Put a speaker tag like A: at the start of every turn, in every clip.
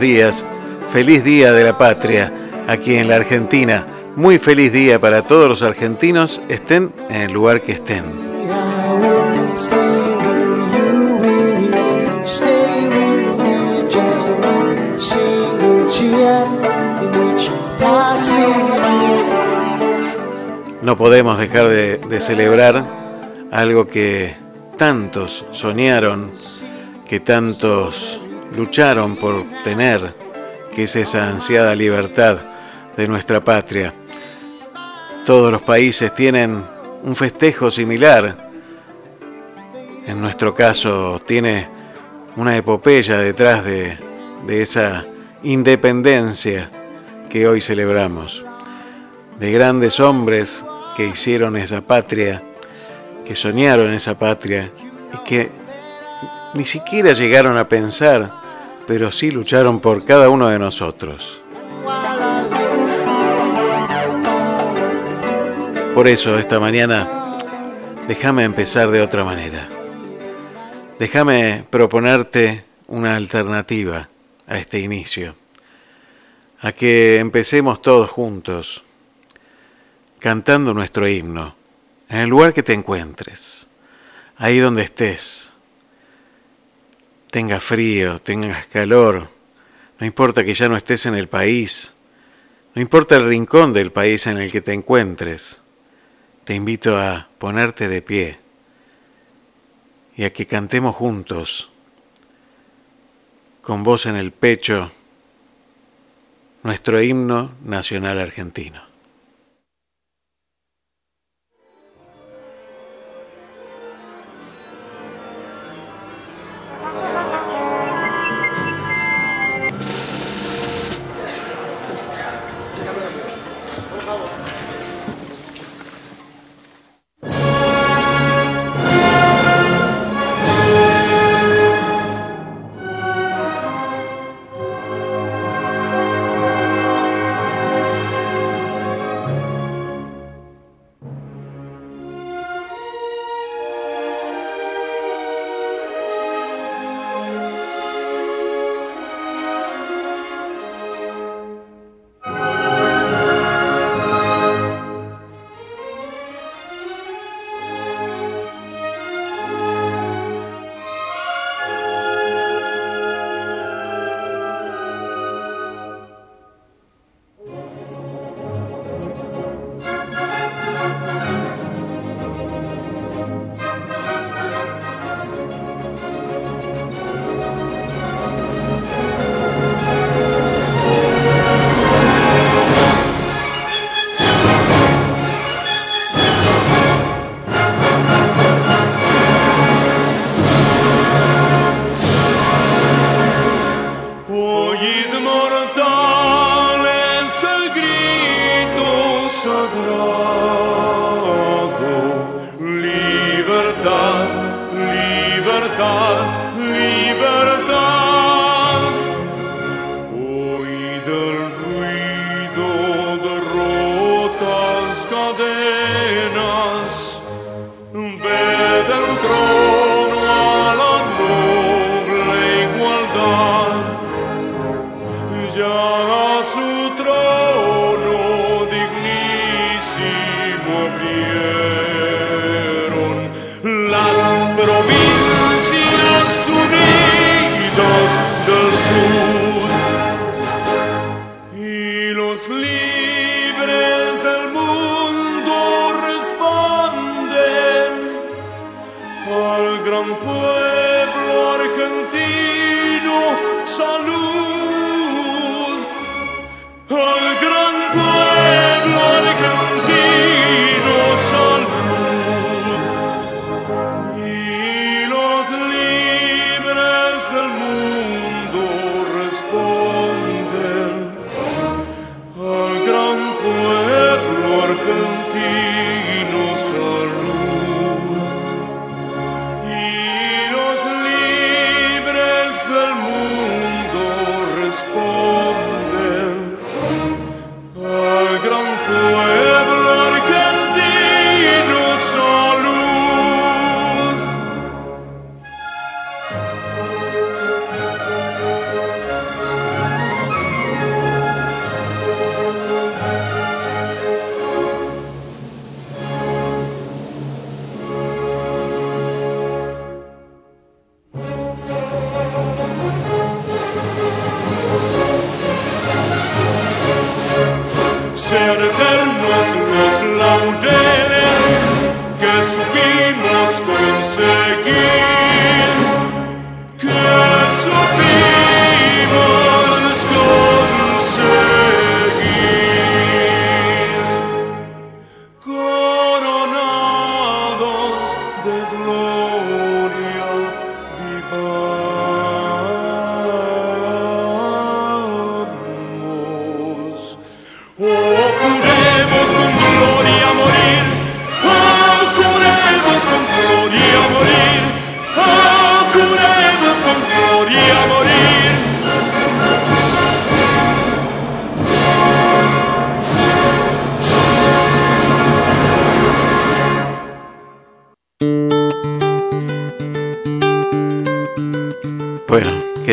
A: días. Feliz Día de la Patria aquí en la Argentina. Muy feliz día para todos los argentinos, estén en el lugar que estén. No podemos dejar de, de celebrar algo que tantos soñaron, que tantos lucharon por tener, que es esa ansiada libertad de nuestra patria. Todos los países tienen un festejo similar. En nuestro caso tiene una epopeya detrás de, de esa independencia que hoy celebramos. De grandes hombres que hicieron esa patria, que soñaron esa patria y que ni siquiera llegaron a pensar pero sí lucharon por cada uno de nosotros. Por eso esta mañana déjame empezar de otra manera. Déjame proponerte una alternativa a este inicio, a que empecemos todos juntos, cantando nuestro himno, en el lugar que te encuentres, ahí donde estés tenga frío, tengas calor, no importa que ya no estés en el país, no importa el rincón del país en el que te encuentres, te invito a ponerte de pie y a que cantemos juntos, con voz en el pecho, nuestro himno nacional argentino.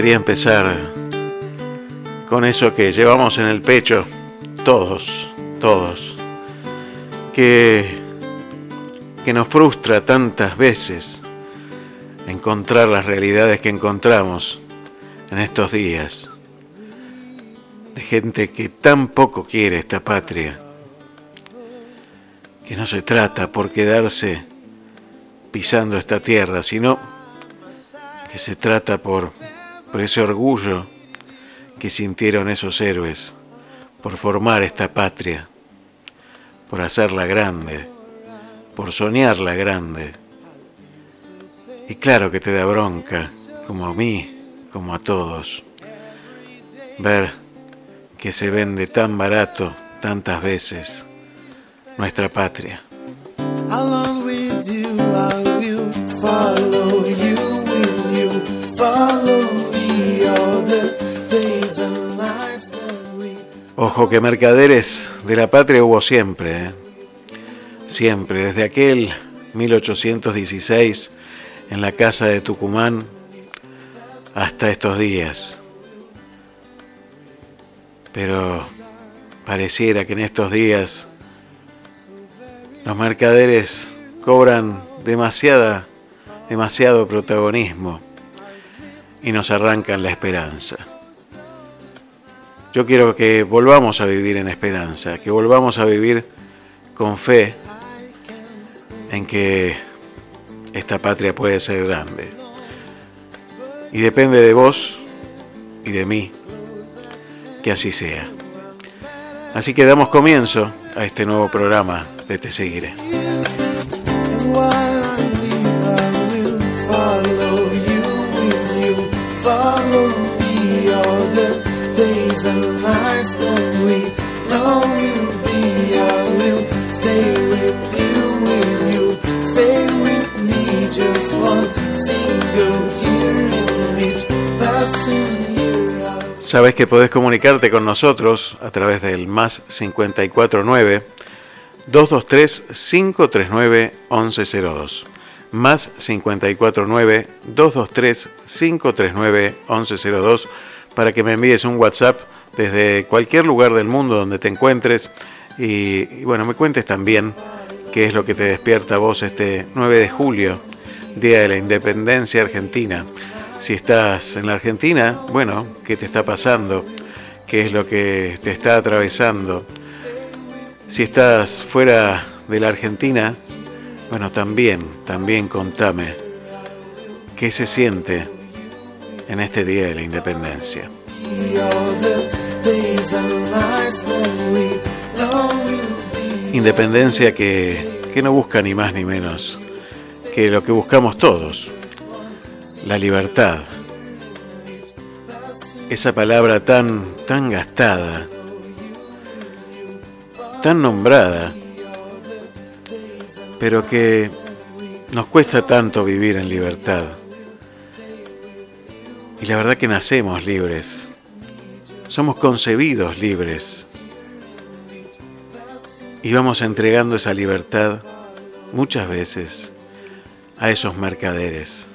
A: Quería empezar con eso que llevamos en el pecho, todos, todos, que, que nos frustra tantas veces encontrar las realidades que encontramos en estos días, de gente que tan poco quiere esta patria, que no se trata por quedarse pisando esta tierra, sino que se trata por por ese orgullo que sintieron esos héroes por formar esta patria, por hacerla grande, por soñarla grande. Y claro que te da bronca, como a mí, como a todos, ver que se vende tan barato tantas veces nuestra patria. Ojo que mercaderes de la patria hubo siempre, ¿eh? siempre, desde aquel 1816 en la casa de Tucumán hasta estos días. Pero pareciera que en estos días los mercaderes cobran demasiada, demasiado protagonismo y nos arrancan la esperanza. Yo quiero que volvamos a vivir en esperanza, que volvamos a vivir con fe en que esta patria puede ser grande. Y depende de vos y de mí que así sea. Así que damos comienzo a este nuevo programa de Te Seguiré. Sabes que podés comunicarte con nosotros a través del más 549 223 539 1102. Más 549 223 539 1102 para que me envíes un WhatsApp desde cualquier lugar del mundo donde te encuentres y, bueno, me cuentes también qué es lo que te despierta a vos este 9 de julio, Día de la Independencia Argentina. Si estás en la Argentina, bueno, ¿qué te está pasando? qué es lo que te está atravesando. Si estás fuera de la Argentina, bueno, también, también contame qué se siente en este Día de la Independencia. Independencia que, que no busca ni más ni menos que lo que buscamos todos, la libertad. Esa palabra tan, tan gastada, tan nombrada, pero que nos cuesta tanto vivir en libertad. Y la verdad que nacemos libres, somos concebidos libres. Y vamos entregando esa libertad muchas veces a esos mercaderes.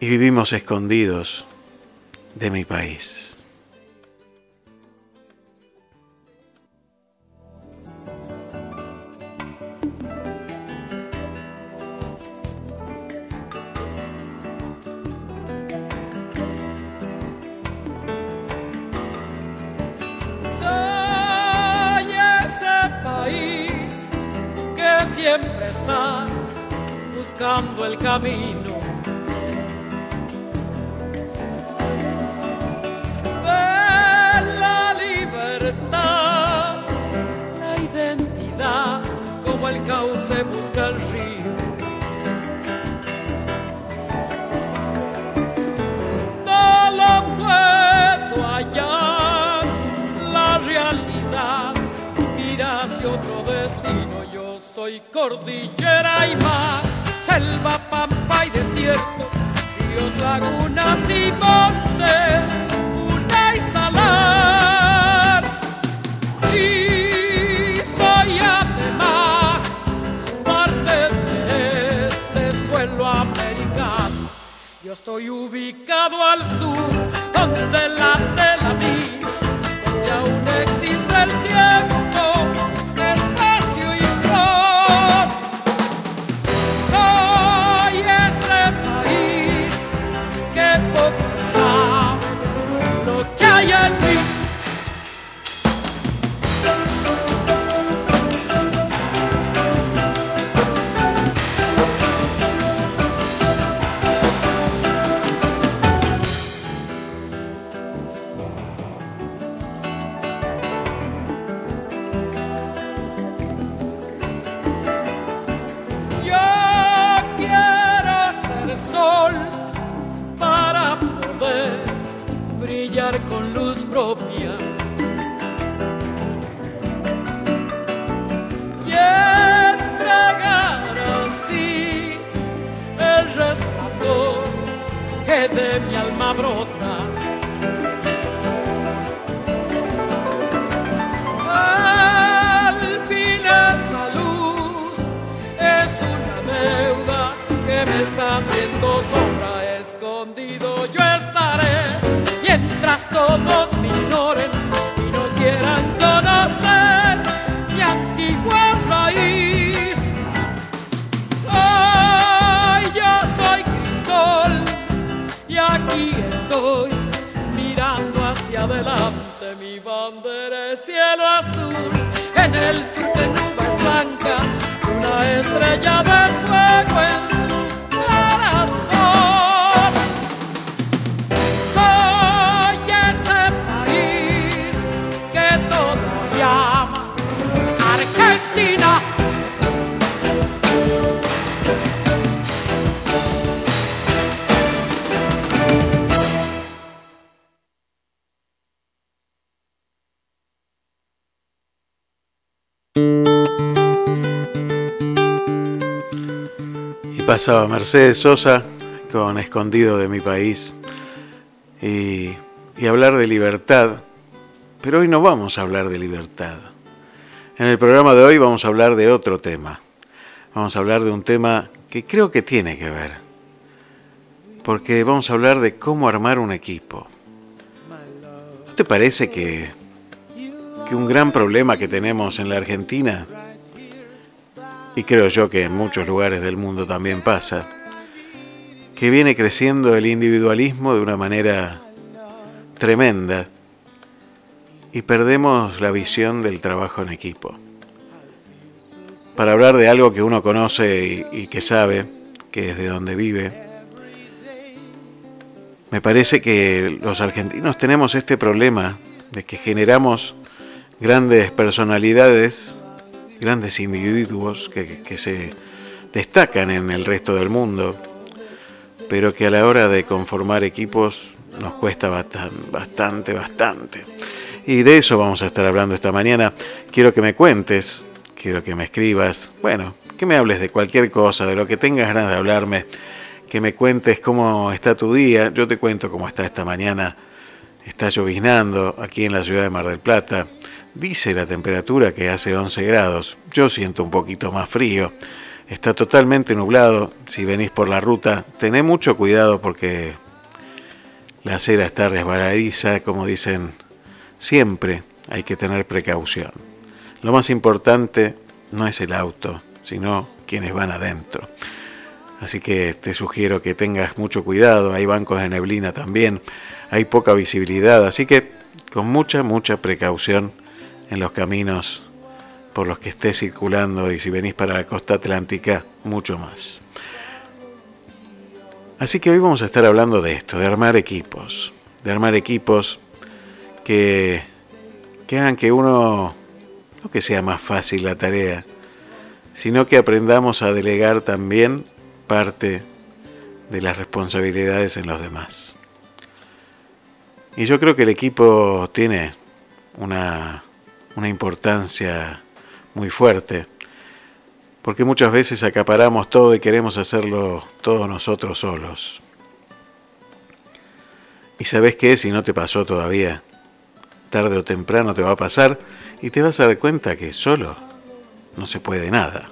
A: Y vivimos escondidos de mi país.
B: El camino. De la libertad, la identidad, como el cauce busca el río. No lo puedo hallar, la realidad mira hacia otro destino. Yo soy cordillera y mar selva, pampa y desierto, ríos, lagunas y montes, una y salar. Y soy además parte de este suelo americano. Yo estoy ubicado al sur, donde la la mía, donde y entregar así el resplandor que de mi alma brota. Al fin esta luz es una deuda que me está haciendo sombra estoy mirando hacia adelante. Mi bandera es cielo azul, en el sur de nubes blancas, una estrella de fuego en
A: pasaba Mercedes Sosa con Escondido de mi país y, hablar de libertad, pero hoy no vamos a hablar de libertad. En el programa de hoy vamos a hablar de otro tema. Vamos a hablar de un tema que creo que tiene que ver, porque vamos a hablar de cómo armar un equipo. ¿No te parece que, que un gran problema que tenemos en la Argentina y creo yo que en muchos lugares del mundo también pasa, que viene creciendo el individualismo de una manera tremenda y perdemos la visión del trabajo en equipo. Para hablar de algo que uno conoce y, que sabe, que es de donde vive, me parece que los argentinos tenemos este problema de que generamos grandes personalidades, grandes individuos que, se destacan en el resto del mundo, pero que a la hora de conformar equipos nos cuesta bastante, bastante, Y de eso vamos a estar hablando esta mañana. Quiero que me cuentes, quiero que me escribas, bueno, que me hables de cualquier cosa, de lo que tengas ganas de hablarme, que me cuentes cómo está tu día. Yo te cuento cómo está esta mañana. Está lloviznando aquí en la ciudad de Mar del Plata. Dice la temperatura que hace 11 grados. Yo siento un poquito más frío. Está totalmente nublado. Si venís por la ruta, tené mucho cuidado porque la acera está resbaladiza, como dicen siempre, hay que tener precaución. Lo más importante no es el auto, sino quienes van adentro. Así que te sugiero que tengas mucho cuidado, hay bancos de neblina también, hay poca visibilidad, así que con mucha, mucha precaución en los caminos por los que estés circulando y si venís para la costa atlántica, mucho más. Así que hoy vamos a estar hablando de esto, de armar equipos, de armar equipos que, que hagan que uno, no que sea más fácil la tarea, sino que aprendamos a delegar también parte de las responsabilidades en los demás. Y yo creo que el equipo tiene una, una importancia muy fuerte, porque muchas veces acaparamos todo y queremos hacerlo todos nosotros solos. Y sabes qué, si no te pasó todavía, tarde o temprano te va a pasar y te vas a dar cuenta que solo no se puede nada.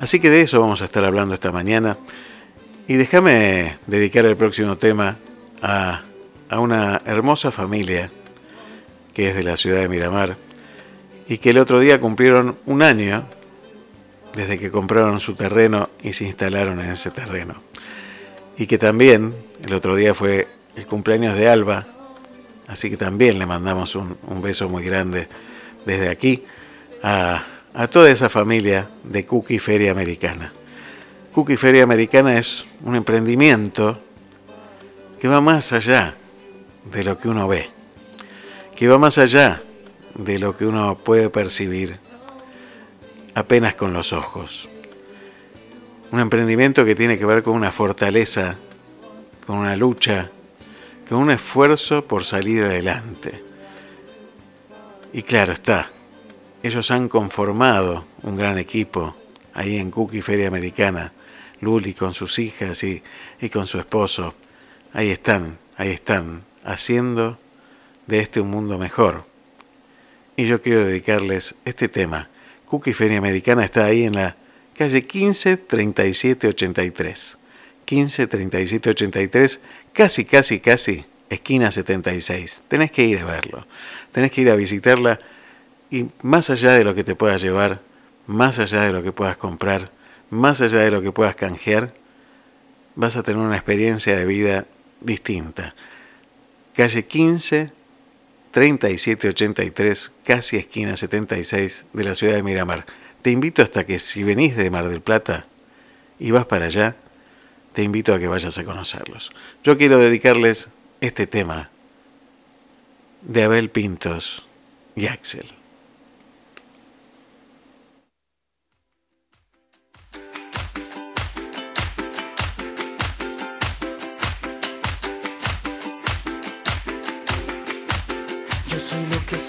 A: Así que de eso vamos a estar hablando esta mañana. Y déjame dedicar el próximo tema a, a una hermosa familia que es de la ciudad de Miramar, y que el otro día cumplieron un año desde que compraron su terreno y se instalaron en ese terreno. Y que también el otro día fue el cumpleaños de Alba, así que también le mandamos un, beso muy grande desde aquí a, a toda esa familia de Cookie Feria Americana. Cookie Feria Americana es un emprendimiento que va más allá de lo que uno ve, que va más allá de lo que uno puede percibir apenas con los ojos. Un emprendimiento que tiene que ver con una fortaleza, con una lucha, con un esfuerzo por salir adelante. Y claro está, ellos han conformado un gran equipo ahí en Cookie Feria Americana, Luli con sus hijas y, y con su esposo. Ahí están, ahí están, haciendo de este un mundo mejor y yo quiero dedicarles este tema. Cookie Feria Americana está ahí en la calle 15 37 83. 15 37 83, casi, casi, casi, esquina 76. Tenés que ir a verlo, tenés que ir a visitarla y más allá de lo que te puedas llevar, más allá de lo que puedas comprar, más allá de lo que puedas canjear, vas a tener una experiencia de vida distinta. Calle 15 3783, casi esquina 76 de la ciudad de Miramar. Te invito hasta que si venís de Mar del Plata y vas para allá, te invito a que vayas a conocerlos. Yo quiero dedicarles este tema de Abel Pintos y Axel.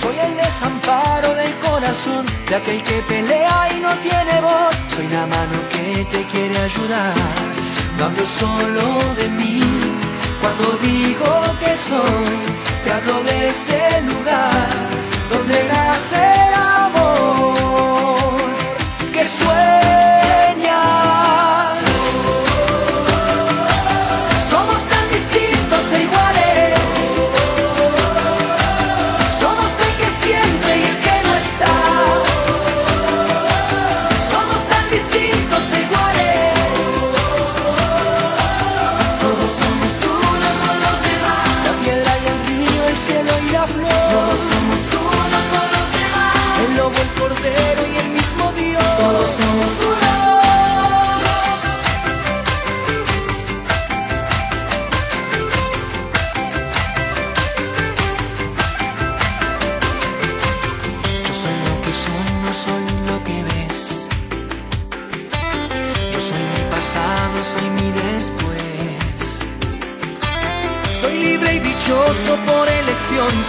C: Soy el desamparo del corazón de aquel que pelea y no tiene voz. Soy la mano que te quiere ayudar. No hablo solo de mí cuando digo que soy te hablo de ese lugar donde nace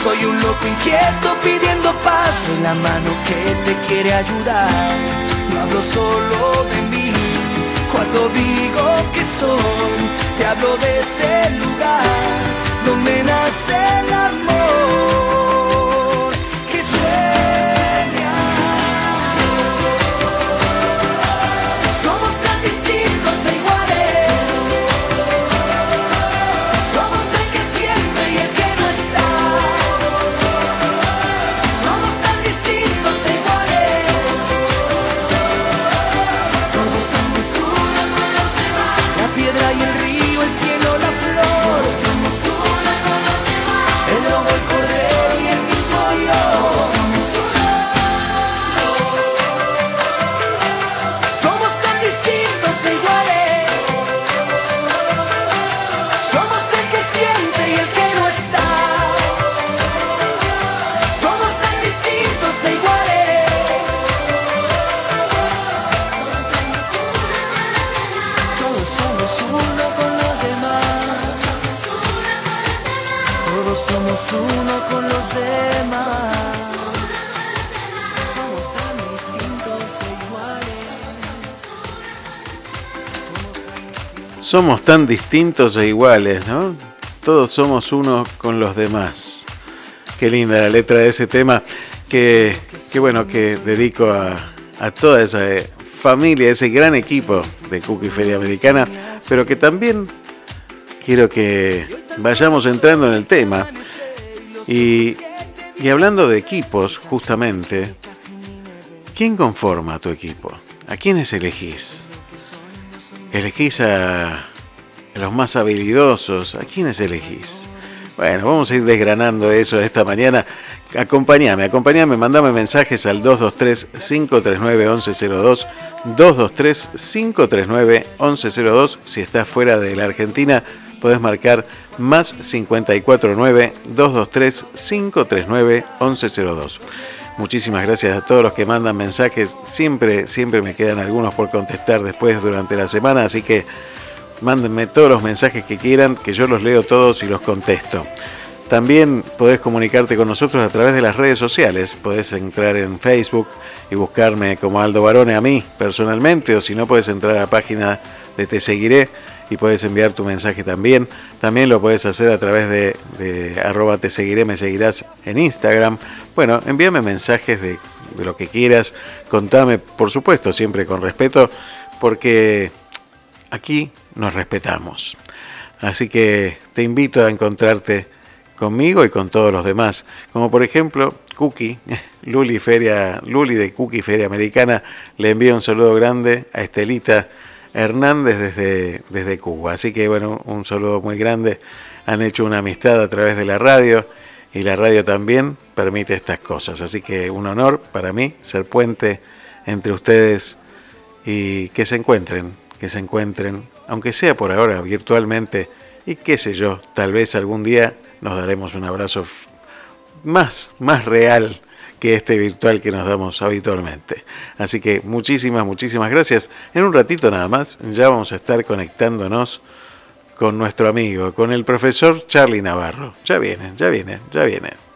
C: Soy un loco inquieto pidiendo paz. Soy la mano que te quiere ayudar. No hablo solo de mí. Cuando digo que soy, te hablo de ese lugar donde nace el amor Somos tan distintos e iguales, ¿no? Todos somos uno con los demás.
A: Qué linda la letra de ese tema que, que bueno, que dedico a, a toda esa eh, familia, ese gran equipo de Cookie Feria Americana, pero que también quiero que vayamos entrando en el tema. Y, y hablando de equipos, justamente, ¿quién conforma tu equipo? ¿A quiénes elegís? ¿Elegís a, los más habilidosos? ¿A quiénes elegís? Bueno, vamos a ir desgranando eso esta mañana. Acompáñame, acompáñame, mandame mensajes al 223-539-1102, 223-539-1102. Si estás fuera de la Argentina, podés marcar más 549-223-539-1102. Muchísimas gracias a todos los que mandan mensajes. Siempre, siempre me quedan algunos por contestar después durante la semana, así que mándenme todos los mensajes que quieran, que yo los leo todos y los contesto. También podés comunicarte con nosotros a través de las redes sociales. Podés entrar en Facebook y buscarme como Aldo Barone a mí personalmente, o si no, puedes entrar a la página de Te Seguiré y puedes enviar tu mensaje también. También lo puedes hacer a través de, de arroba Te Seguiré, me seguirás en Instagram. Bueno, envíame mensajes de, de lo que quieras. Contame, por supuesto, siempre con respeto, porque aquí nos respetamos. Así que te invito a encontrarte conmigo y con todos los demás. Como por ejemplo, Cookie, Luli, Feria, Luli de Cookie Feria Americana, le envío un saludo grande a Estelita Hernández desde, desde Cuba. Así que bueno, un saludo muy grande. Han hecho una amistad a través de la radio y la radio también permite estas cosas. Así que un honor para mí ser puente entre ustedes y que se encuentren, que se encuentren, aunque sea por ahora virtualmente, y qué sé yo, tal vez algún día nos daremos un abrazo más, más real que este virtual que nos damos habitualmente. Así que muchísimas, muchísimas gracias. En un ratito nada más ya vamos a estar conectándonos con nuestro amigo, con el profesor Charlie Navarro. Ya viene, ya viene, ya viene.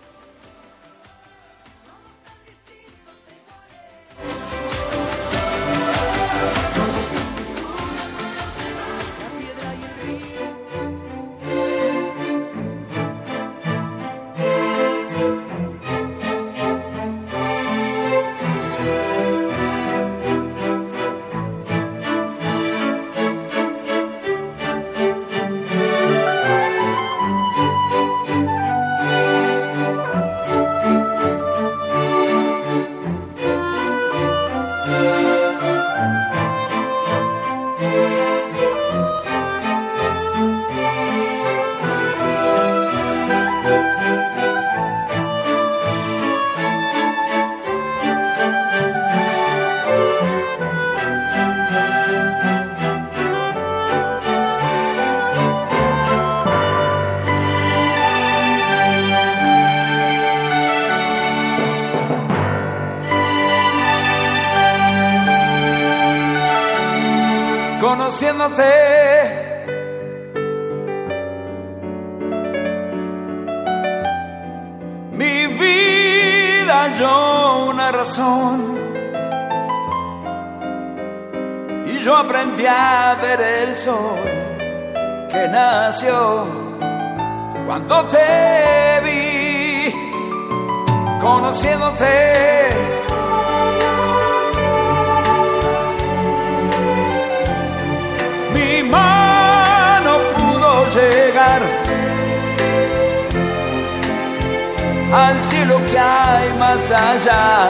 D: Al cielo que hay más allá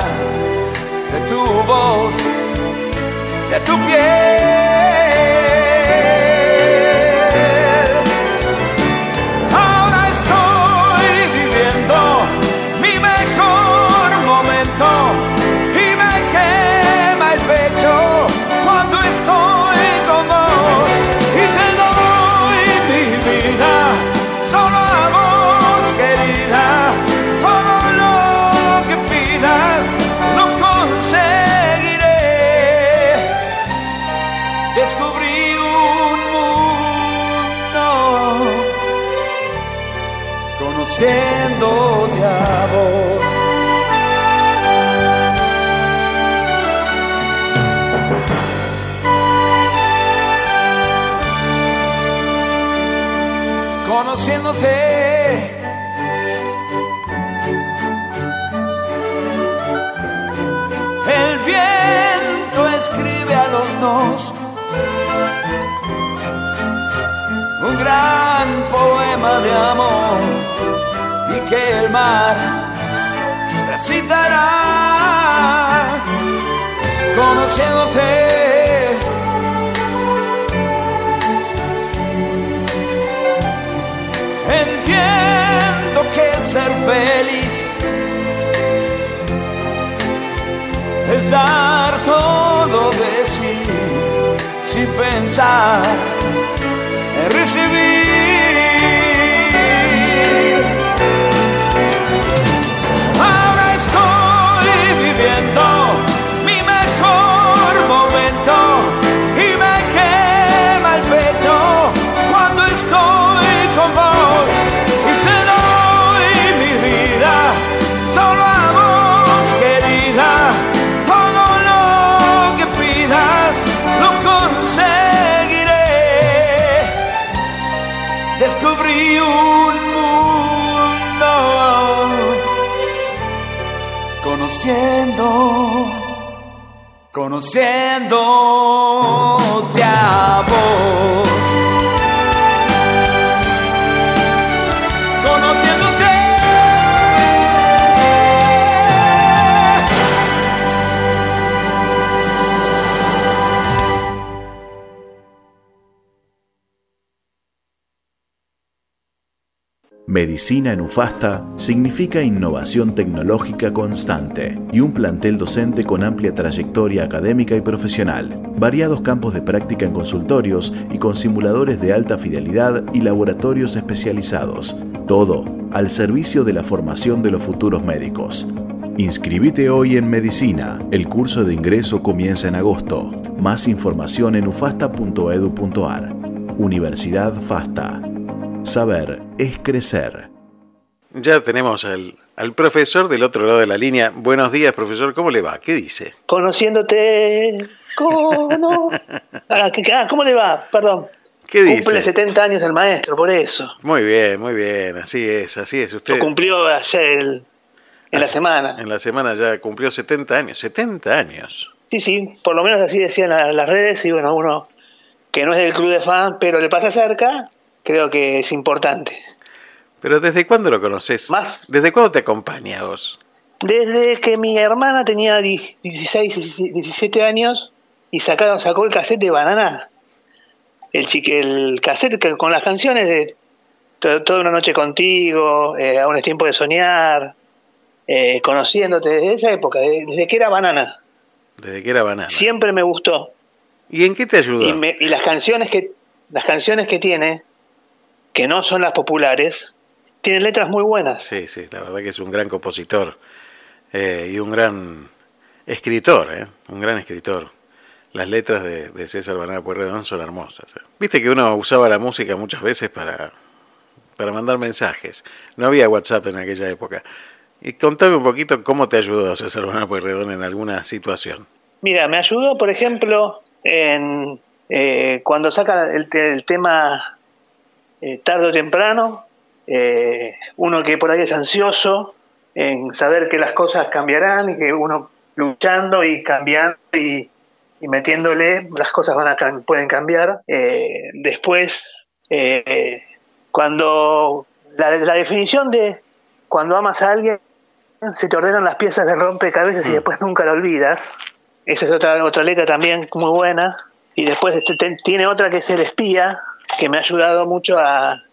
D: de tu voz, de tu piel. De y que el mar recitará conociéndote. ser feliz es dar todo de sí sin pensar en recibir.
E: Medicina en Ufasta significa innovación tecnológica constante y un plantel docente con amplia trayectoria académica y profesional, variados campos de práctica en consultorios y con simuladores de alta fidelidad y laboratorios especializados, todo al servicio de la formación de los futuros médicos. Inscribite hoy en Medicina. El curso de ingreso comienza en agosto. Más información en ufasta.edu.ar. Universidad FASTA. Saber es crecer.
A: Ya tenemos al, profesor del otro lado de la línea. Buenos días, profesor. ¿Cómo le va? ¿Qué dice?
F: Conociéndote. ¿Cómo ah, ah, ¿Cómo le va? Perdón.
A: ¿Qué dice?
F: Cumple 70 años el maestro, por eso.
A: Muy bien, muy bien. Así es, así es. Usted.
F: cumplió ayer en la semana.
A: En la semana ya cumplió 70 años. 70 años.
F: Sí, sí. Por lo menos así decían las redes. Y bueno, uno que no es del club de fan, pero le pasa cerca, creo que es importante.
A: Pero ¿desde cuándo lo conoces?
F: ¿Más?
A: ¿Desde cuándo te acompaña vos?
F: Desde que mi hermana tenía 16, 17 años y sacaron, sacó el cassette de Banana. El, chique, el cassette con las canciones de Toda una noche contigo, eh, Aún es tiempo de soñar, eh, conociéndote desde esa época, desde que era Banana.
A: Desde que era Banana.
F: Siempre me gustó.
A: ¿Y en qué te ayudó?
F: Y, y las canciones que las canciones que tiene, que no son las populares, tiene letras muy buenas.
A: Sí, sí, la verdad que es un gran compositor eh, y un gran escritor, ¿eh? un gran escritor. las letras de, César Banana Pueyrredón son hermosas. ¿eh? Viste que uno usaba la música muchas veces para, para mandar mensajes. No había WhatsApp en aquella época. Y contame un poquito cómo te ayudó César Banana Pueyrredón en alguna situación.
F: Mira, me ayudó, por ejemplo, en eh, cuando saca el, tema eh, tarde o temprano, uno que por ahí es ansioso en saber que las cosas cambiarán y que uno luchando y cambiando y y metiéndole, las cosas van a, pueden cambiar. Eh, después, eh, cuando la, definición de cuando amas a alguien, se te ordenan las piezas de rompecabezas y mm. después nunca la olvidas. Esa es otra, otra letra también muy buena. Y después este, tiene otra que es El espía, que me ha ayudado mucho a,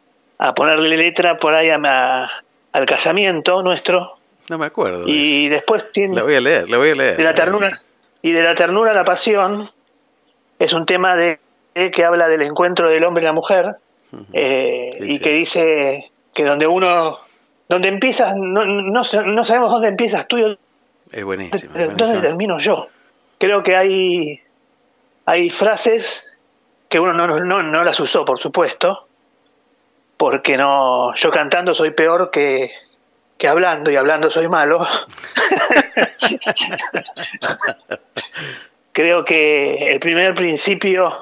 F: ponerle letra por ahí al casamiento nuestro.
A: No me acuerdo.
F: y después tiene...
A: La voy a leer, la voy a leer.
F: De la ternura y de la ternura a la pasión es un tema de que habla del encuentro del hombre y la mujer eh, y que dice que donde uno donde empiezas no, no, sabemos dónde empiezas tú y
A: es buenísimo,
F: dónde termino yo creo que hay hay frases que uno no, no, no las usó por supuesto porque no yo cantando soy peor que, que hablando y hablando soy malo. Creo que el primer principio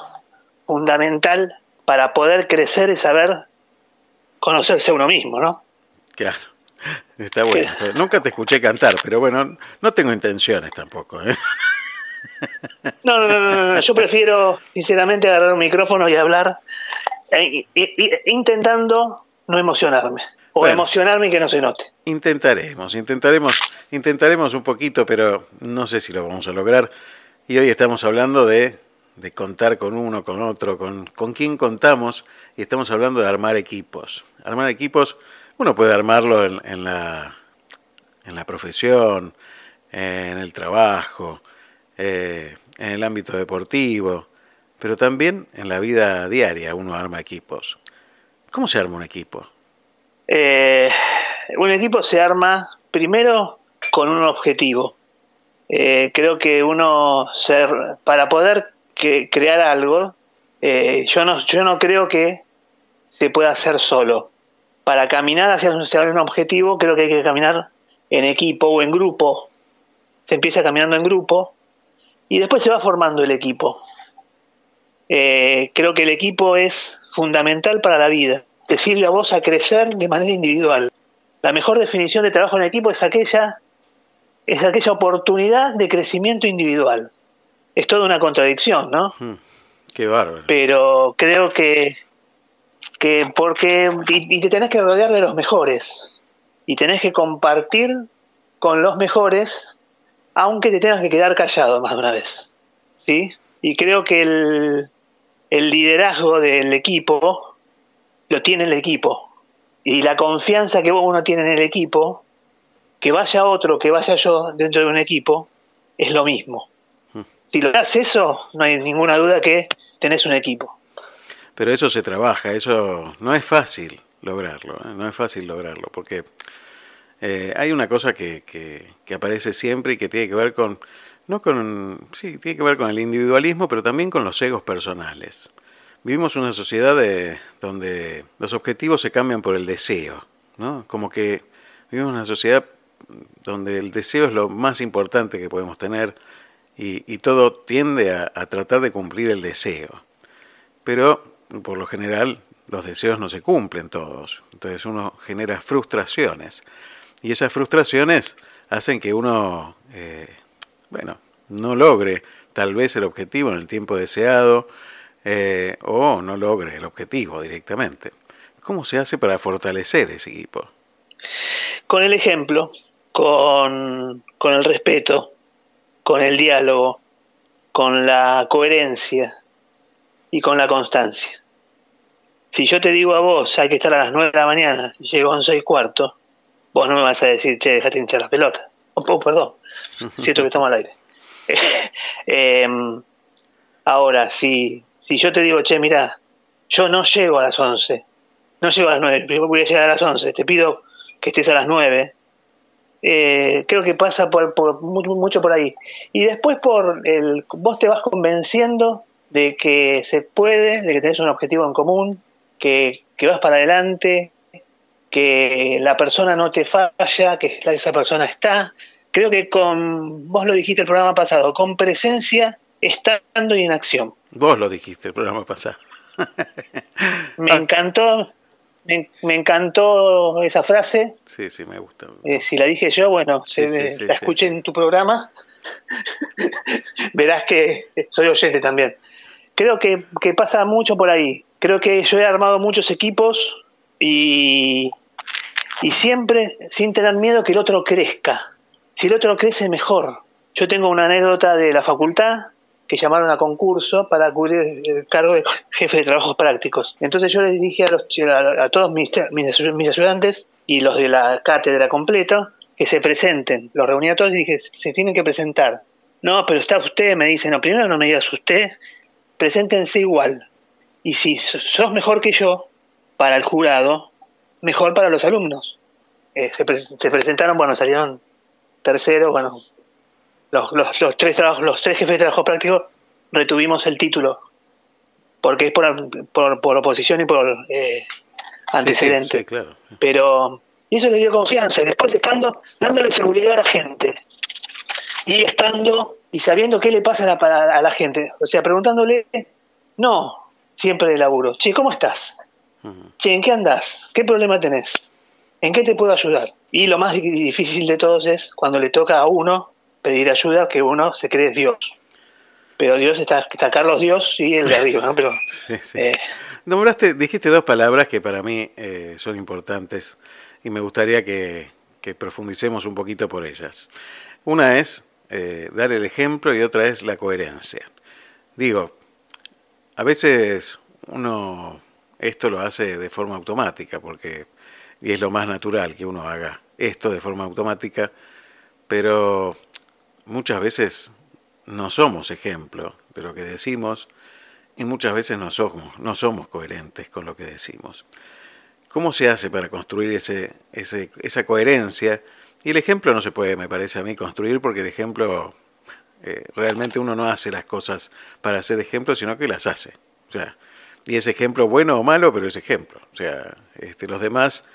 F: fundamental para poder crecer es saber conocerse a uno mismo, ¿no?
A: Claro. Está bueno. Nunca te escuché cantar, pero bueno, no tengo intenciones tampoco. ¿eh?
F: No, no, no, no, yo prefiero sinceramente agarrar un micrófono y hablar eh, intentando no emocionarme o emocionarme y que no se note.
A: Intentaremos, intentaremos, intentaremos un poquito, pero no sé si lo vamos a lograr. Y hoy estamos hablando de, de contar con uno, con otro, con, con quién contamos, y estamos hablando de armar equipos. Armar equipos, uno puede armarlo en, la, en la profesión, en el trabajo, eh, en el ámbito deportivo, pero también en la vida diaria uno arma equipos. ¿Cómo se arma un equipo?
F: Eh, un equipo se arma primero con un objetivo. Eh, creo que uno, ser, para poder crear algo, yo, no, yo no creo que se pueda hacer solo. Para caminar hacia un objetivo, creo que hay que caminar en equipo o en grupo. Se empieza caminando en grupo y después se va formando el equipo. creo que el equipo es fundamental para la vida te sirve a vos a crecer de manera individual. La mejor definición de trabajo en equipo es aquella, es aquella oportunidad de crecimiento individual. Es toda una contradicción, ¿no? Hmm,
A: qué bárbaro.
F: Pero creo que, que porque y, te tenés que rodear de los mejores y tenés que compartir con los mejores, aunque te tengas que quedar callado más de una vez. ¿Sí? Y creo que el, el liderazgo del equipo lo tiene el equipo. Y la confianza que uno tiene en el equipo, que vaya otro, que vaya yo dentro de un equipo, es lo mismo. Hmm. Si lo das eso, no hay ninguna duda que tenés un equipo.
A: Pero eso se trabaja, eso no es fácil lograrlo, ¿eh? no es fácil lograrlo, porque eh, hay una cosa que, que, aparece siempre y que tiene que ver con, no con, sí, tiene que ver con el individualismo, pero también con los egos personales. Vivimos una sociedad de, donde los objetivos se cambian por el deseo, ¿no? Como que vivimos una sociedad donde el deseo es lo más importante que podemos tener y, todo tiende a, tratar de cumplir el deseo. Pero por lo general los deseos no se cumplen todos, entonces uno genera frustraciones y esas frustraciones hacen que uno, eh, bueno, no logre tal vez el objetivo en el tiempo deseado eh, o no logre el objetivo directamente. ¿Cómo se hace para fortalecer ese equipo?
F: Con el ejemplo, con, con el respeto, con el diálogo, con la coherencia y con la constancia. Si yo te digo a vos, hay que estar a las 9 de la mañana llego a 11 y cuarto, vos no me vas a decir, che, déjate hinchar las pelotas. Oh, oh perdón, siento que estamos al aire. Em, ahora, si si yo te digo, che, mira, yo no llego a las 11, no llego a las 9, voy a llegar a las 11, te pido que estés a las 9, Eh, creo que pasa por, por mucho, por ahí. Y después por el, vos te vas convenciendo de que se puede, de que tenés un objetivo en común, que, que vas para adelante, que la persona no te falla, que esa persona está. Creo que con, vos lo dijiste el programa pasado, con presencia, estando y en acción.
A: Vos lo dijiste el programa pasado.
F: me encantó, me, encantó esa frase.
A: Sí, sí, me gusta.
F: Eh, si la dije yo, bueno, la escuché en tu programa. Verás que soy oyente también. Creo que, que pasa mucho por ahí. Creo que yo he armado muchos equipos y, y siempre sin tener miedo que el otro crezca. Si el otro crece, mejor. Yo tengo una anécdota de la facultad que llamaron a concurso para cubrir el cargo de jefe de trabajos prácticos. Entonces yo les dije a, los, a, todos mis, ayudantes y los de la cátedra completa que se presenten. Los reuní a todos y dije, se tienen que presentar. No, pero está usted, me dicen, no, primero no me digas usted, preséntense igual. Y si sos mejor que yo, para el jurado, mejor para los alumnos. Eh, se, se, presentaron, bueno, salieron tercero, bueno, los, los, los, tres trabajos, los tres jefes de trabajo práctico retuvimos el título, porque es por, por, por oposición y por eh, antecedente.
A: claro.
F: Pero y eso le dio confianza, y después estando, dándole seguridad a la gente, y estando y sabiendo qué le pasa a la, a la gente, o sea, preguntándole, no, siempre de laburo, che, ¿cómo estás? Che, ¿en qué andás? ¿Qué problema tenés? ¿En qué te puedo ayudar? Y lo más difícil de todos es cuando le toca a uno pedir ayuda, que uno se cree Dios. Pero Dios está, está Carlos Dios y el de arriba, ¿no? Pero,
A: eh, Nombraste, dijiste dos palabras que para mí eh, son importantes y me gustaría que, que, profundicemos un poquito por ellas. Una es eh, dar el ejemplo y otra es la coherencia. Digo, a veces uno esto lo hace de forma automática, porque y es lo más natural que uno haga esto de forma automática, pero muchas veces no somos ejemplo de lo que decimos y muchas veces no somos, no somos coherentes con lo que decimos. ¿Cómo se hace para construir ese, esa coherencia? Y el ejemplo no se puede, me parece a mí, construir porque el ejemplo, eh, realmente uno no hace las cosas para hacer ejemplo, sino que las hace. O sea, y ese ejemplo bueno o malo, pero es ejemplo. O sea, este, los demás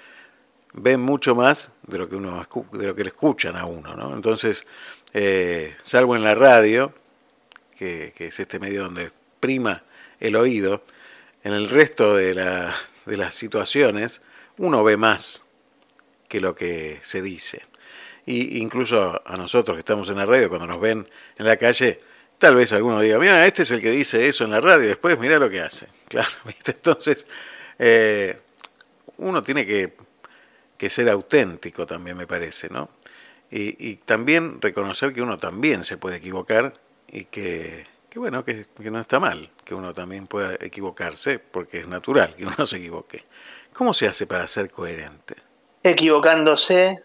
A: ven mucho más de lo que uno de lo que le escuchan a uno, ¿no? Entonces, eh, salvo en la radio, que, es este medio donde prima el oído, en el resto de, la, de las situaciones uno ve más que lo que se dice. Y incluso a nosotros que estamos en la radio, cuando nos ven en la calle, Tal vez alguno diga, mira, este es el que dice eso en la radio, después mira lo que hace. Claro, entonces eh, uno tiene que, ser auténtico también, me parece, ¿no? Y, también reconocer que uno también se puede equivocar y que, bueno, que, que, no está mal, que uno también pueda equivocarse, porque es natural que uno se equivoque. ¿Cómo se hace para ser coherente?
F: Equivocándose,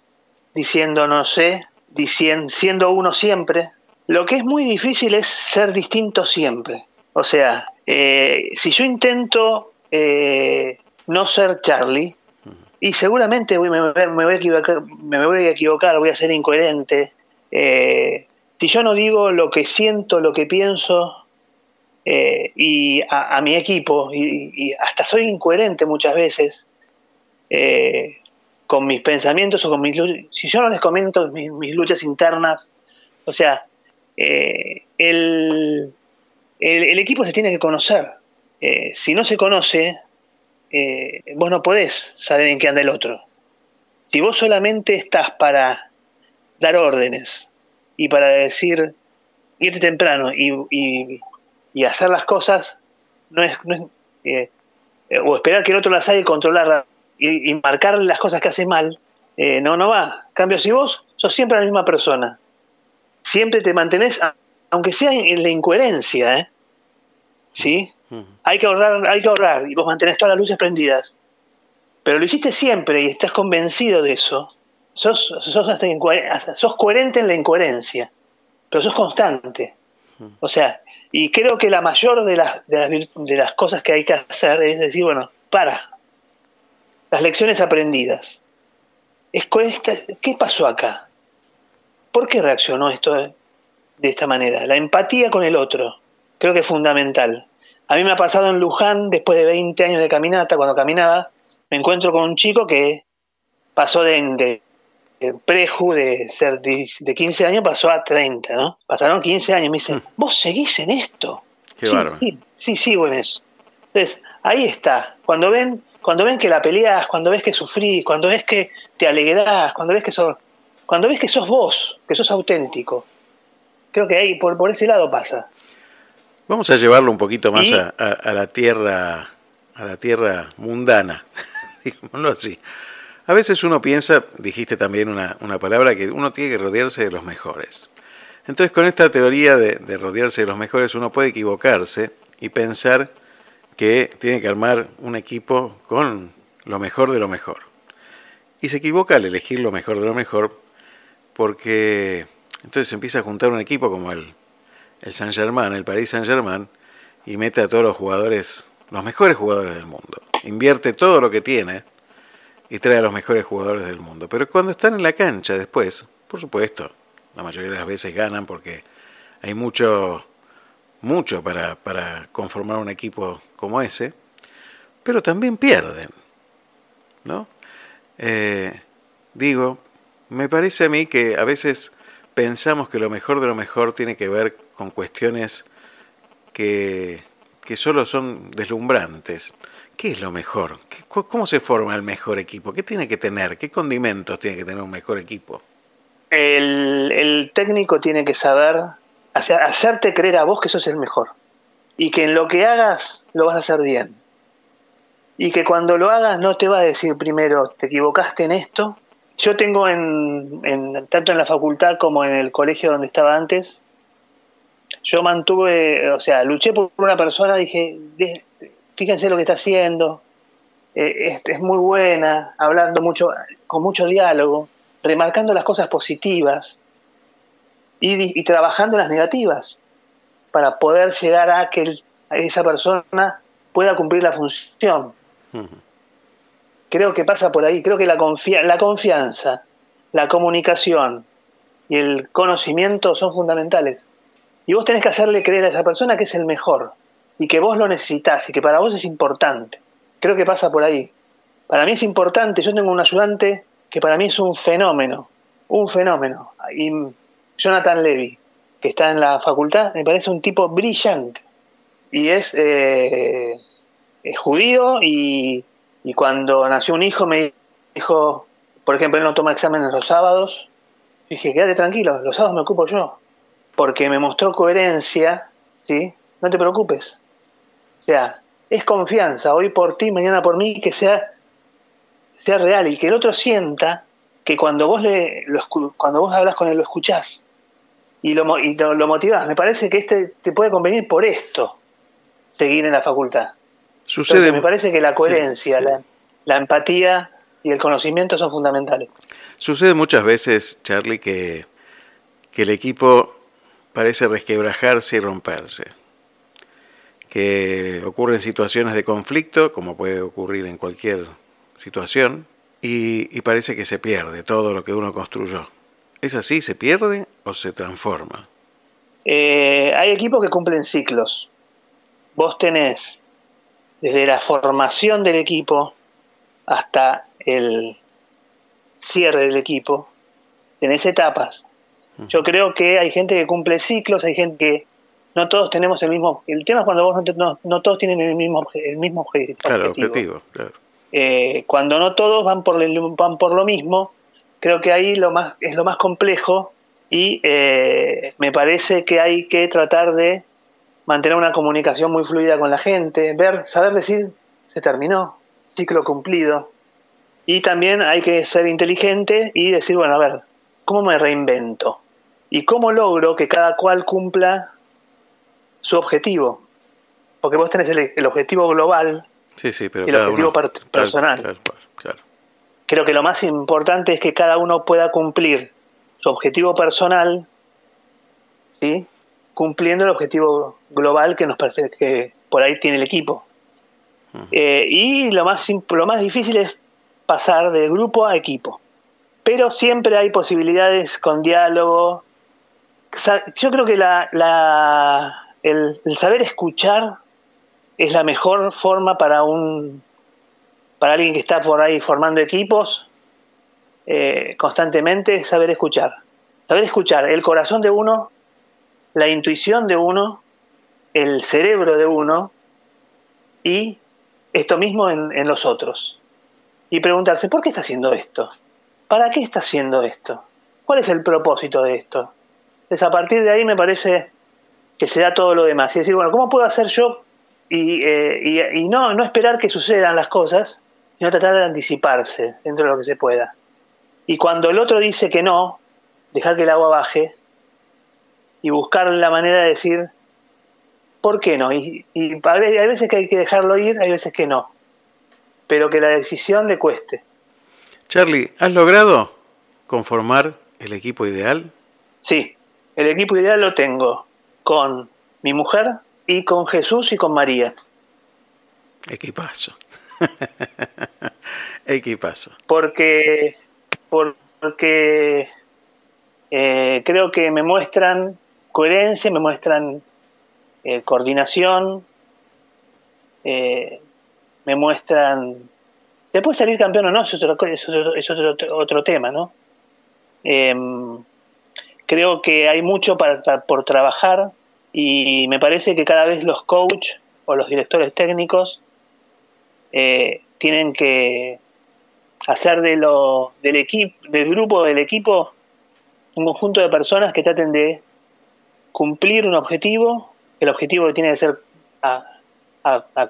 F: diciendo no sé, diciendo, siendo uno siempre, lo que es muy difícil es ser distinto siempre. O sea, eh, si yo intento eh, no ser Charlie, y seguramente me, voy a equivocar, me voy a equivocar, voy a ser incoherente. Eh, si yo no digo lo que siento, lo que pienso, y a, mi equipo, y, hasta soy incoherente muchas veces con mis pensamientos o con mis si yo no les comento mis luchas internas, o sea, eh, el, el, equipo se tiene que conocer. Eh, si no se conoce, eh, vos no podés saber en qué anda el otro. Si vos solamente estás para dar órdenes y para decir, irte temprano y, y, hacer las cosas, no es, no es o esperar que el otro las haga y controlarlas y, marcarle las cosas que hace mal, no, no va. Cambio, si vos sos siempre la misma persona, siempre te mantenés, aunque sea en la incoherencia, ¿eh? ¿sí? Hay que ahorrar, hay que ahorrar, y vos mantenés todas las luces prendidas. Pero lo hiciste siempre y estás convencido de eso. Sos, sos, coherente en la incoherencia, pero sos constante. O sea, y creo que la mayor de las, de las, de las cosas que hay que hacer es decir, bueno, para. Las lecciones aprendidas. Es, ¿Qué pasó acá? ¿Por qué reaccionó esto de esta manera? La empatía con el otro, creo que es fundamental. A mí me ha pasado en Luján, después de 20 años de caminata, cuando caminaba, me encuentro con un chico que pasó de, de, preju, de ser de, 15 años, pasó a 30, ¿no? Pasaron 15 años, me dicen, hmm. vos seguís en esto.
A: Qué
F: sí,
A: sí,
F: sí, sigo en eso. Entonces, ahí está. Cuando ven, cuando ven que la peleas, cuando ves que sufrís, cuando ves que te alegrás, cuando ves que sos, cuando ves que sos vos, que sos auténtico, creo que ahí por, por ese lado pasa.
A: Vamos a llevarlo un poquito más a, la tierra, a la tierra mundana, digámoslo así. A veces uno piensa, dijiste también una, palabra, que uno tiene que rodearse de los mejores. Entonces con esta teoría de, de, rodearse de los mejores uno puede equivocarse y pensar que tiene que armar un equipo con lo mejor de lo mejor. Y se equivoca al elegir lo mejor de lo mejor porque entonces empieza a juntar un equipo como el el Saint Germain, el Paris Saint Germain, y mete a todos los jugadores, los mejores jugadores del mundo. Invierte todo lo que tiene y trae a los mejores jugadores del mundo. Pero cuando están en la cancha después, por supuesto, la mayoría de las veces ganan porque hay mucho, mucho para, para conformar un equipo como ese, pero también pierden. ¿no? Eh, digo, me parece a mí que a veces pensamos que lo mejor de lo mejor tiene que ver con cuestiones que, que solo son deslumbrantes. ¿Qué es lo mejor? ¿Cómo se forma el mejor equipo? ¿Qué tiene que tener? ¿Qué condimentos tiene que tener un mejor equipo?
F: El, técnico tiene que saber hacerte creer a vos que sos el mejor. Y que en lo que hagas lo vas a hacer bien. Y que cuando lo hagas no te va a decir primero, te equivocaste en esto, yo tengo en, tanto en la facultad como en el colegio donde estaba antes, yo mantuve, o sea, luché por una persona, dije, fíjense lo que está haciendo, eh, es, muy buena, hablando mucho, con mucho diálogo, remarcando las cosas positivas y, trabajando en las negativas para poder llegar a que esa persona pueda cumplir la función. Creo que pasa por ahí, creo que la, la confianza, la comunicación y el conocimiento son fundamentales. Y vos tenés que hacerle creer a esa persona que es el mejor y que vos lo necesitas y que para vos es importante. Creo que pasa por ahí. Para mí es importante, yo tengo un ayudante que para mí es un fenómeno, un fenómeno. Y Jonathan Levy, que está en la facultad, me parece un tipo brillante. Y es, eh, es judío y y cuando nació un hijo me dijo, por ejemplo, él no toma exámenes los sábados. dije, quédate tranquilo, los sábados me ocupo yo. Porque me mostró coherencia, ¿sí? No te preocupes. O sea, es confianza, hoy por ti, mañana por mí, que sea, sea real y que el otro sienta que cuando vos, le, lo, cuando vos hablas con él lo escuchás y lo, y lo, motivás. Me parece que este te puede convenir por esto, seguir en la facultad.
A: Sucede,
F: me parece que la coherencia, La, empatía y el conocimiento son fundamentales.
A: Sucede muchas veces, Charlie, que, que el equipo parece resquebrajarse y romperse. Que ocurren situaciones de conflicto, como puede ocurrir en cualquier situación, y, parece que se pierde todo lo que uno construyó. ¿Es así? ¿Se pierde o se transforma?
F: Eh, hay equipos que cumplen ciclos. Vos tenés desde la formación del equipo hasta el cierre del equipo, tenés etapas. Yo creo que hay gente que cumple ciclos, hay gente que no todos tenemos el mismo. El tema es cuando vos no, no, todos tienen el mismo, el mismo objetivo.
A: Claro, objetivo, claro.
F: Eh, cuando no todos van por, van por lo mismo, creo que ahí lo más, es lo más complejo y eh, me parece que hay que tratar de mantener una comunicación muy fluida con la gente, ver, saber decir, se terminó, ciclo cumplido. Y también hay que ser inteligente y decir, bueno, a ver, ¿cómo me reinvento? ¿Y cómo logro que cada cual cumpla su objetivo? Porque vos tenés el, objetivo global
A: sí, sí, pero
F: y el objetivo personal. Creo que lo más importante es que cada uno pueda cumplir su objetivo personal, ¿sí? cumpliendo el objetivo global que nos parece que por ahí tiene el equipo. Eh, y lo más, lo más difícil es pasar de grupo a equipo. pero siempre hay posibilidades con diálogo. Yo creo que la, el, saber escuchar es la mejor forma para un para alguien que está por ahí formando equipos eh, constantemente, saber escuchar. Saber escuchar el corazón de uno, la intuición de uno, el cerebro de uno y esto mismo en, los otros. Y preguntarse, ¿por qué está haciendo esto? ¿Para qué está haciendo esto? ¿Cuál es el propósito de esto? Entonces a partir de ahí me parece que se da todo lo demás. Y decir, bueno, ¿cómo puedo hacer yo? Y, eh, y, no, no esperar que sucedan las cosas, sino tratar de anticiparse dentro de lo que se pueda. Y cuando el otro dice que no, dejar que el agua baje y buscar la manera de decir, ¿por qué no? Y, hay veces que hay que dejarlo ir, hay veces que no. Pero que la decisión le cueste.
A: Charlie, ¿has logrado conformar el equipo ideal?
F: Sí, el equipo ideal lo tengo con mi mujer y con Jesús y con María.
A: Equipazo. Equipazo.
F: Porque, porque eh, creo que me muestran coherencia, me muestran eh, coordinación, eh, me muestran... Después salir campeón o no es otro, es otro, tema, ¿no? Em, creo que hay mucho por trabajar y me parece que cada vez los coach o los directores técnicos eh, tienen que hacer de lo, del equipo, del grupo, del equipo, un conjunto de personas que traten de cumplir un objetivo el objetivo tiene que ser a,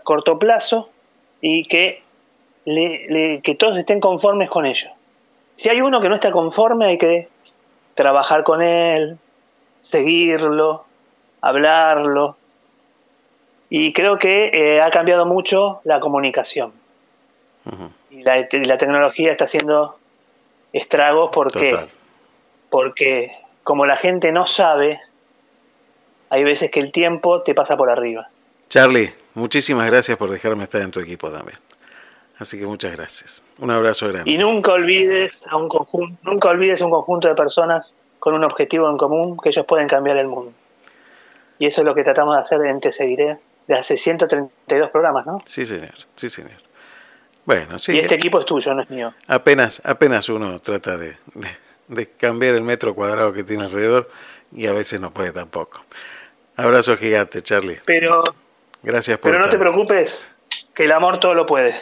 F: corto plazo y que, que todos estén conformes con ello. Si hay uno que no está conforme, hay que trabajar con él, seguirlo, hablarlo. Y creo que eh, ha cambiado mucho la comunicación. y, la, tecnología está haciendo estragos porque, porque como la gente no sabe hay veces que el tiempo te pasa por arriba.
A: Charlie, muchísimas gracias por dejarme estar en tu equipo también. Así que muchas gracias. Un abrazo grande.
F: Y nunca olvides a un conjunto, nunca olvides un conjunto de personas con un objetivo en común que ellos pueden cambiar el mundo. Y eso es lo que tratamos de hacer en Te Seguiré de hace 132 programas, ¿no?
A: Sí, señor. Sí, señor. Bueno, sí.
F: Y este equipo es tuyo, no es mío.
A: Apenas, apenas uno trata de, de cambiar el metro cuadrado que tiene alrededor y a veces no puede tampoco. Abrazo gigante, Charlie.
F: Pero,
A: Gracias por
F: pero no te preocupes, que el amor todo lo puede.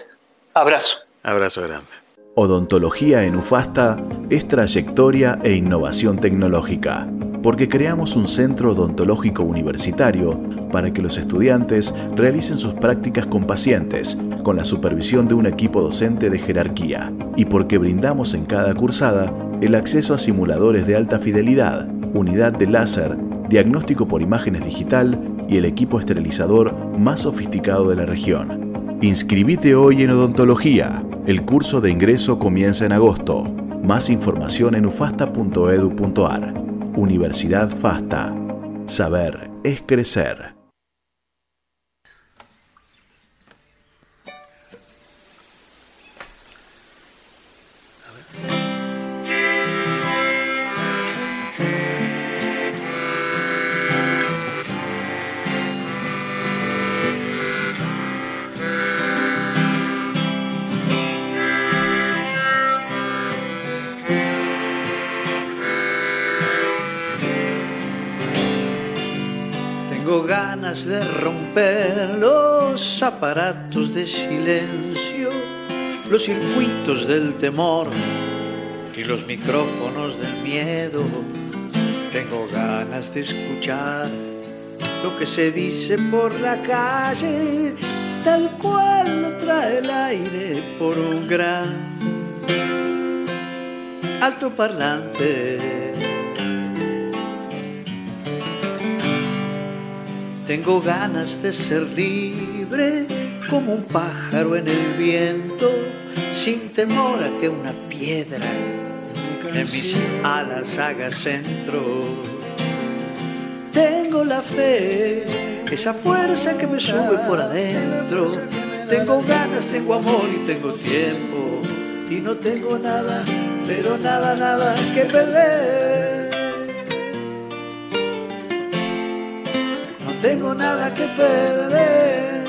F: Abrazo.
A: Abrazo grande.
E: Odontología en UFASTA es trayectoria e innovación tecnológica, porque creamos un centro odontológico universitario para que los estudiantes realicen sus prácticas con pacientes, con la supervisión de un equipo docente de jerarquía, y porque brindamos en cada cursada el acceso a simuladores de alta fidelidad, unidad de láser diagnóstico por imágenes digital y el equipo esterilizador más sofisticado de la región. Inscribite hoy en odontología. El curso de ingreso comienza en agosto. Más información en ufasta.edu.ar. Universidad FASTA. Saber es crecer.
G: De romper los aparatos de silencio, los circuitos del temor y los micrófonos del miedo. Tengo ganas de escuchar lo que se dice por la calle, tal cual lo trae el aire por un gran alto parlante Tengo ganas de ser libre como un pájaro en el viento, sin temor a que una piedra en mis alas haga centro. Tengo la fe, esa fuerza que me sube por adentro. Tengo ganas, tengo amor y tengo tiempo y no tengo nada pero nada, nada que perder. Tengo nada que perder.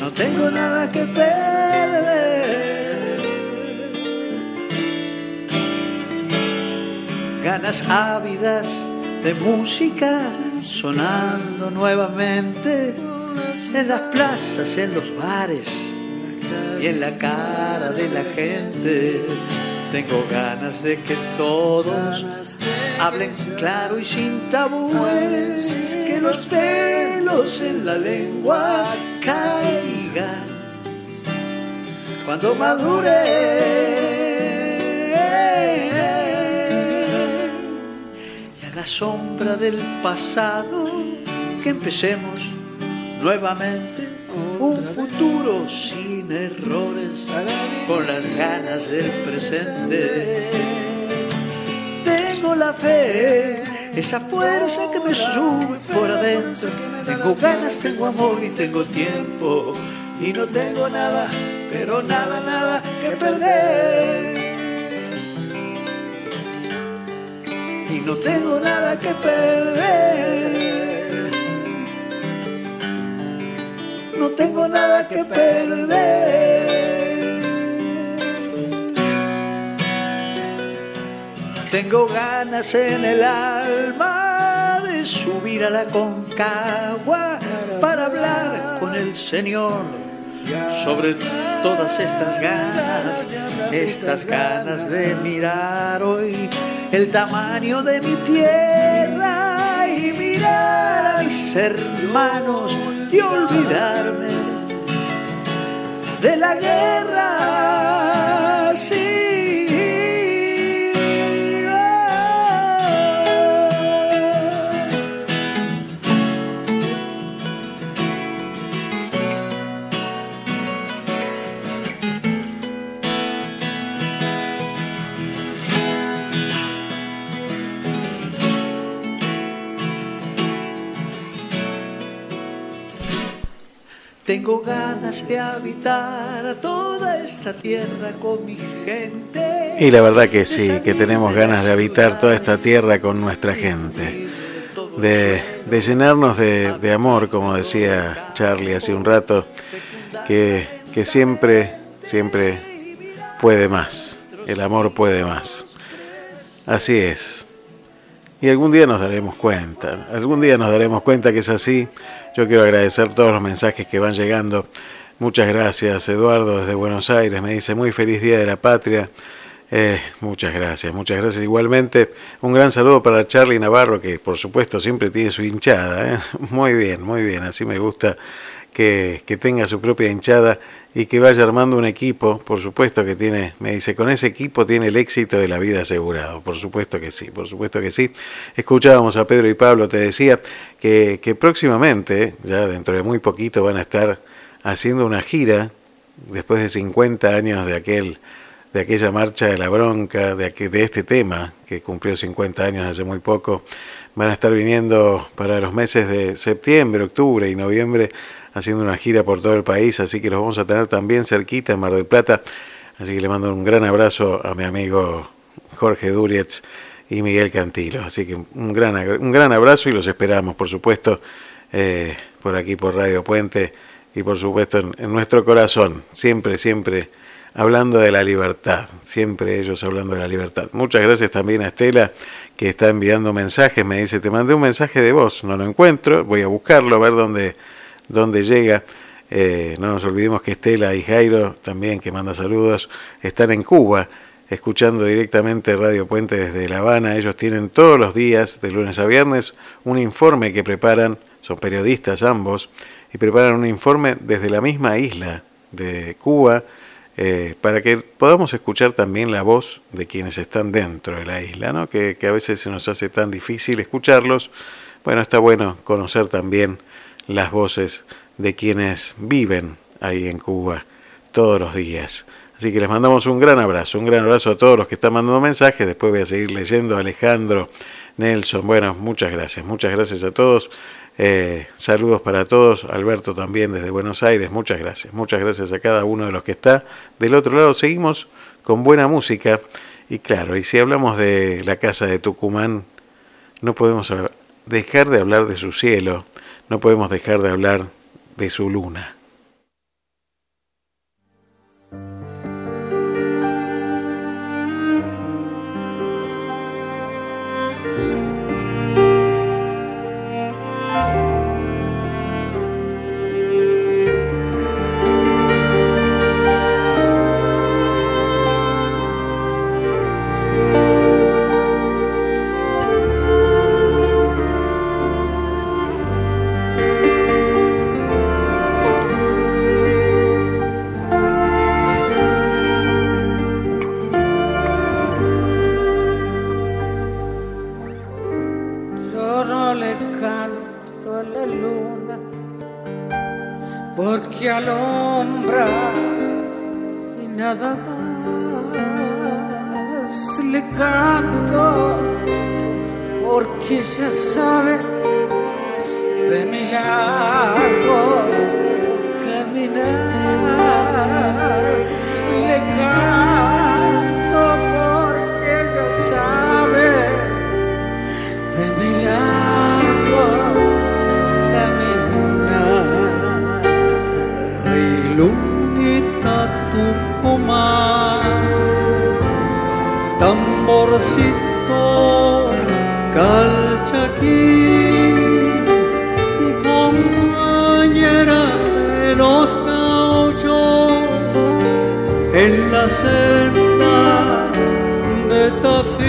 G: No tengo nada que perder. Ganas ávidas de música sonando nuevamente en las plazas, en los bares y en la cara de la gente. Tengo ganas de que todos hablen claro y sin tabúes, que los pelos en la lengua caigan cuando madure. Y a la sombra del pasado que empecemos nuevamente un futuro sin errores, con las ganas del presente. Tengo la fe, esa fuerza que me sube por adentro. Tengo ganas, tengo amor y tengo tiempo. Y no tengo nada, pero nada, nada que perder. Y no tengo nada que perder. No tengo nada que perder. Tengo ganas en el alma de subir a la concagua para hablar con el Señor sobre todas estas ganas, estas ganas de mirar hoy el tamaño de mi tierra mirar mis hermanos y olvidarme de la guerra. Tengo ganas de habitar toda esta tierra con mi gente.
A: Y la verdad que sí, que tenemos ganas de habitar toda esta tierra con nuestra gente. De, llenarnos de, amor, como decía Charlie hace un rato, que, que siempre, siempre puede más. El amor puede más. Así es. Y algún día nos daremos cuenta, algún día nos daremos cuenta que es así yo quiero agradecer todos los mensajes que van llegando. Muchas gracias, Eduardo, desde Buenos Aires. Me dice muy feliz Día de la Patria. Eh, muchas gracias, muchas gracias. Igualmente, un gran saludo para Charlie Navarro, que por supuesto siempre tiene su hinchada. ¿eh? Muy bien, muy bien. Así me gusta que, tenga su propia hinchada y que vaya armando un equipo, por supuesto que tiene, me dice, con ese equipo tiene el éxito de la vida asegurado, por supuesto que sí, por supuesto que sí. Escuchábamos a Pedro y Pablo, te decía que, que próximamente, ya dentro de muy poquito, van a estar haciendo una gira, después de 50 años de aquel de aquella marcha de la bronca, de, de este tema que cumplió 50 años hace muy poco, van a estar viniendo para los meses de septiembre, octubre y noviembre haciendo una gira por todo el país, así que los vamos a tener también cerquita en Mar del Plata. Así que le mando un gran abrazo a mi amigo Jorge Durietz y Miguel Cantilo. Así que un gran, un gran abrazo y los esperamos, por supuesto, eh, por aquí por Radio Puente y por supuesto en, en, nuestro corazón, siempre, siempre hablando de la libertad, siempre ellos hablando de la libertad. Muchas gracias también a Estela que está enviando mensajes, me dice, te mandé un mensaje de voz, no lo encuentro, voy a buscarlo, a ver dónde dónde llega. Eh, no nos olvidemos que Estela y Jairo, también que manda saludos, están en Cuba, escuchando directamente Radio Puente desde La Habana. Ellos tienen todos los días, de lunes a viernes, un informe que preparan, son periodistas ambos, y preparan un informe desde la misma isla de Cuba, eh, para que podamos escuchar también la voz de quienes están dentro de la isla, ¿no? que, que a veces se nos hace tan difícil escucharlos. Bueno, está bueno conocer también las voces de quienes viven ahí en Cuba todos los días. Así que les mandamos un gran abrazo, un gran abrazo a todos los que están mandando mensajes. Después voy a seguir leyendo. Alejandro, Nelson, bueno, muchas gracias, muchas gracias a todos.
H: Eh, saludos para todos, Alberto también desde Buenos Aires, muchas gracias, muchas gracias a cada uno de los que está del otro lado. Seguimos con buena música y claro, y si hablamos de la casa de Tucumán, no podemos dejar de hablar de su cielo, no podemos dejar de hablar de su luna.
B: nada más
H: le canto porque ya sabe de mi largo caminar. Le canto porque ya sabe de mi largo amorcito calchaquí, compañera de los gauchos en las sendas de Tafí.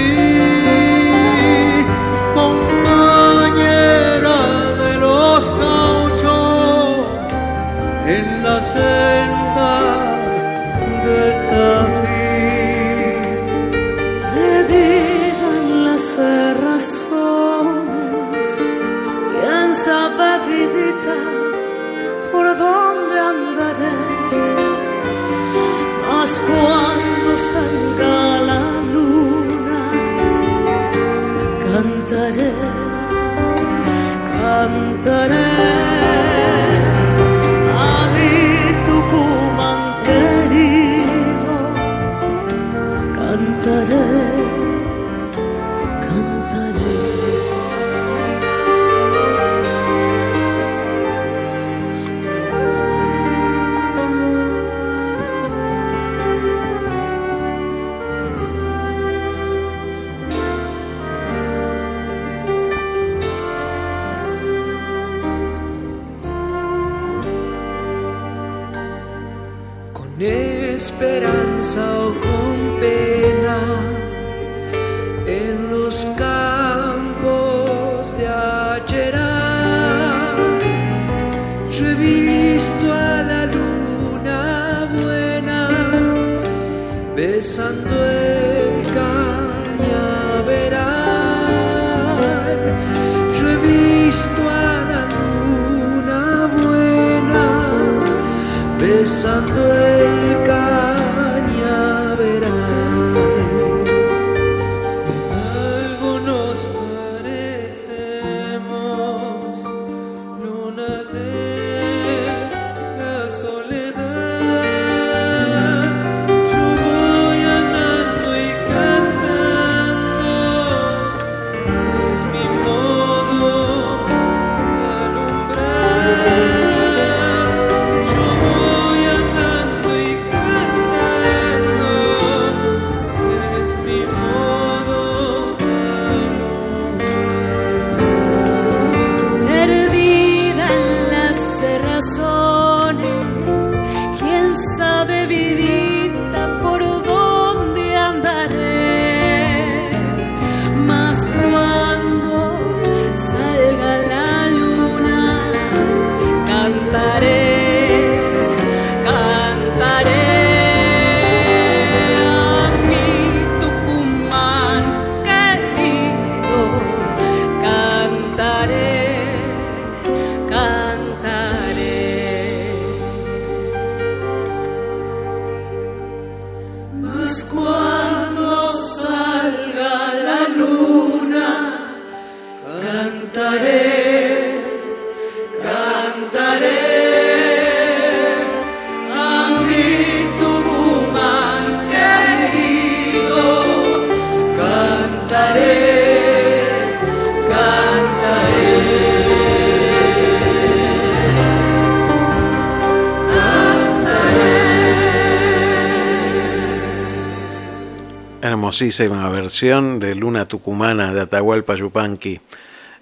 A: Hermosísima versión de Luna Tucumana de Atahualpa Yupanqui.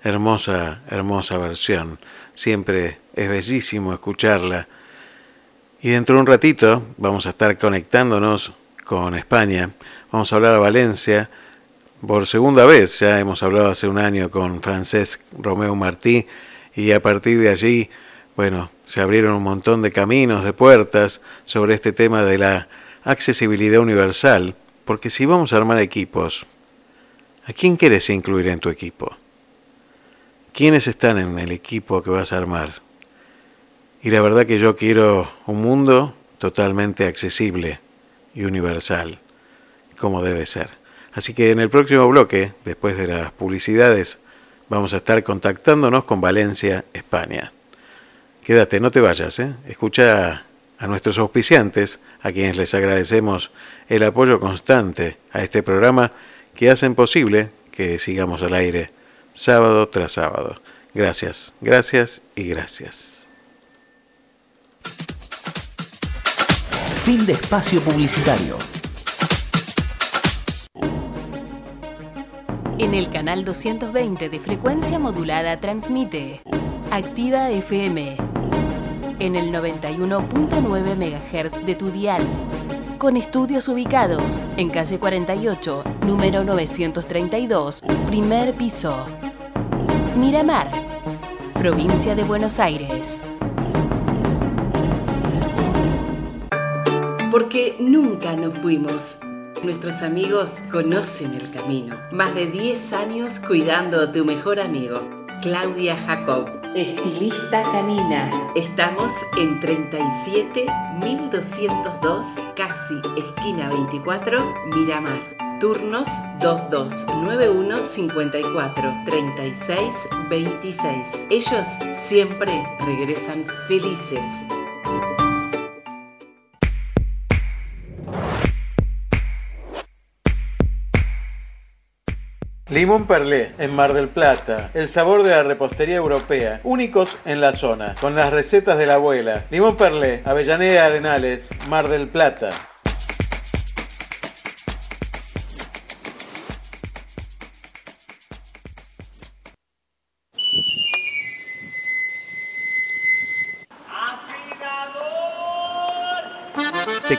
A: Hermosa, hermosa versión. Siempre es bellísimo escucharla. Y dentro de un ratito vamos a estar conectándonos con España. Vamos a hablar a Valencia por segunda vez. Ya hemos hablado hace un año con Francesc Romeo Martí y a partir de allí, bueno, se abrieron un montón de caminos, de puertas sobre este tema de la accesibilidad universal porque si vamos a armar equipos, ¿a quién quieres incluir en tu equipo? ¿Quiénes están en el equipo que vas a armar? Y la verdad que yo quiero un mundo totalmente accesible y universal, como debe ser. Así que en el próximo bloque, después de las publicidades, vamos a estar contactándonos con Valencia, España. Quédate, no te vayas, ¿eh? escucha a nuestros auspiciantes, a quienes les agradecemos el apoyo constante a este programa que hacen posible que sigamos al aire sábado tras sábado. Gracias, gracias y gracias.
I: Fin de espacio publicitario.
J: En el canal 220 de frecuencia modulada transmite Activa FM en el 91.9 MHz de tu dial con estudios ubicados en calle 48, número 932, primer piso. Miramar, provincia de Buenos Aires. Porque nunca nos fuimos. Nuestros amigos conocen el camino. Más de 10 años cuidando a tu mejor amigo, Claudia Jacob Estilista Canina. Estamos en 37202, casi esquina 24, Miramar. Turnos 2291 54 36 26. Ellos siempre regresan felices.
A: Limón Perlé, en Mar del Plata. El sabor de la repostería europea. Únicos en la zona. Con las recetas de la abuela. Limón Perlé, Avellaneda Arenales, Mar del Plata.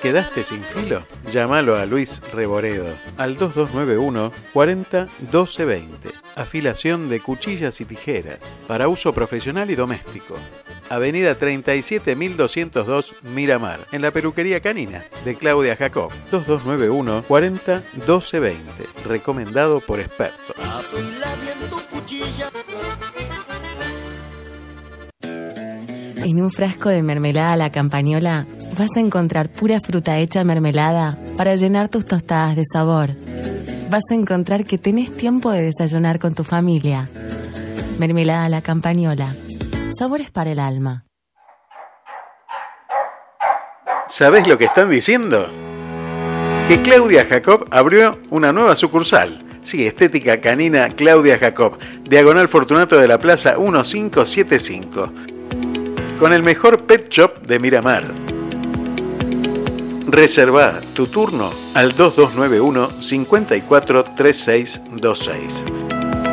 A: Quedaste sin filo? Llámalo a Luis Reboredo al 2291 40 12 20. Afilación de cuchillas y tijeras para uso profesional y doméstico. Avenida 37202 Miramar, en la peluquería canina de Claudia Jacob. 2291 40 12 20. Recomendado por expertos.
J: En un frasco de mermelada a la campañola vas a encontrar pura fruta hecha mermelada para llenar tus tostadas de sabor. Vas a encontrar que tenés tiempo de desayunar con tu familia. Mermelada la campañola. Sabores para el alma.
A: ¿Sabés lo que están diciendo? Que Claudia Jacob abrió una nueva sucursal. Sí, Estética Canina Claudia Jacob, Diagonal Fortunato de la Plaza 1575. Con el mejor pet shop de Miramar. Reserva tu turno al 2291 543626.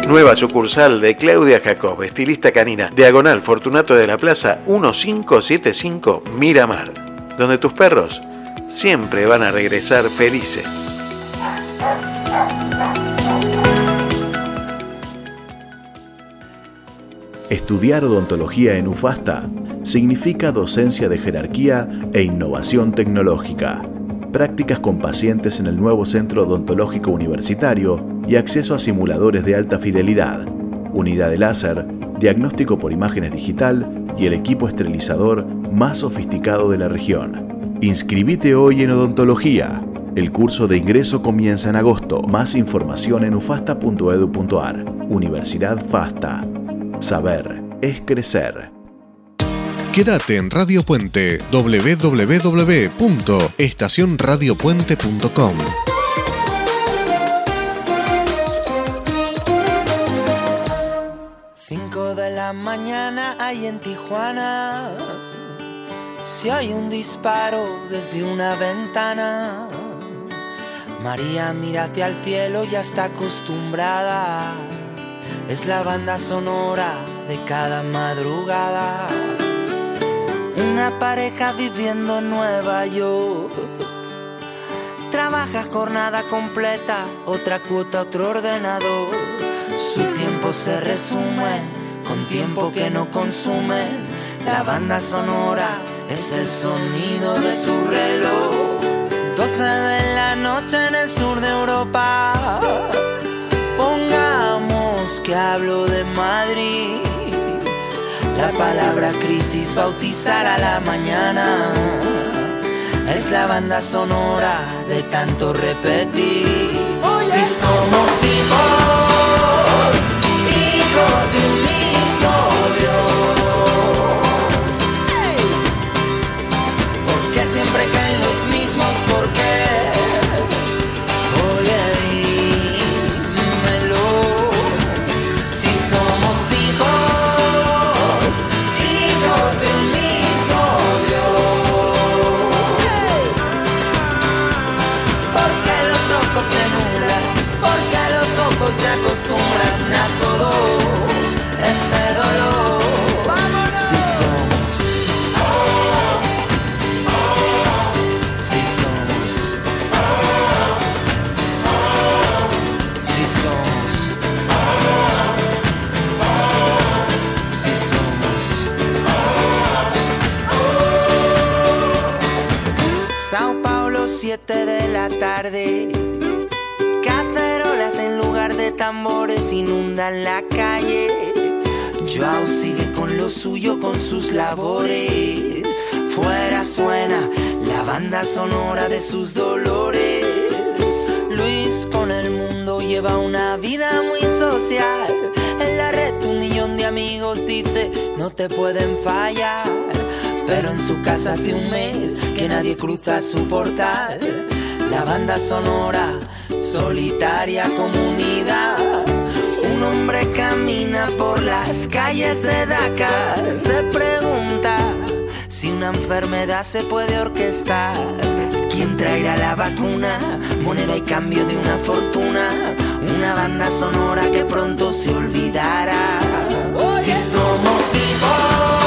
A: Nueva sucursal de Claudia Jacob, estilista canina, diagonal Fortunato de la Plaza 1575 Miramar, donde tus perros siempre van a regresar felices.
E: Estudiar odontología en UFASTA significa docencia de jerarquía e innovación tecnológica, prácticas con pacientes en el nuevo Centro Odontológico Universitario y acceso a simuladores de alta fidelidad, unidad de láser, diagnóstico por imágenes digital y el equipo esterilizador más sofisticado de la región. Inscribite hoy en odontología. El curso de ingreso comienza en agosto. Más información en ufasta.edu.ar. Universidad FASTA. Saber es crecer.
K: Quédate en Radio Puente www.estacionradiopuente.com.
L: Cinco de la mañana hay en Tijuana. Si hay un disparo desde una ventana. María mira hacia el cielo, ya está acostumbrada es la banda sonora de cada madrugada. Una pareja viviendo en Nueva York. Trabaja jornada completa, otra cuota, otro ordenador. Su tiempo se resume con tiempo que no consume. La banda sonora es el sonido de su reloj. 12 de la noche en el sur de Europa. Que hablo de Madrid. La palabra crisis bautizará la mañana. Es la banda sonora de tanto repetir. Si somos hijos, tambores inundan la calle. Joao sigue con lo suyo, con sus labores. Fuera suena la banda sonora de sus dolores. Luis con el mundo lleva una vida muy social. En la red un millón de amigos dice no te pueden fallar. Pero en su casa hace un mes que nadie cruza su portal. La banda sonora, solitaria comunidad. Hombre camina por las calles de Dakar. Se pregunta si una enfermedad se puede orquestar. ¿Quién traerá la vacuna? Moneda y cambio de una fortuna. Una banda sonora que pronto se olvidará. Si somos hijos,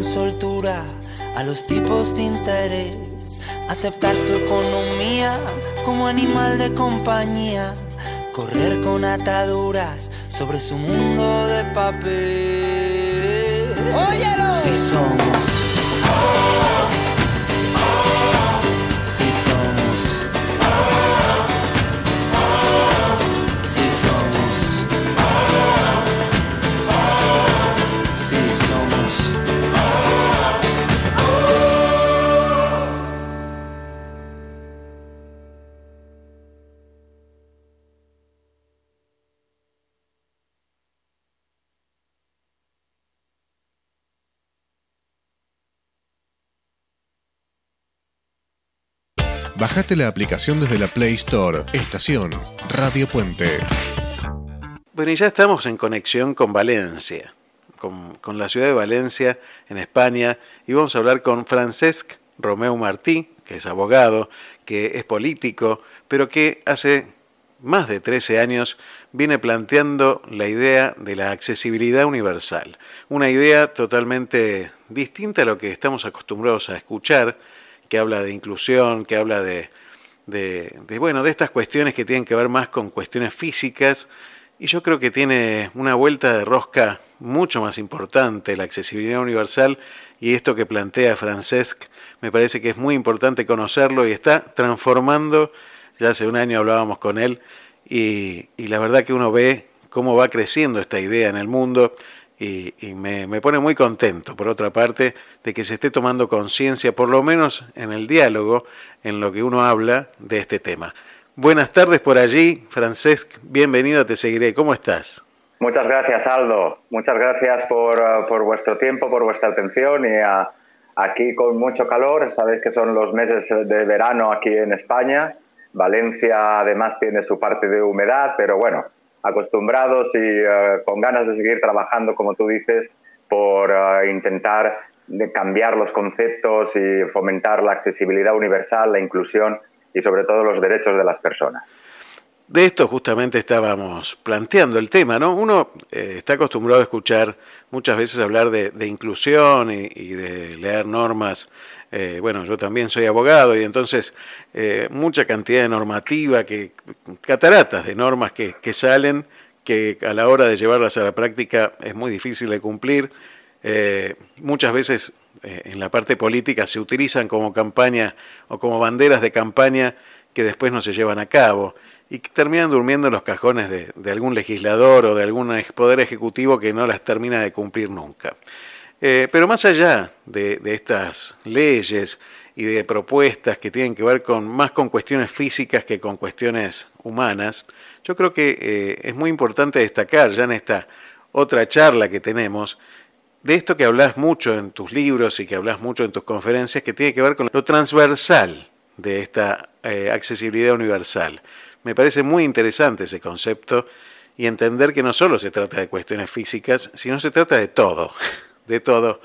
L: con soltura a los tipos de interés, aceptar su economía como animal de compañía, correr con ataduras sobre su mundo de papel. Si somos,
K: Bajate la aplicación desde la Play Store. Estación Radio Puente.
A: Bueno, y ya estamos en conexión con Valencia, con, la ciudad de Valencia, en España, y vamos a hablar con Francesc Romeu Martí, que es abogado, que es político, pero que hace más de 13 años viene planteando la idea de la accesibilidad universal, una idea totalmente distinta a lo que estamos acostumbrados a escuchar, que habla de inclusión, que habla de, de, bueno, de estas cuestiones que tienen que ver más con cuestiones físicas, y yo creo que tiene una vuelta de rosca mucho más importante, la accesibilidad universal, y esto que plantea Francesc, me parece que es muy importante conocerlo y está transformando ya hace un año hablábamos con él y, la verdad que uno ve cómo va creciendo esta idea en el mundo y, me, pone muy contento, por otra parte, de que se esté tomando conciencia, por lo menos en el diálogo, en lo que uno habla de este tema. Buenas tardes por allí, Francesc, bienvenido, te seguiré. ¿Cómo estás?
M: Muchas gracias, Aldo. Muchas gracias por, uh, por vuestro tiempo, por vuestra atención y uh, aquí con mucho calor. Sabéis que son los meses de verano aquí en España Valencia además tiene su parte de humedad, pero bueno, acostumbrados y eh, con ganas de seguir trabajando, como tú dices, por eh, intentar cambiar los conceptos y fomentar la accesibilidad universal, la inclusión y sobre todo los derechos de las personas.
A: De esto justamente estábamos planteando el tema, ¿no? Uno eh, está acostumbrado a escuchar muchas veces hablar de, inclusión y, y, de leer normas eh, bueno, yo también soy abogado y entonces eh, mucha cantidad de normativa, que, cataratas de normas que, salen, que a la hora de llevarlas a la práctica es muy difícil de cumplir. Eh, muchas veces en la parte política se utilizan como campaña o como banderas de campaña que después no se llevan a cabo y que terminan durmiendo en los cajones de, de algún legislador o de algún poder ejecutivo que no las termina de cumplir nunca. Eh, pero más allá de, estas leyes y de propuestas que tienen que ver con más con cuestiones físicas que con cuestiones humanas, yo creo que eh, es muy importante destacar ya en esta otra charla que tenemos de esto que hablas mucho en tus libros y que hablas mucho en tus conferencias, que tiene que ver con lo transversal de esta eh, accesibilidad universal. Me parece muy interesante ese concepto y entender que no solo se trata de cuestiones físicas, sino se trata de todo de todo,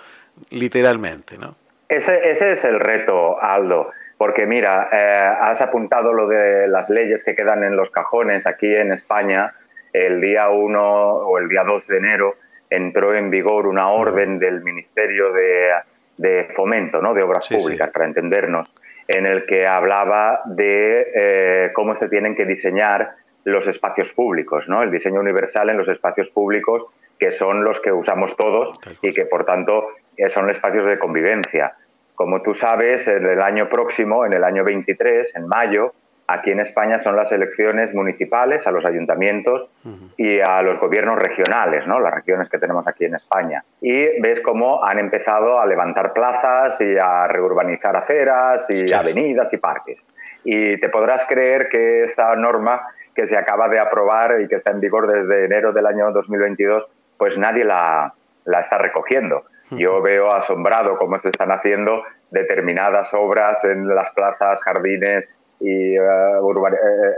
A: literalmente, ¿no?
M: Ese, ese es el reto, Aldo, porque mira, eh, has apuntado lo de las leyes que quedan en los cajones aquí en España. El día 1 o el día 2 de enero entró en vigor una orden del Ministerio de, de Fomento, ¿no? de Obras Públicas, para entendernos, en el que hablaba de eh, cómo se tienen que diseñar los espacios públicos, ¿no? el diseño universal en los espacios públicos que son los que usamos todos y que por tanto eh, son espacios de convivencia. Como tú sabes, en el año próximo, en el año 23, en mayo, aquí en España son las elecciones municipales a los ayuntamientos y a los gobiernos regionales, ¿no? las regiones que tenemos aquí en España. Y ves cómo han empezado a levantar plazas y a reurbanizar aceras y avenidas y parques. Y te podrás creer que esta norma que se acaba de aprobar y que está en vigor desde enero del año 2022 pues nadie la, está recogiendo. Yo veo asombrado cómo se están haciendo determinadas obras en las plazas, jardines y eh, eh, eh,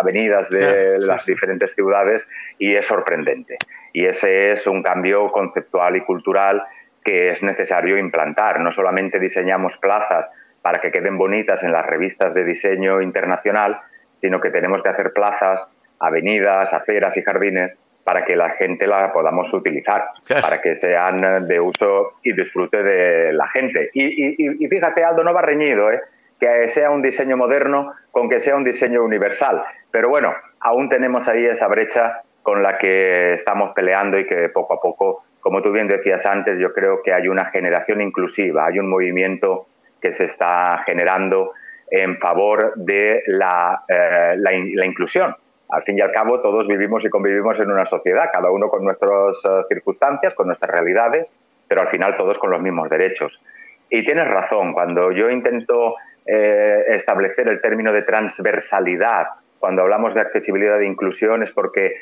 M: avenidas de las diferentes ciudades y es sorprendente. Y ese es un cambio conceptual y cultural que es necesario implantar. No solamente diseñamos plazas para que queden bonitas en las revistas de diseño internacional, sino que tenemos que hacer plazas, avenidas, aceras y jardines para que la gente la podamos utilizar, para que sean de uso y disfrute de la gente. Y, fíjate, Aldo, no va reñido, ¿eh? que sea un diseño moderno con que sea un diseño universal. Pero bueno, aún tenemos ahí esa brecha con la que estamos peleando y que poco a poco, como tú bien decías antes, yo creo que hay una generación inclusiva, hay un movimiento que se está generando en favor de la, eh, la inclusión al fin y al cabo todos vivimos y convivimos en una sociedad, cada uno con nuestras eh, circunstancias, con nuestras realidades, pero al final todos con los mismos derechos. Y tienes razón, cuando yo intento eh, establecer el término de transversalidad, cuando hablamos de accesibilidad e inclusión, es porque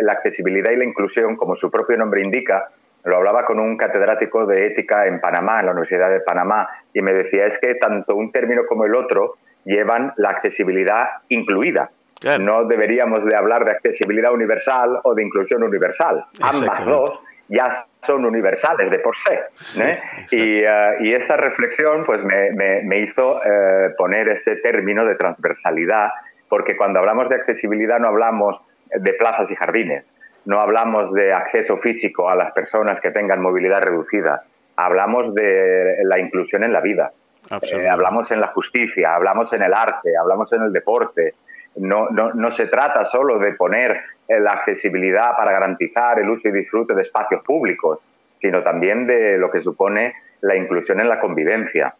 M: la accesibilidad y la inclusión, como su propio nombre indica, lo hablaba con un catedrático de ética en Panamá, en la Universidad de Panamá, y me decía, es que tanto un término como el otro llevan la accesibilidad incluida. No deberíamos de hablar de accesibilidad universal o de inclusión universal. Ambas dos ya son universales de por sí. ¿eh? Eh, y, esta reflexión pues, me, hizo eh, poner ese término de transversalidad porque cuando hablamos de accesibilidad no hablamos de plazas y jardines, no hablamos de acceso físico a las personas que tengan movilidad reducida, hablamos de la inclusión en la vida, eh, hablamos en la justicia, hablamos en el arte, hablamos en el deporte. No, no, no se trata solo de poner eh, la accesibilidad para garantizar el uso y disfrute de espacios públicos, sino también de lo que supone la inclusión en la convivencia.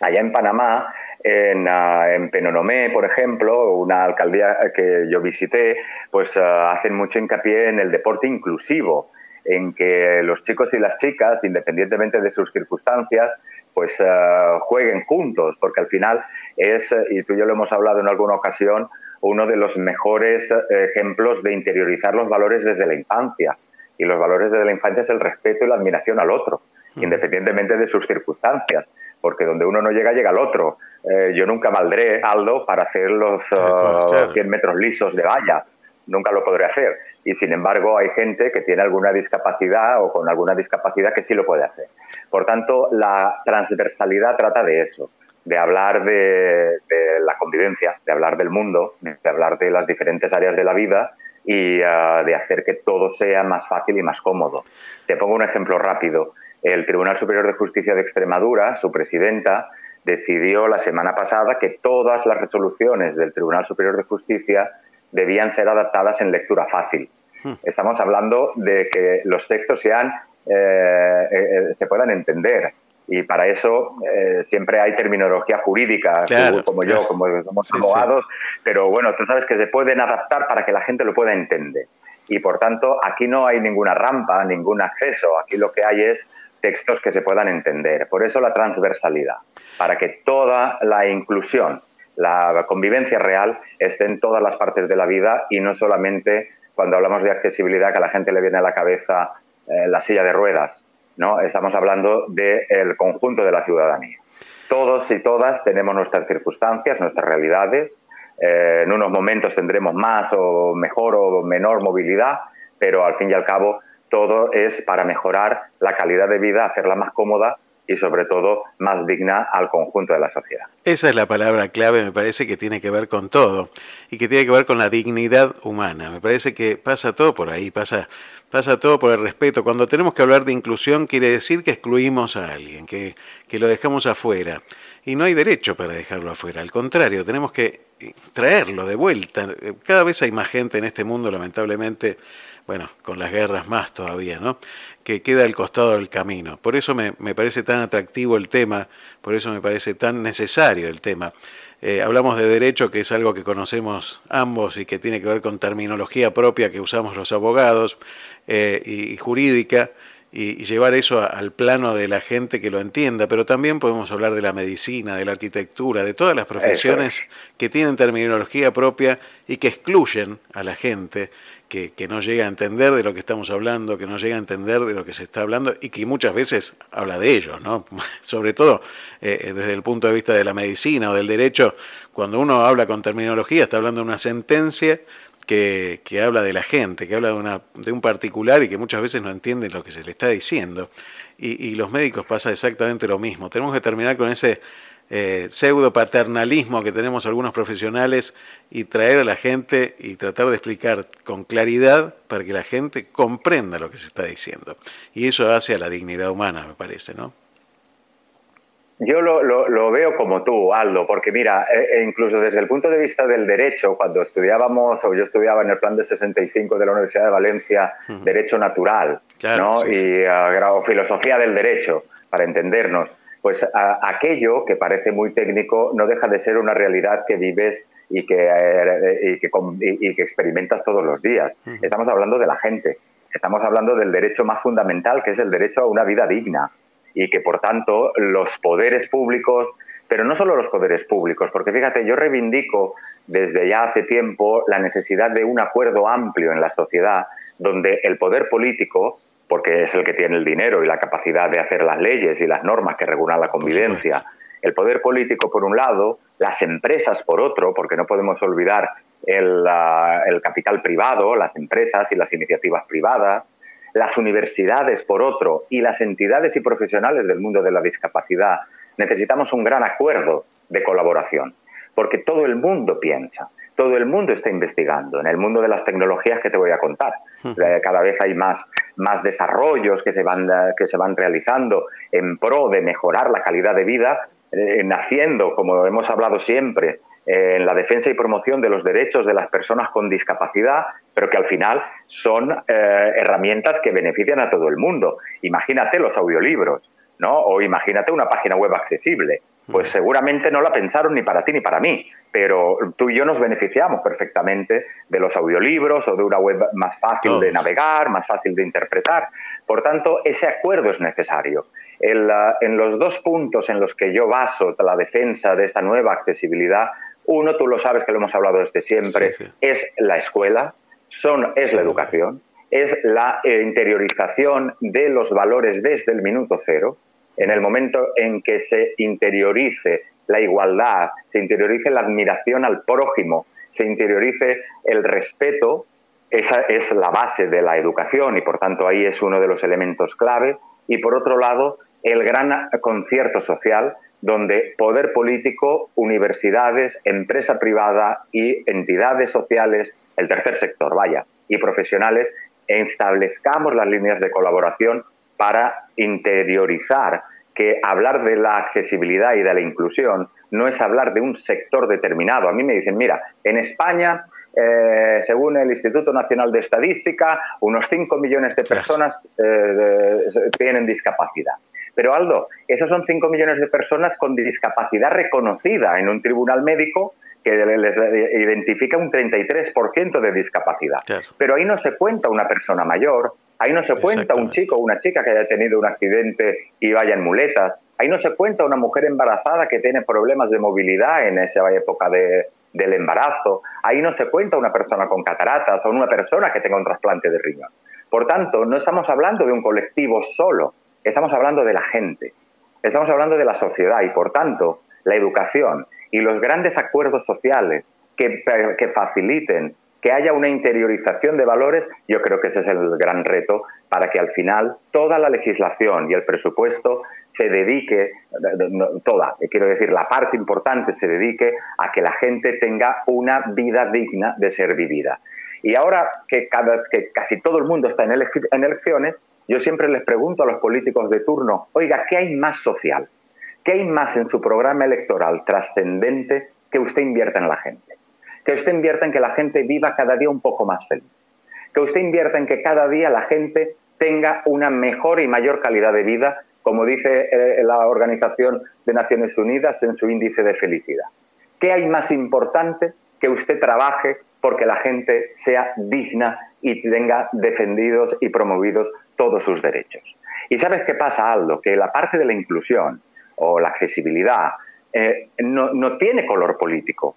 M: Allá en Panamá, en, uh, en, Penonomé, por ejemplo, una alcaldía que yo visité, pues uh, hacen mucho hincapié en el deporte inclusivo, en que los chicos y las chicas, independientemente de sus circunstancias, pues uh, jueguen juntos, porque al final es, y tú y yo lo hemos hablado en alguna ocasión, uno de los mejores ejemplos de interiorizar los valores desde la infancia. Y los valores desde la infancia es el respeto y la admiración al otro, independientemente de sus circunstancias porque donde uno no llega, llega el otro. Eh, yo nunca valdré, Aldo, para hacer los 100 metros lisos de valla. Nunca lo podré hacer. Y sin embargo, hay gente que tiene alguna discapacidad o con alguna discapacidad que sí lo puede hacer. Por tanto, la transversalidad trata de eso, de hablar de, la convivencia, de hablar del mundo, de hablar de las diferentes áreas de la vida y ah, de hacer que todo sea más fácil y más cómodo. Te pongo un ejemplo rápido el Tribunal Superior de Justicia de Extremadura, su presidenta, decidió la semana pasada que todas las resoluciones del Tribunal Superior de Justicia debían ser adaptadas en lectura fácil. Hmm. Estamos hablando de que los textos sean, eh, eh, se puedan entender. Y para eso eh, siempre hay terminología jurídica, como yo, como somos abogados, pero bueno, tú sabes que se pueden adaptar para que la gente lo pueda entender. Y por tanto, aquí no hay ninguna rampa, ningún acceso. Aquí lo que hay es textos que se puedan entender. Por eso la transversalidad, para que toda la inclusión, la convivencia real esté en todas las partes de la vida y no solamente cuando hablamos de accesibilidad que a la gente le viene a la cabeza eh, la silla de ruedas. ¿no? Estamos hablando del conjunto de la ciudadanía. Todos y todas tenemos nuestras circunstancias, nuestras realidades. Eh, en unos momentos tendremos más o mejor o menor movilidad, pero al fin y al cabo todo es para mejorar la calidad de vida, hacerla más cómoda y sobre todo más digna al conjunto de la sociedad.
A: Esa es la palabra clave, me parece que tiene que ver con todo y que tiene que ver con la dignidad humana. Me parece que pasa todo por ahí, pasa, pasa todo por el respeto. Cuando tenemos que hablar de inclusión quiere decir que excluimos a alguien, que, que lo dejamos afuera. Y no hay derecho para dejarlo afuera, al contrario, tenemos que traerlo de vuelta. Cada vez hay más gente en este mundo, lamentablemente, bueno, con las guerras más todavía, ¿no? Que queda al costado del camino. Por eso me, parece tan atractivo el tema, por eso me parece tan necesario el tema. Eh, hablamos de derecho, que es algo que conocemos ambos y que tiene que ver con terminología propia que usamos los abogados eh, y, jurídica, y, llevar eso al plano de la gente que lo entienda, pero también podemos hablar de la medicina, de la arquitectura, de todas las profesiones que tienen terminología propia y que excluyen a la gente que, no llega a entender de lo que estamos hablando, que no llega a entender de lo que se está hablando y que muchas veces habla de ellos, ¿no? Sobre todo eh, desde el punto de vista de la medicina o del derecho, cuando uno habla con terminología, está hablando de una sentencia que, que habla de la gente, que habla de, una, de un particular y que muchas veces no entiende lo que se le está diciendo. Y, y los médicos pasa exactamente lo mismo. Tenemos que terminar con ese eh, pseudo paternalismo que tenemos algunos profesionales y traer a la gente y tratar de explicar con claridad para que la gente comprenda lo que se está diciendo. Y eso hace a la dignidad humana, me parece, ¿no?
M: Yo lo, lo, veo como tú, Aldo, porque mira, e, e incluso desde el punto de vista del derecho, cuando estudiábamos, o yo estudiaba en el plan de 65 de la Universidad de Valencia, Derecho Natural, ¿no? y uh, Filosofía del Derecho, para entendernos, pues aquello que parece muy técnico no deja de ser una realidad que vives y que, eh, y que, experimentas todos los días. Estamos hablando de la gente, estamos hablando del derecho más fundamental, que es el derecho a una vida digna, y que por tanto los poderes públicos, pero no solo los poderes públicos, porque fíjate, yo reivindico desde ya hace tiempo la necesidad de un acuerdo amplio en la sociedad, donde el poder político porque es el que tiene el dinero y la capacidad de hacer las leyes y las normas que regulan la convivencia. El poder político, por un lado, las empresas, por otro, porque no podemos olvidar el, el capital privado, las empresas y las iniciativas privadas, las universidades, por otro, y las entidades y profesionales del mundo de la discapacidad. Necesitamos un gran acuerdo de colaboración, porque todo el mundo piensa, todo el mundo está investigando. En el mundo de las tecnologías que te voy a contar, eh, cada vez hay más, más desarrollos que se, van, que se van realizando en pro de mejorar la calidad de vida, eh, naciendo, como hemos hablado siempre, eh, en la defensa y promoción de los derechos de las personas con discapacidad, pero que al final son herramientas que benefician a todo el mundo. Imagínate los audiolibros, ¿no? O imagínate una página web accesible pues seguramente no la pensaron ni para ti ni para mí, pero tú y yo nos beneficiamos perfectamente de los audiolibros o de una web más fácil de navegar, más fácil de interpretar. Por tanto, ese acuerdo es necesario. En, los dos puntos en los que yo baso la defensa de esta nueva accesibilidad, uno, tú lo sabes que lo hemos hablado desde siempre, es la escuela, son, es la educación, es la eh, interiorización de los valores desde el minuto cero en el momento en que se interiorice la igualdad, se interiorice la admiración al prójimo, se interiorice el respeto, esa es la base de la educación y por tanto ahí es uno de los elementos clave. Y por otro lado, el gran concierto social donde poder político, universidades, empresa privada y entidades sociales, el tercer sector, vaya, y profesionales, establezcamos las líneas de colaboración para interiorizar que hablar de la accesibilidad y de la inclusión no es hablar de un sector determinado. A mí me dicen, mira, en España, eh, según el Instituto Nacional de Estadística, unos 5 millones de personas eh, tienen discapacidad. Pero Aldo, esos son 5 millones de personas con discapacidad reconocida en un tribunal médico que les identifica un 33% de discapacidad. Pero ahí no se cuenta una persona mayor, ahí no se cuenta un chico o una chica que haya tenido un accidente y vaya en muletas, ahí no se cuenta una mujer embarazada que tiene problemas de movilidad en esa época del embarazo, ahí no se cuenta una persona con cataratas o una persona que tenga un trasplante de riñón. Por tanto, no estamos hablando de un colectivo solo, estamos hablando de la gente, estamos hablando de la sociedad y, por tanto, la educación y los grandes acuerdos sociales que, faciliten que haya una interiorización de valores, yo creo que ese es el gran reto para que al final toda la legislación y el presupuesto se dedique, toda, quiero decir, la parte importante se dedique a que la gente tenga una vida digna de ser vivida. Y ahora que, que casi todo el mundo está en, en elecciones, yo siempre les pregunto a los políticos de turno, oiga, ¿qué hay más social? ¿Qué hay más en su programa electoral trascendente que usted invierta en la gente? Que usted invierta en que la gente viva cada día un poco más feliz. Que usted invierta en que cada día la gente tenga una mejor y mayor calidad de vida, como dice eh, la Organización de Naciones Unidas en su índice de felicidad. ¿Qué hay más importante que usted trabaje porque la gente sea digna y tenga defendidos y promovidos todos sus derechos? Y sabes qué pasa, Aldo, que la parte de la inclusión, o la accesibilidad, eh, no, tiene color político.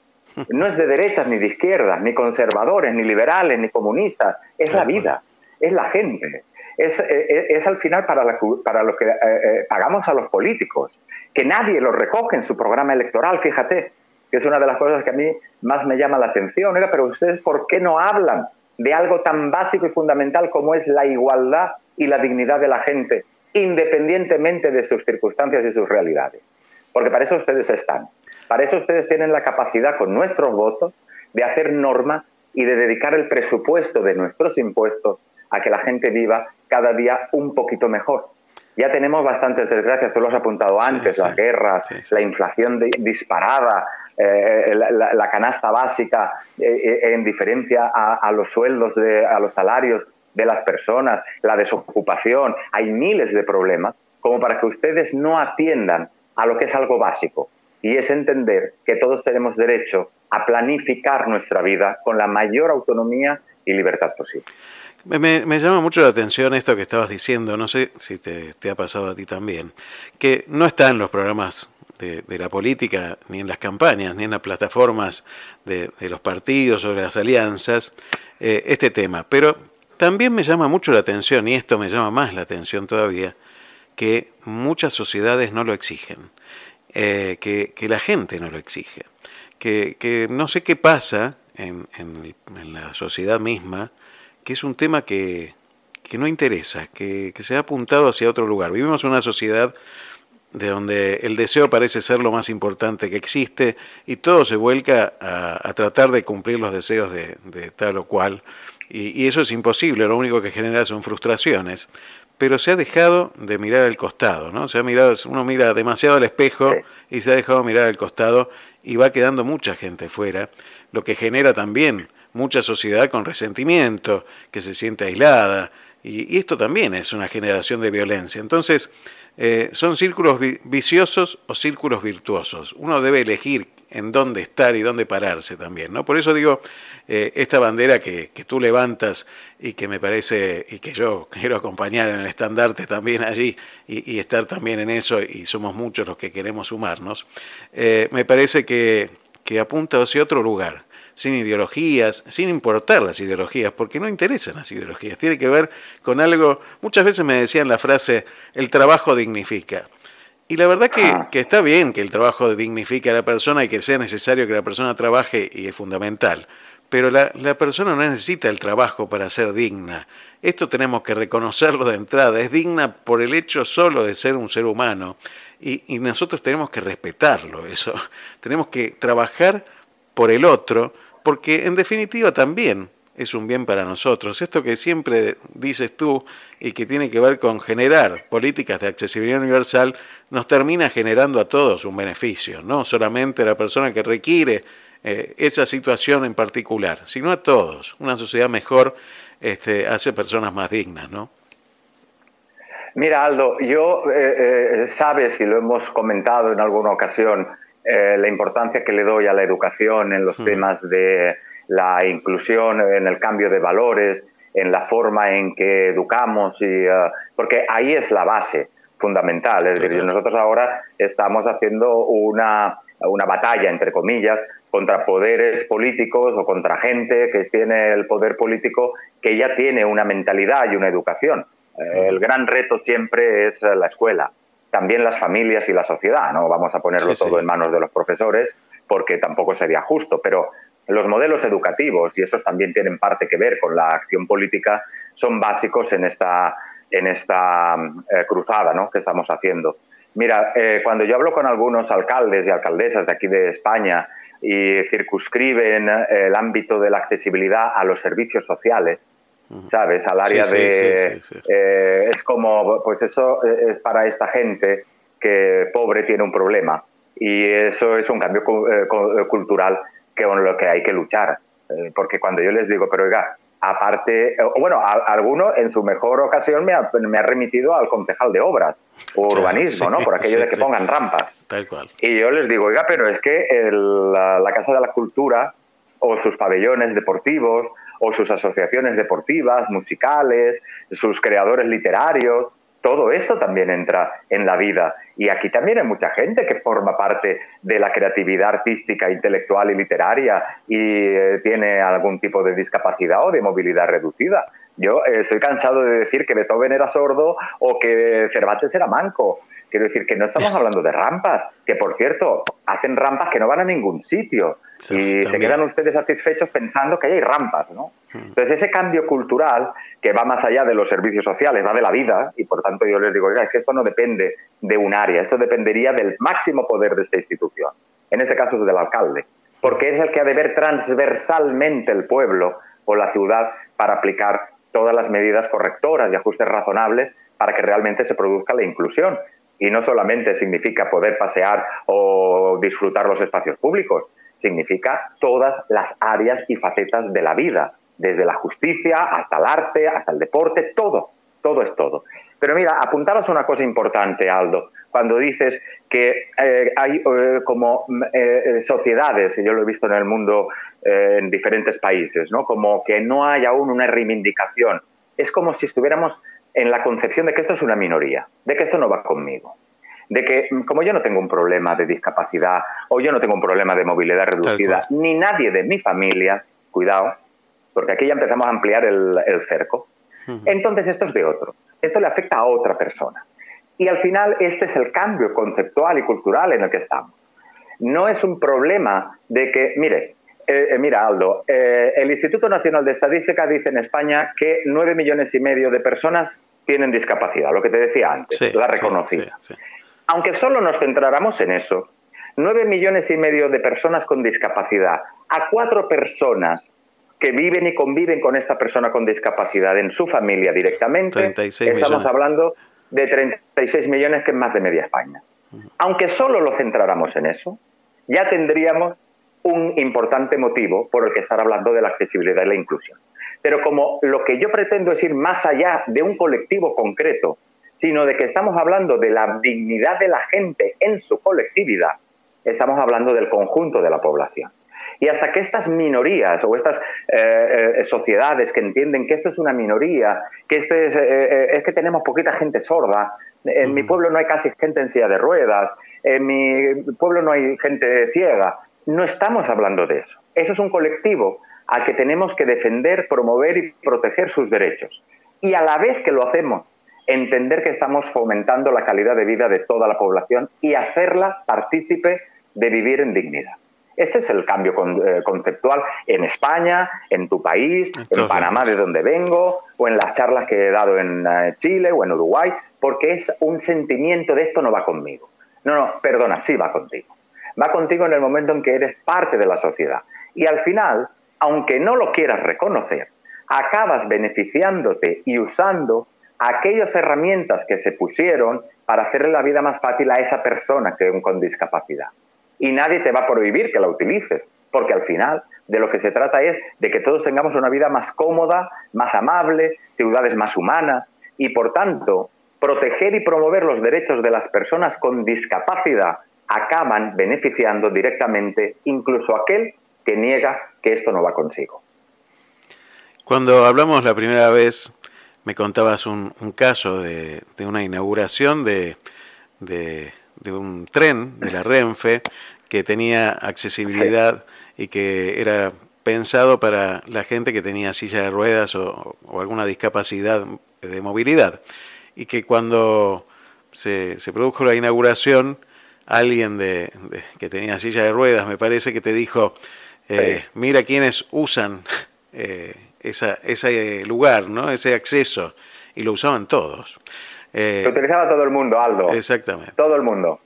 M: No es de derechas ni de izquierdas, ni conservadores, ni liberales, ni comunistas. Es la vida, es la gente. Es, eh, es, al final para, para lo que eh, pagamos a los políticos, que nadie lo recoge en su programa electoral, fíjate, que es una de las cosas que a mí más me llama la atención. Oiga, pero ustedes, ¿por qué no hablan de algo tan básico y fundamental como es la igualdad y la dignidad de la gente? independientemente de sus circunstancias y sus realidades. Porque para eso ustedes están. Para eso ustedes tienen la capacidad con nuestros votos de hacer normas y de dedicar el presupuesto de nuestros impuestos a que la gente viva cada día un poquito mejor. Ya tenemos bastantes desgracias, tú lo has apuntado antes, las guerras, la inflación disparada, eh, la, canasta básica eh, eh, en diferencia a, a los sueldos, de, a los salarios de las personas, la desocupación, hay miles de problemas, como para que ustedes no atiendan a lo que es algo básico, y es entender que todos tenemos derecho a planificar nuestra vida con la mayor autonomía y libertad posible.
A: Me, llama mucho la atención esto que estabas diciendo, no sé si te, ha pasado a ti también, que no está en los programas de, la política, ni en las campañas, ni en las plataformas de, los partidos o de las alianzas, eh, este tema, pero también me llama mucho la atención, y esto me llama más la atención todavía, que muchas sociedades no lo exigen, eh, que, la gente no lo exige, que, no sé qué pasa en, la sociedad misma, que es un tema que, no interesa, que, se ha apuntado hacia otro lugar. Vivimos una sociedad de donde el deseo parece ser lo más importante que existe y todo se vuelca a, tratar de cumplir los deseos de, tal o cual. Y, eso es imposible, lo único que genera son frustraciones. Pero se ha dejado de mirar al costado, ¿no? Se ha mirado, uno mira demasiado al espejo y se ha dejado mirar al costado y va quedando mucha gente fuera, lo que genera también mucha sociedad con resentimiento, que se siente aislada, y, esto también es una generación de violencia. Entonces, eh, son círculos viciosos o círculos virtuosos. Uno debe elegir en dónde estar y dónde pararse también. ¿no? Por eso digo, eh, esta bandera que, tú levantas y que me parece, y que yo quiero acompañar en el estandarte también allí y, estar también en eso, y somos muchos los que queremos sumarnos, eh, me parece que, que apunta hacia otro lugar sin ideologías, sin importar las ideologías, porque no interesan las ideologías. Tiene que ver con algo, muchas veces me decían la frase, el trabajo dignifica. Y la verdad que, ah. que, está bien que el trabajo dignifique a la persona y que sea necesario que la persona trabaje y es fundamental. Pero la, la persona no necesita el trabajo para ser digna. Esto tenemos que reconocerlo de entrada. Es digna por el hecho solo de ser un ser humano. Y, y nosotros tenemos que respetarlo, eso. Tenemos que trabajar por el otro porque en definitiva también es un bien para nosotros. Esto que siempre dices tú y que tiene que ver con generar políticas de accesibilidad universal, nos termina generando a todos un beneficio, no solamente la persona que requiere eh, esa situación en particular, sino a todos. Una sociedad mejor este, hace personas más dignas, ¿no?
M: Mira, Aldo, yo, eh, eh, sabes, y lo hemos comentado en alguna ocasión, eh, la importancia que le doy a la educación en los hmm. temas de la inclusión, en el cambio de valores, en la forma en que educamos, y, eh, porque ahí es la base fundamental. Es decir, nosotros ahora estamos haciendo una, una batalla, entre comillas, contra poderes políticos o contra gente que tiene el poder político que ya tiene una mentalidad y una educación. Eh, el gran reto siempre es la escuela también las familias y la sociedad. No vamos a ponerlo todo en manos de los profesores porque tampoco sería justo, pero los modelos educativos, y esos también tienen parte que ver con la acción política, son básicos en esta, en esta eh, cruzada ¿no? que estamos haciendo. Mira, eh, cuando yo hablo con algunos alcaldes y alcaldesas de aquí de España y circunscriben eh, el ámbito de la accesibilidad a los servicios sociales, ¿sabes? Al área de... Eh, es como, pues eso es para esta gente que pobre tiene un problema y eso es un cambio eh, cultural con lo que hay que luchar. Eh, porque cuando yo les digo, pero oiga, aparte, bueno, alguno en su mejor ocasión me ha, me ha remitido al concejal de obras o urbanismo, ¿no? Por aquello de que pongan rampas.
A: Tal cual.
M: Y yo les digo, oiga, pero es que la Casa de la Cultura o sus pabellones deportivos o sus asociaciones deportivas, musicales, sus creadores literarios, todo esto también entra en la vida. Y aquí también hay mucha gente que forma parte de la creatividad artística, intelectual y literaria y eh, tiene algún tipo de discapacidad o de movilidad reducida. Yo eh, estoy cansado de decir que Beethoven era sordo o que Cervantes era manco. Quiero decir que no estamos hablando de rampas, que por cierto, hacen rampas que no van a ningún sitio y se quedan ustedes satisfechos pensando que hay rampas, ¿no? Hmm. Entonces ese cambio cultural que va más allá de los servicios sociales, va de la vida y por tanto yo les digo, es que esto no depende de un área, esto dependería del máximo poder de esta institución, en este caso es del alcalde, porque es el que ha de ver transversalmente el pueblo o la ciudad para aplicar todas las medidas correctoras y ajustes razonables para que realmente se produzca la inclusión y no solamente significa poder pasear o disfrutar los espacios públicos, significa todas las áreas y facetas de la vida, desde la justicia hasta el arte, hasta el deporte, todo, todo es todo. Pero mira, apuntabas una cosa importante, Aldo, cuando dices que eh, hay eh, como mm, eh, sociedades, y yo lo he visto en el mundo en diferentes países, ¿no? como que no hay aún una reivindicación. Es como si estuviéramos en la concepción de que esto es una minoría, de que esto no va conmigo, de que mm, como yo no tengo un problema de discapacidad o yo no tengo un problema de movilidad reducida, ni nadie de mi familia, cuidado, porque aquí ya empezamos a ampliar el, cerco, entonces esto es de otros, esto le afecta a otra persona. Y al final este es el cambio conceptual y cultural en el que estamos. No es un problema de que, mire, eh, eh, mira, Aldo, eh, el Instituto Nacional de Estadística dice en España que nueve millones y medio de personas tienen discapacidad, lo que te decía antes, la reconocida. aunque solo nos centráramos en eso, 9 millones y medio de personas con discapacidad, a cuatro personas que viven y conviven con esta persona con discapacidad en su familia directamente, estamos hablando de 36 millones, que es más de media España. Aunque solo lo centráramos en eso, ya tendríamos un importante motivo por el que estar hablando de la accesibilidad y la inclusión. Pero como lo que yo pretendo es ir más allá de un colectivo concreto, sino de que estamos hablando de la dignidad de la gente en su colectividad, estamos hablando del conjunto de la población. Y hasta que estas minorías o estas eh, eh, sociedades que entienden que esto es una minoría, que este eh, es, que tenemos poquita gente sorda, en mi pueblo no hay casi gente en silla de ruedas, en mi pueblo no hay gente ciega, no estamos hablando de eso. Eso es un colectivo al que tenemos que defender, promover y proteger sus derechos. Y a la vez que lo hacemos, entender que estamos fomentando la calidad de vida de toda la población y hacerla partícipe de vivir en dignidad. Este es el cambio eh, conceptual en España, en tu país, en Panamá, de donde vengo, o en las charlas que he dado en eh, Chile o en Uruguay, porque es un sentimiento de esto no va conmigo. No, no, perdona, sí va contigo. Va contigo en el momento en que eres parte de la sociedad. Y al final, aunque no lo quieras reconocer, acabas beneficiándote y usando aquellas herramientas que se pusieron para hacerle la vida más fácil a esa persona que con discapacidad y nadie te va a prohibir que la utilices, porque al final de lo que se trata es de que todos tengamos una vida más cómoda, más amable, ciudades más humanas y por tanto proteger y promover los derechos de las personas con discapacidad acaban beneficiando directamente incluso aquel que niega que esto no va consigo.
A: Cuando hablamos la primera vez, me contabas un, caso de, una inauguración de de un tren de la Renfe que tenía accesibilidad y que era pensado para la gente que tenía silla de ruedas o, alguna discapacidad de movilidad. Y que cuando se, produjo la inauguración, alguien de, que tenía silla de ruedas, me parece que te dijo, eh, mira quiénes usan eh, esa, ese lugar, ¿no? ese acceso, y lo usaban todos.
M: Eh, Lo utilizaba todo el mundo, Aldo.
A: Exactamente.
M: Todo el mundo.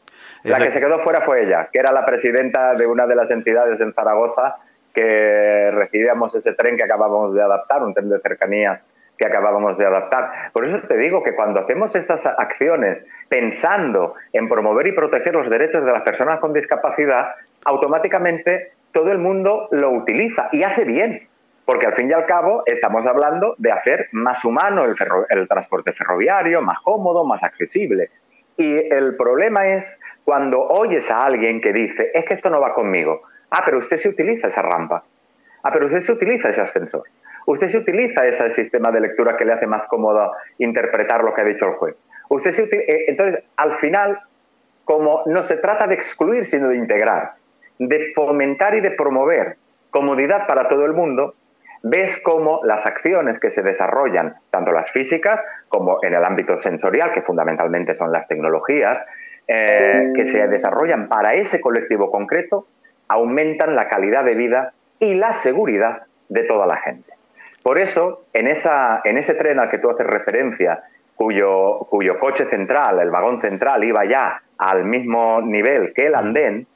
M: La que se quedó fuera fue ella, que era la presidenta de una de las entidades en Zaragoza que recibíamos ese tren que acabábamos de adaptar, un tren de cercanías que acabábamos de adaptar. Por eso te digo que cuando hacemos estas acciones pensando en promover y proteger los derechos de las personas con discapacidad, automáticamente todo el mundo lo utiliza y hace bien porque al fin y al cabo estamos hablando de hacer más humano el, transporte ferroviario, más cómodo, más accesible. Y el problema es cuando oyes a alguien que dice, es que esto no va conmigo. Ah, pero usted se utiliza esa rampa. Ah, pero usted se utiliza ese ascensor. Usted se utiliza ese sistema de lectura que le hace más cómodo interpretar lo que ha dicho el juez. Usted se eh, Entonces, al final, como no se trata de excluir, sino de integrar, de fomentar y de promover comodidad para todo el mundo, ves cómo las acciones que se desarrollan, tanto las físicas como en el ámbito sensorial, que fundamentalmente son las tecnologías, eh, que se desarrollan para ese colectivo concreto, aumentan la calidad de vida y la seguridad de toda la gente. Por eso, en, esa, en ese tren al que tú haces referencia, cuyo, cuyo coche central, el vagón central, iba ya al mismo nivel que el andén,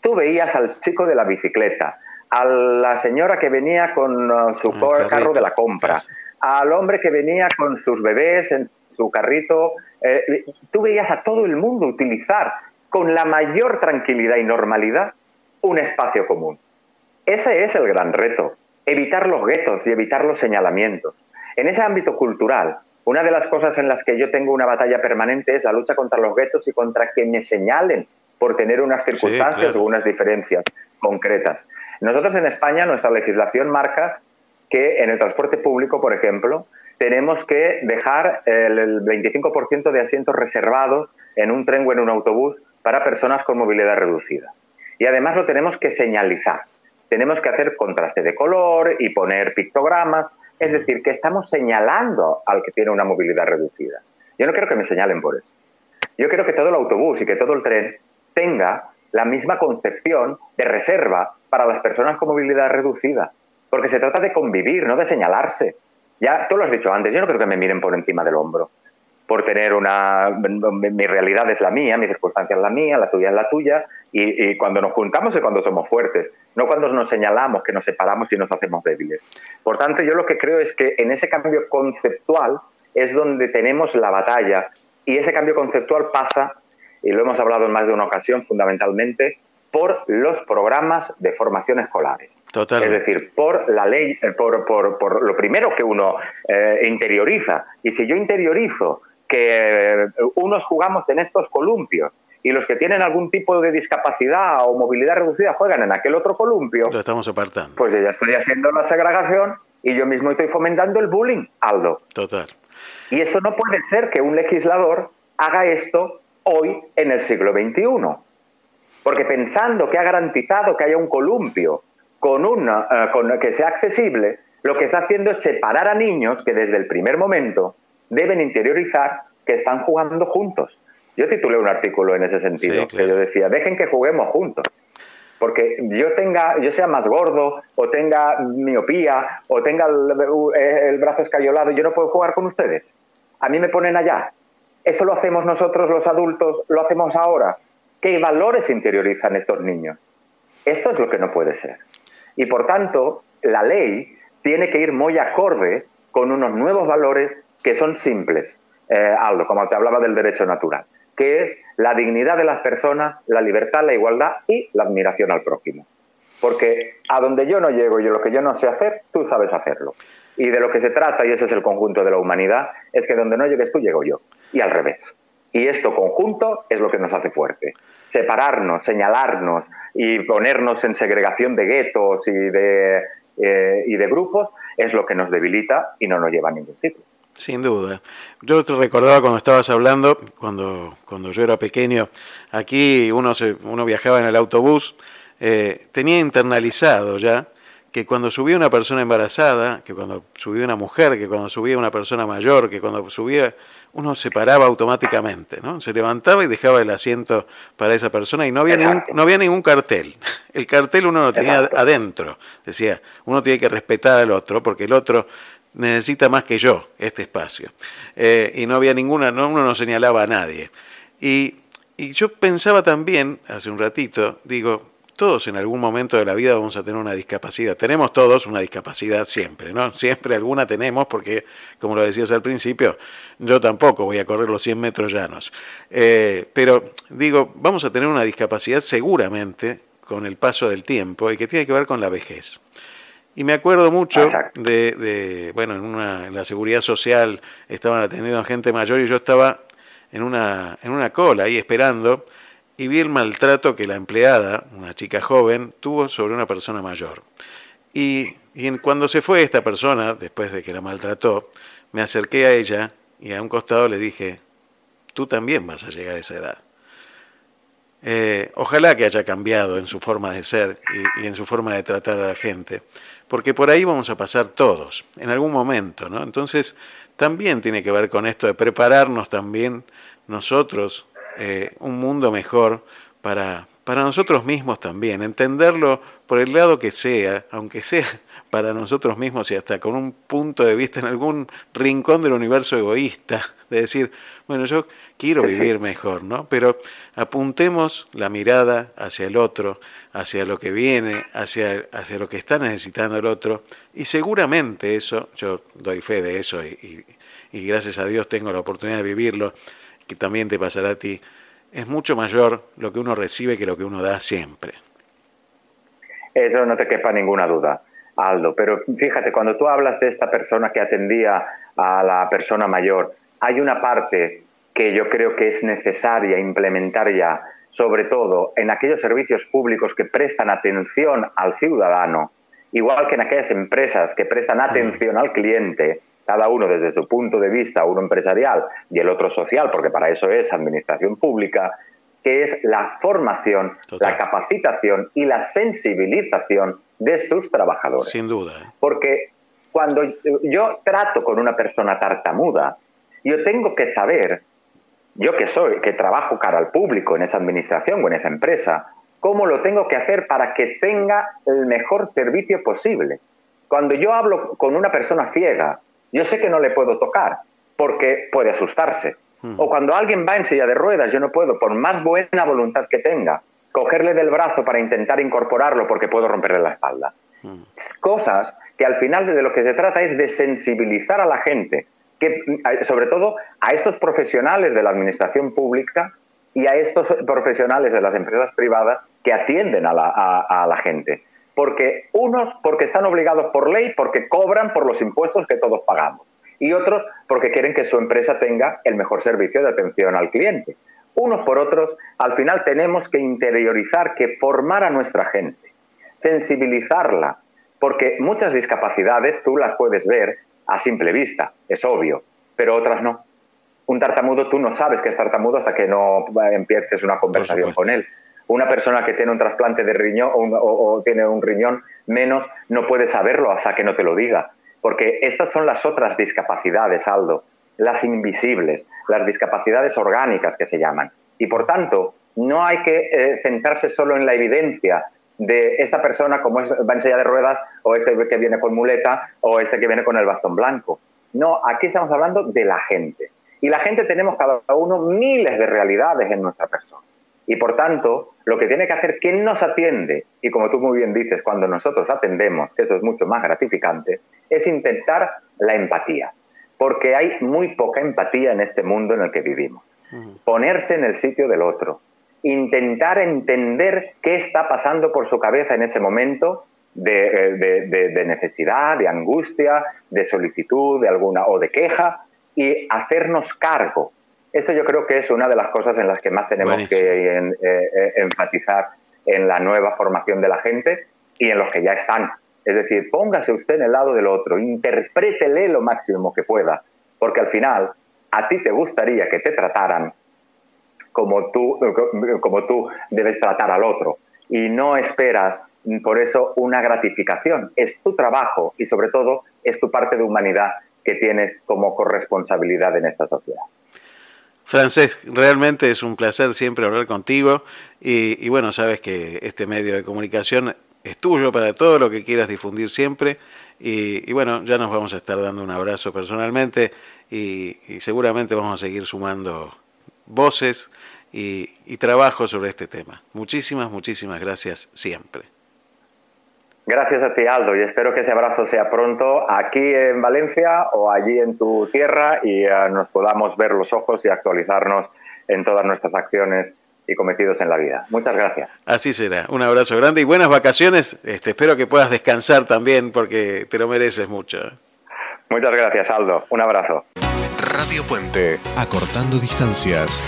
M: tú veías al chico de la bicicleta, a la señora que venía con uh, su carro de la compra, al hombre que venía con sus bebés en su carrito. Eh, tú veías a todo el mundo utilizar con la mayor tranquilidad y normalidad un espacio común. Ese es el gran reto, evitar los guetos y evitar los señalamientos. En ese ámbito cultural, una de las cosas en las que yo tengo una batalla permanente es la lucha contra los guetos y contra que me señalen por tener unas circunstancias o unas diferencias concretas. Nosotros en España, nuestra legislación marca que en el transporte público, por ejemplo, tenemos que dejar el 25% de asientos reservados en un tren o en un autobús para personas con movilidad reducida. Y además lo tenemos que señalizar. Tenemos que hacer contraste de color y poner pictogramas. Es decir, que estamos señalando al que tiene una movilidad reducida. Yo no quiero que me señalen por eso. Yo quiero que todo el autobús y que todo el tren tenga la misma concepción de reserva para las personas con movilidad reducida, porque se trata de convivir, no de señalarse. Ya tú lo has dicho antes, yo no creo que me miren por encima del hombro, por tener una... Mi realidad es la mía, mi circunstancia es la mía, la tuya es la tuya, y, cuando nos juntamos es cuando somos fuertes, no cuando nos señalamos, que nos separamos y nos hacemos débiles. Por tanto, yo lo que creo es que en ese cambio conceptual es donde tenemos la batalla, y ese cambio conceptual pasa, y lo hemos hablado en más de una ocasión, fundamentalmente, por los programas de formación escolares. Es decir, por la ley, eh, por, por, por lo primero que uno eh, interioriza. Y si yo interiorizo que eh, unos jugamos en estos columpios y los que tienen algún tipo de discapacidad o movilidad reducida juegan en aquel otro columpio.
A: Lo estamos apartando.
M: Pues yo ya estoy haciendo la segregación y yo mismo estoy fomentando el bullying, Aldo.
A: Total.
M: Y esto no puede ser que un legislador haga esto hoy en el siglo XXI. Porque pensando que ha garantizado que haya un columpio con una, con, que sea accesible, lo que está haciendo es separar a niños que desde el primer momento deben interiorizar que están jugando juntos. Yo titulé un artículo en ese sentido, que yo decía, dejen que juguemos juntos. Porque yo tenga, yo sea más gordo, o tenga miopía, o tenga el, brazo escayolado, yo no puedo jugar con ustedes. A mí me ponen allá. Eso lo hacemos nosotros los adultos, lo hacemos ahora. ¿Qué valores interiorizan estos niños? Esto es lo que no puede ser. Y por tanto, la ley tiene que ir muy acorde con unos nuevos valores que son simples, eh, Aldo, como te hablaba del derecho natural, que es la dignidad de las personas, la libertad, la igualdad y la admiración al prójimo. Porque a donde yo no llego y lo que yo no sé hacer, tú sabes hacerlo. Y de lo que se trata, y ese es el conjunto de la humanidad, es que donde no llegues tú, llego yo. Y al revés. Y esto conjunto es lo que nos hace fuerte. Separarnos, señalarnos y ponernos en segregación de guetos y de, eh, y de grupos es lo que nos debilita y no nos lleva a ningún sitio.
A: Sin duda. Yo te recordaba cuando estabas hablando, cuando, cuando yo era pequeño, aquí uno, se, uno viajaba en el autobús, eh, tenía internalizado ya que cuando subía una persona embarazada, que cuando subía una mujer, que cuando subía una persona mayor, que cuando subía, uno se paraba automáticamente, ¿no? Se levantaba y dejaba el asiento para esa persona y no había, ningún, no había ningún cartel. El cartel uno lo tenía adentro. Decía, uno tiene que respetar al otro porque el otro necesita más que yo este espacio. Eh, y no había ninguna, no, uno no señalaba a nadie. Y, y yo pensaba también, hace un ratito, digo, todos en algún momento de la vida vamos a tener una discapacidad. Tenemos todos una discapacidad siempre, ¿no? Siempre alguna tenemos porque, como lo decías al principio, yo tampoco voy a correr los 100 metros llanos. Eh, pero digo, vamos a tener una discapacidad seguramente con el paso del tiempo y que tiene que ver con la vejez. Y me acuerdo mucho de, bueno, en, una, en la seguridad social estaban atendiendo a gente mayor y yo estaba en una, en una cola ahí esperando y vi el maltrato que la empleada, una chica joven, tuvo sobre una persona mayor. Y, y cuando se fue esta persona, después de que la maltrató, me acerqué a ella y a un costado le dije, tú también vas a llegar a esa edad. Eh, ojalá que haya cambiado en su forma de ser y, en su forma de tratar a la gente, porque por ahí vamos a pasar todos, en algún momento, ¿no? Entonces, también tiene que ver con esto de prepararnos también nosotros eh, un mundo mejor para, para nosotros mismos también, entenderlo por el lado que sea, aunque sea para nosotros mismos y hasta con un punto de vista en algún rincón del universo egoísta, de decir, bueno, yo quiero vivir mejor, ¿no? Pero apuntemos la mirada hacia el otro, hacia lo que viene, hacia, hacia lo que está necesitando el otro, y seguramente eso, yo doy fe de eso y, y gracias a Dios tengo la oportunidad de vivirlo, que también te pasará a ti, es mucho mayor lo que uno recibe que lo que uno da siempre.
M: Eso no te quepa ninguna duda. Aldo, pero fíjate, cuando tú hablas de esta persona que atendía a la persona mayor, hay una parte que yo creo que es necesaria implementar ya, sobre todo en aquellos servicios públicos que prestan atención al ciudadano, igual que en aquellas empresas que prestan atención al cliente, cada uno desde su punto de vista, uno empresarial y el otro social, porque para eso es administración pública, que es la formación, la capacitación y la sensibilización de sus trabajadores.
A: Sin duda. ¿eh?
M: Porque cuando yo trato con una persona tartamuda, yo tengo que saber, yo que soy, que trabajo cara al público en esa administración o en esa empresa, cómo lo tengo que hacer para que tenga el mejor servicio posible. Cuando yo hablo con una persona ciega, yo sé que no le puedo tocar porque puede asustarse. O cuando alguien va en silla de ruedas, yo no puedo, por más buena voluntad que tenga, cogerle del brazo para intentar incorporarlo porque puedo romperle la espalda. Cosas que al final de lo que se trata es de sensibilizar a la gente, que, sobre todo a estos profesionales de la administración pública y a estos profesionales de las empresas privadas que atienden a la, gente. Porque unos porque están obligados por ley, porque cobran por los impuestos que todos pagamos. Y otros porque quieren que su empresa tenga el mejor servicio de atención al cliente. Unos por otros, al final tenemos que interiorizar, que formar a nuestra gente, sensibilizarla, porque muchas discapacidades tú las puedes ver a simple vista, es obvio, pero otras no un tartamudo tú no sabes que es tartamudo hasta que no empieces una conversación con él. Una persona que tiene un trasplante de riñón o, tiene un riñón menos no puede saberlo hasta que no te lo diga. Porque estas son las otras discapacidades, Aldo, las invisibles, las discapacidades orgánicas que se llaman. Y por tanto, no hay que eh, centrarse solo en la evidencia de esta persona como es, va en de ruedas o este que viene con muleta o este que viene con el bastón blanco. No, aquí estamos hablando de la gente. Y la gente tenemos cada uno miles de realidades en nuestra persona. Y por tanto, lo que tiene que hacer quien nos atiende, y como tú muy bien dices, cuando nosotros atendemos, que eso es mucho más gratificante, es intentar la empatía. Porque hay muy poca empatía en este mundo en el que vivimos. Ponerse en el sitio del otro, intentar entender qué está pasando por su cabeza en ese momento de, de, necesidad, de angustia, de solicitud, de alguna o de queja, y hacernos cargo. Eso yo creo que es una de las cosas en las que más tenemos que eh, eh, enfatizar en la nueva formación de la gente y en los que ya están. Es decir, póngase usted en el lado del otro, interprétele lo máximo que pueda, porque al final a ti te gustaría que te trataran como tú, como tú debes tratar al otro y no esperas por eso una gratificación. Es tu trabajo y sobre todo es tu parte de humanidad que tienes como corresponsabilidad en esta sociedad.
A: Francés, realmente es un placer siempre hablar contigo y, bueno, sabes que este medio de comunicación es tuyo para todo lo que quieras difundir siempre y, bueno, ya nos vamos a estar dando un abrazo personalmente y, seguramente vamos a seguir sumando voces y, y trabajo sobre este tema. Muchísimas, muchísimas gracias siempre.
M: Gracias a ti, Aldo, y espero que ese abrazo sea pronto aquí en Valencia o allí en tu tierra y eh, nos podamos ver los ojos y actualizarnos en todas nuestras acciones y cometidos en la vida. Muchas gracias.
A: Así será. Un abrazo grande y buenas vacaciones. Este, espero que puedas descansar también porque te lo mereces mucho.
M: Muchas gracias, Aldo. Un abrazo.
N: Radio Puente, acortando distancias.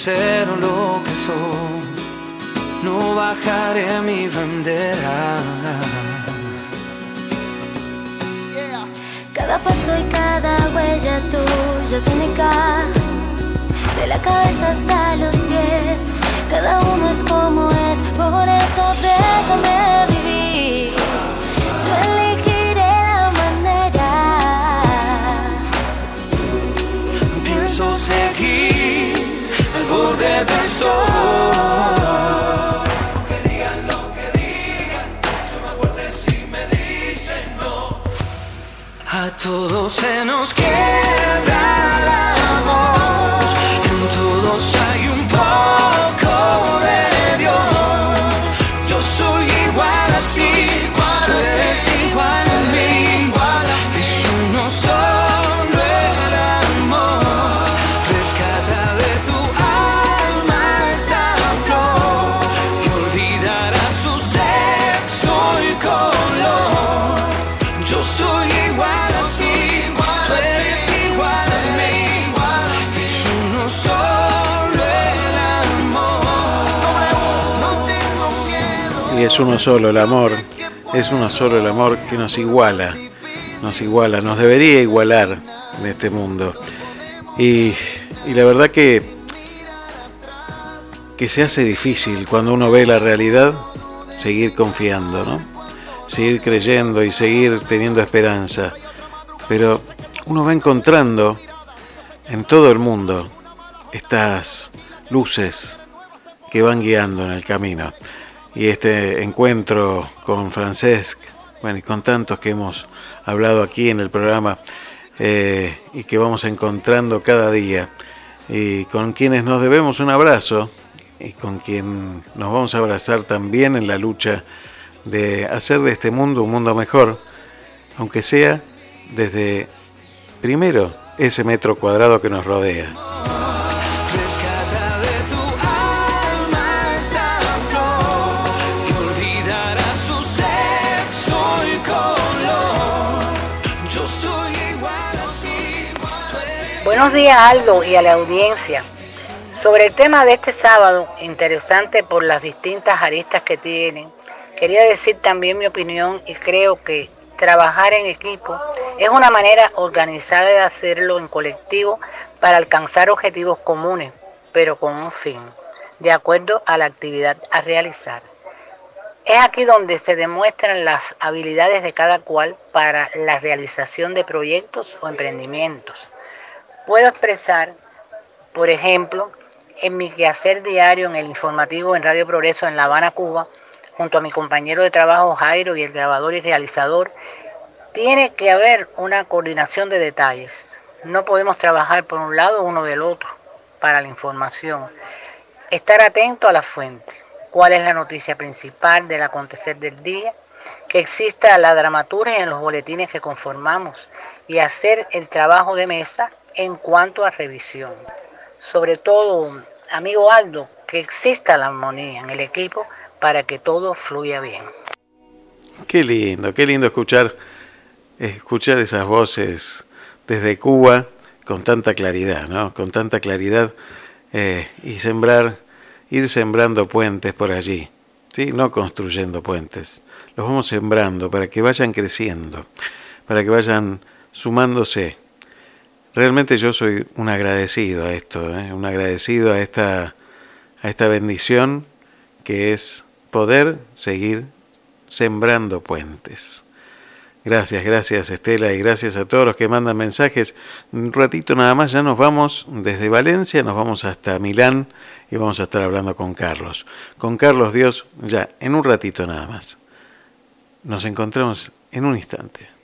D: Sincero lo que soy, no bajaré mi bandera.
O: Cada paso y cada huella tuya es única, de la cabeza hasta los pies, cada uno es como es, por eso déjame vivir.
D: Del sol. Que digan lo que digan, soy más fuerte si me dicen no. A todos se nos es uno solo el amor, es uno solo el amor
A: que nos iguala, nos iguala, nos debería igualar en este mundo. Y, la verdad que, que se hace difícil cuando uno ve la realidad seguir confiando, ¿no? Seguir creyendo y seguir teniendo esperanza. Pero uno va encontrando en todo el mundo estas luces que van guiando en el camino. Y este encuentro con Francesc, bueno, y con tantos que hemos hablado aquí en el programa eh, y que vamos encontrando cada día, y con quienes nos debemos un abrazo y con quien nos vamos a abrazar también en la lucha de hacer de este mundo un mundo mejor, aunque sea desde primero ese metro cuadrado que nos rodea.
P: Buenos días Aldo y a la audiencia. Sobre el tema de este sábado, interesante por las distintas aristas que tienen, quería decir también mi opinión y creo que trabajar en equipo es una manera organizada de hacerlo en colectivo para alcanzar objetivos comunes, pero con un fin, de acuerdo a la actividad a realizar. Es aquí donde se demuestran las habilidades de cada cual para la realización de proyectos o emprendimientos. Puedo expresar, por ejemplo, en mi quehacer diario en el informativo en Radio Progreso en La Habana, Cuba, junto a mi compañero de trabajo Jairo y el grabador y realizador, tiene que haber una coordinación de detalles. No podemos trabajar por un lado uno del otro para la información. Estar atento a la fuente. ¿Cuál es la noticia principal del acontecer del día? Que exista la dramaturgia en los boletines que conformamos y hacer el trabajo de mesa en cuanto a revisión. Sobre todo, amigo Aldo, que exista la armonía en el equipo para que todo fluya bien.
A: Qué lindo, qué lindo escuchar, escuchar esas voces desde Cuba con tanta claridad, ¿no? Con tanta claridad eh, y sembrar, ir sembrando puentes por allí, ¿sí? No construyendo puentes, los vamos sembrando para que vayan creciendo, para que vayan sumándose Realmente yo soy un agradecido a esto, ¿eh? un agradecido a esta, a esta bendición que es poder seguir sembrando puentes. Gracias, gracias Estela y gracias a todos los que mandan mensajes. Un ratito nada más, ya nos vamos desde Valencia, nos vamos hasta Milán y vamos a estar hablando con Carlos. Con Carlos Dios, ya en un ratito nada más. Nos encontramos en un instante.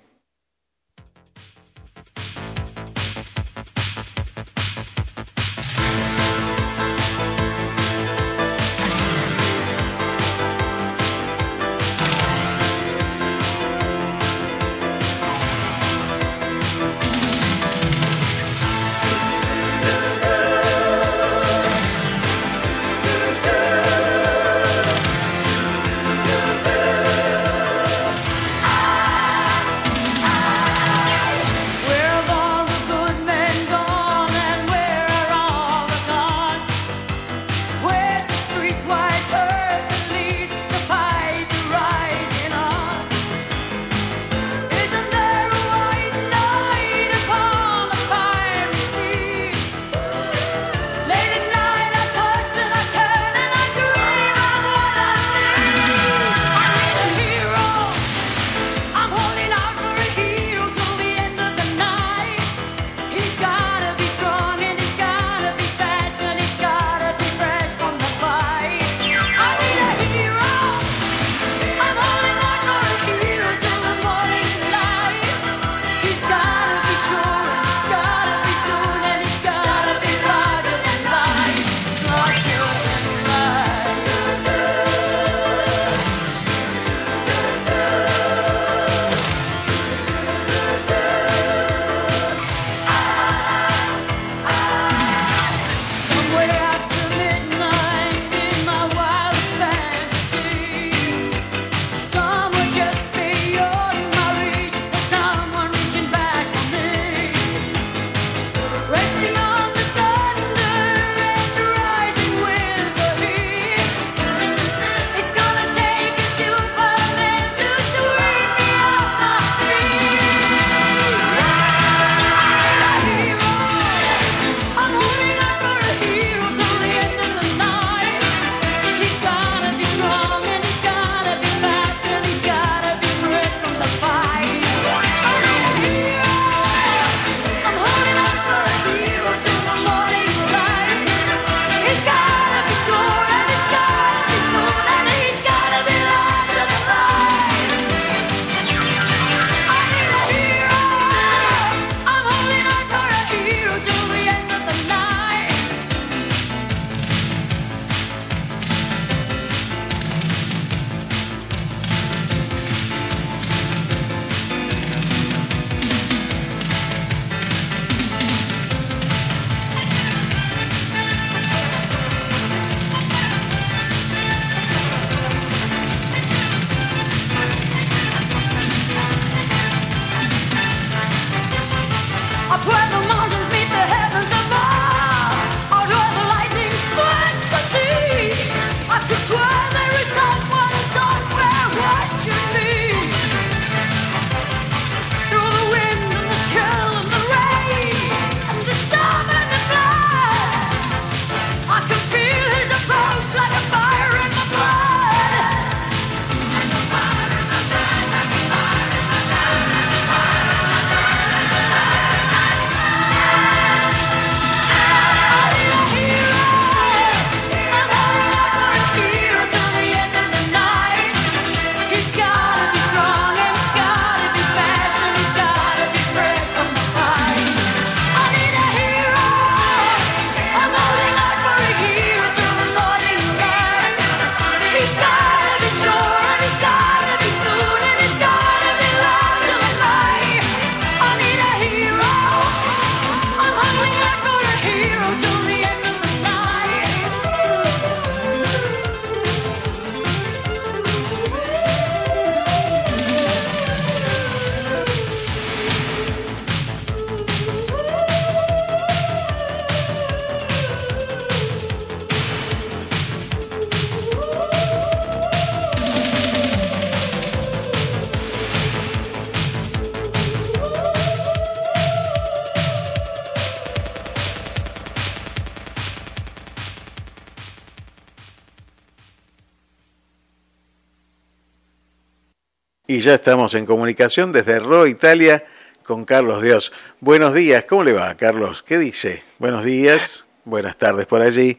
A: Ya estamos en comunicación desde Ro, Italia, con Carlos Dios. Buenos días, ¿cómo le va, Carlos? ¿Qué dice? Buenos días, buenas tardes por allí.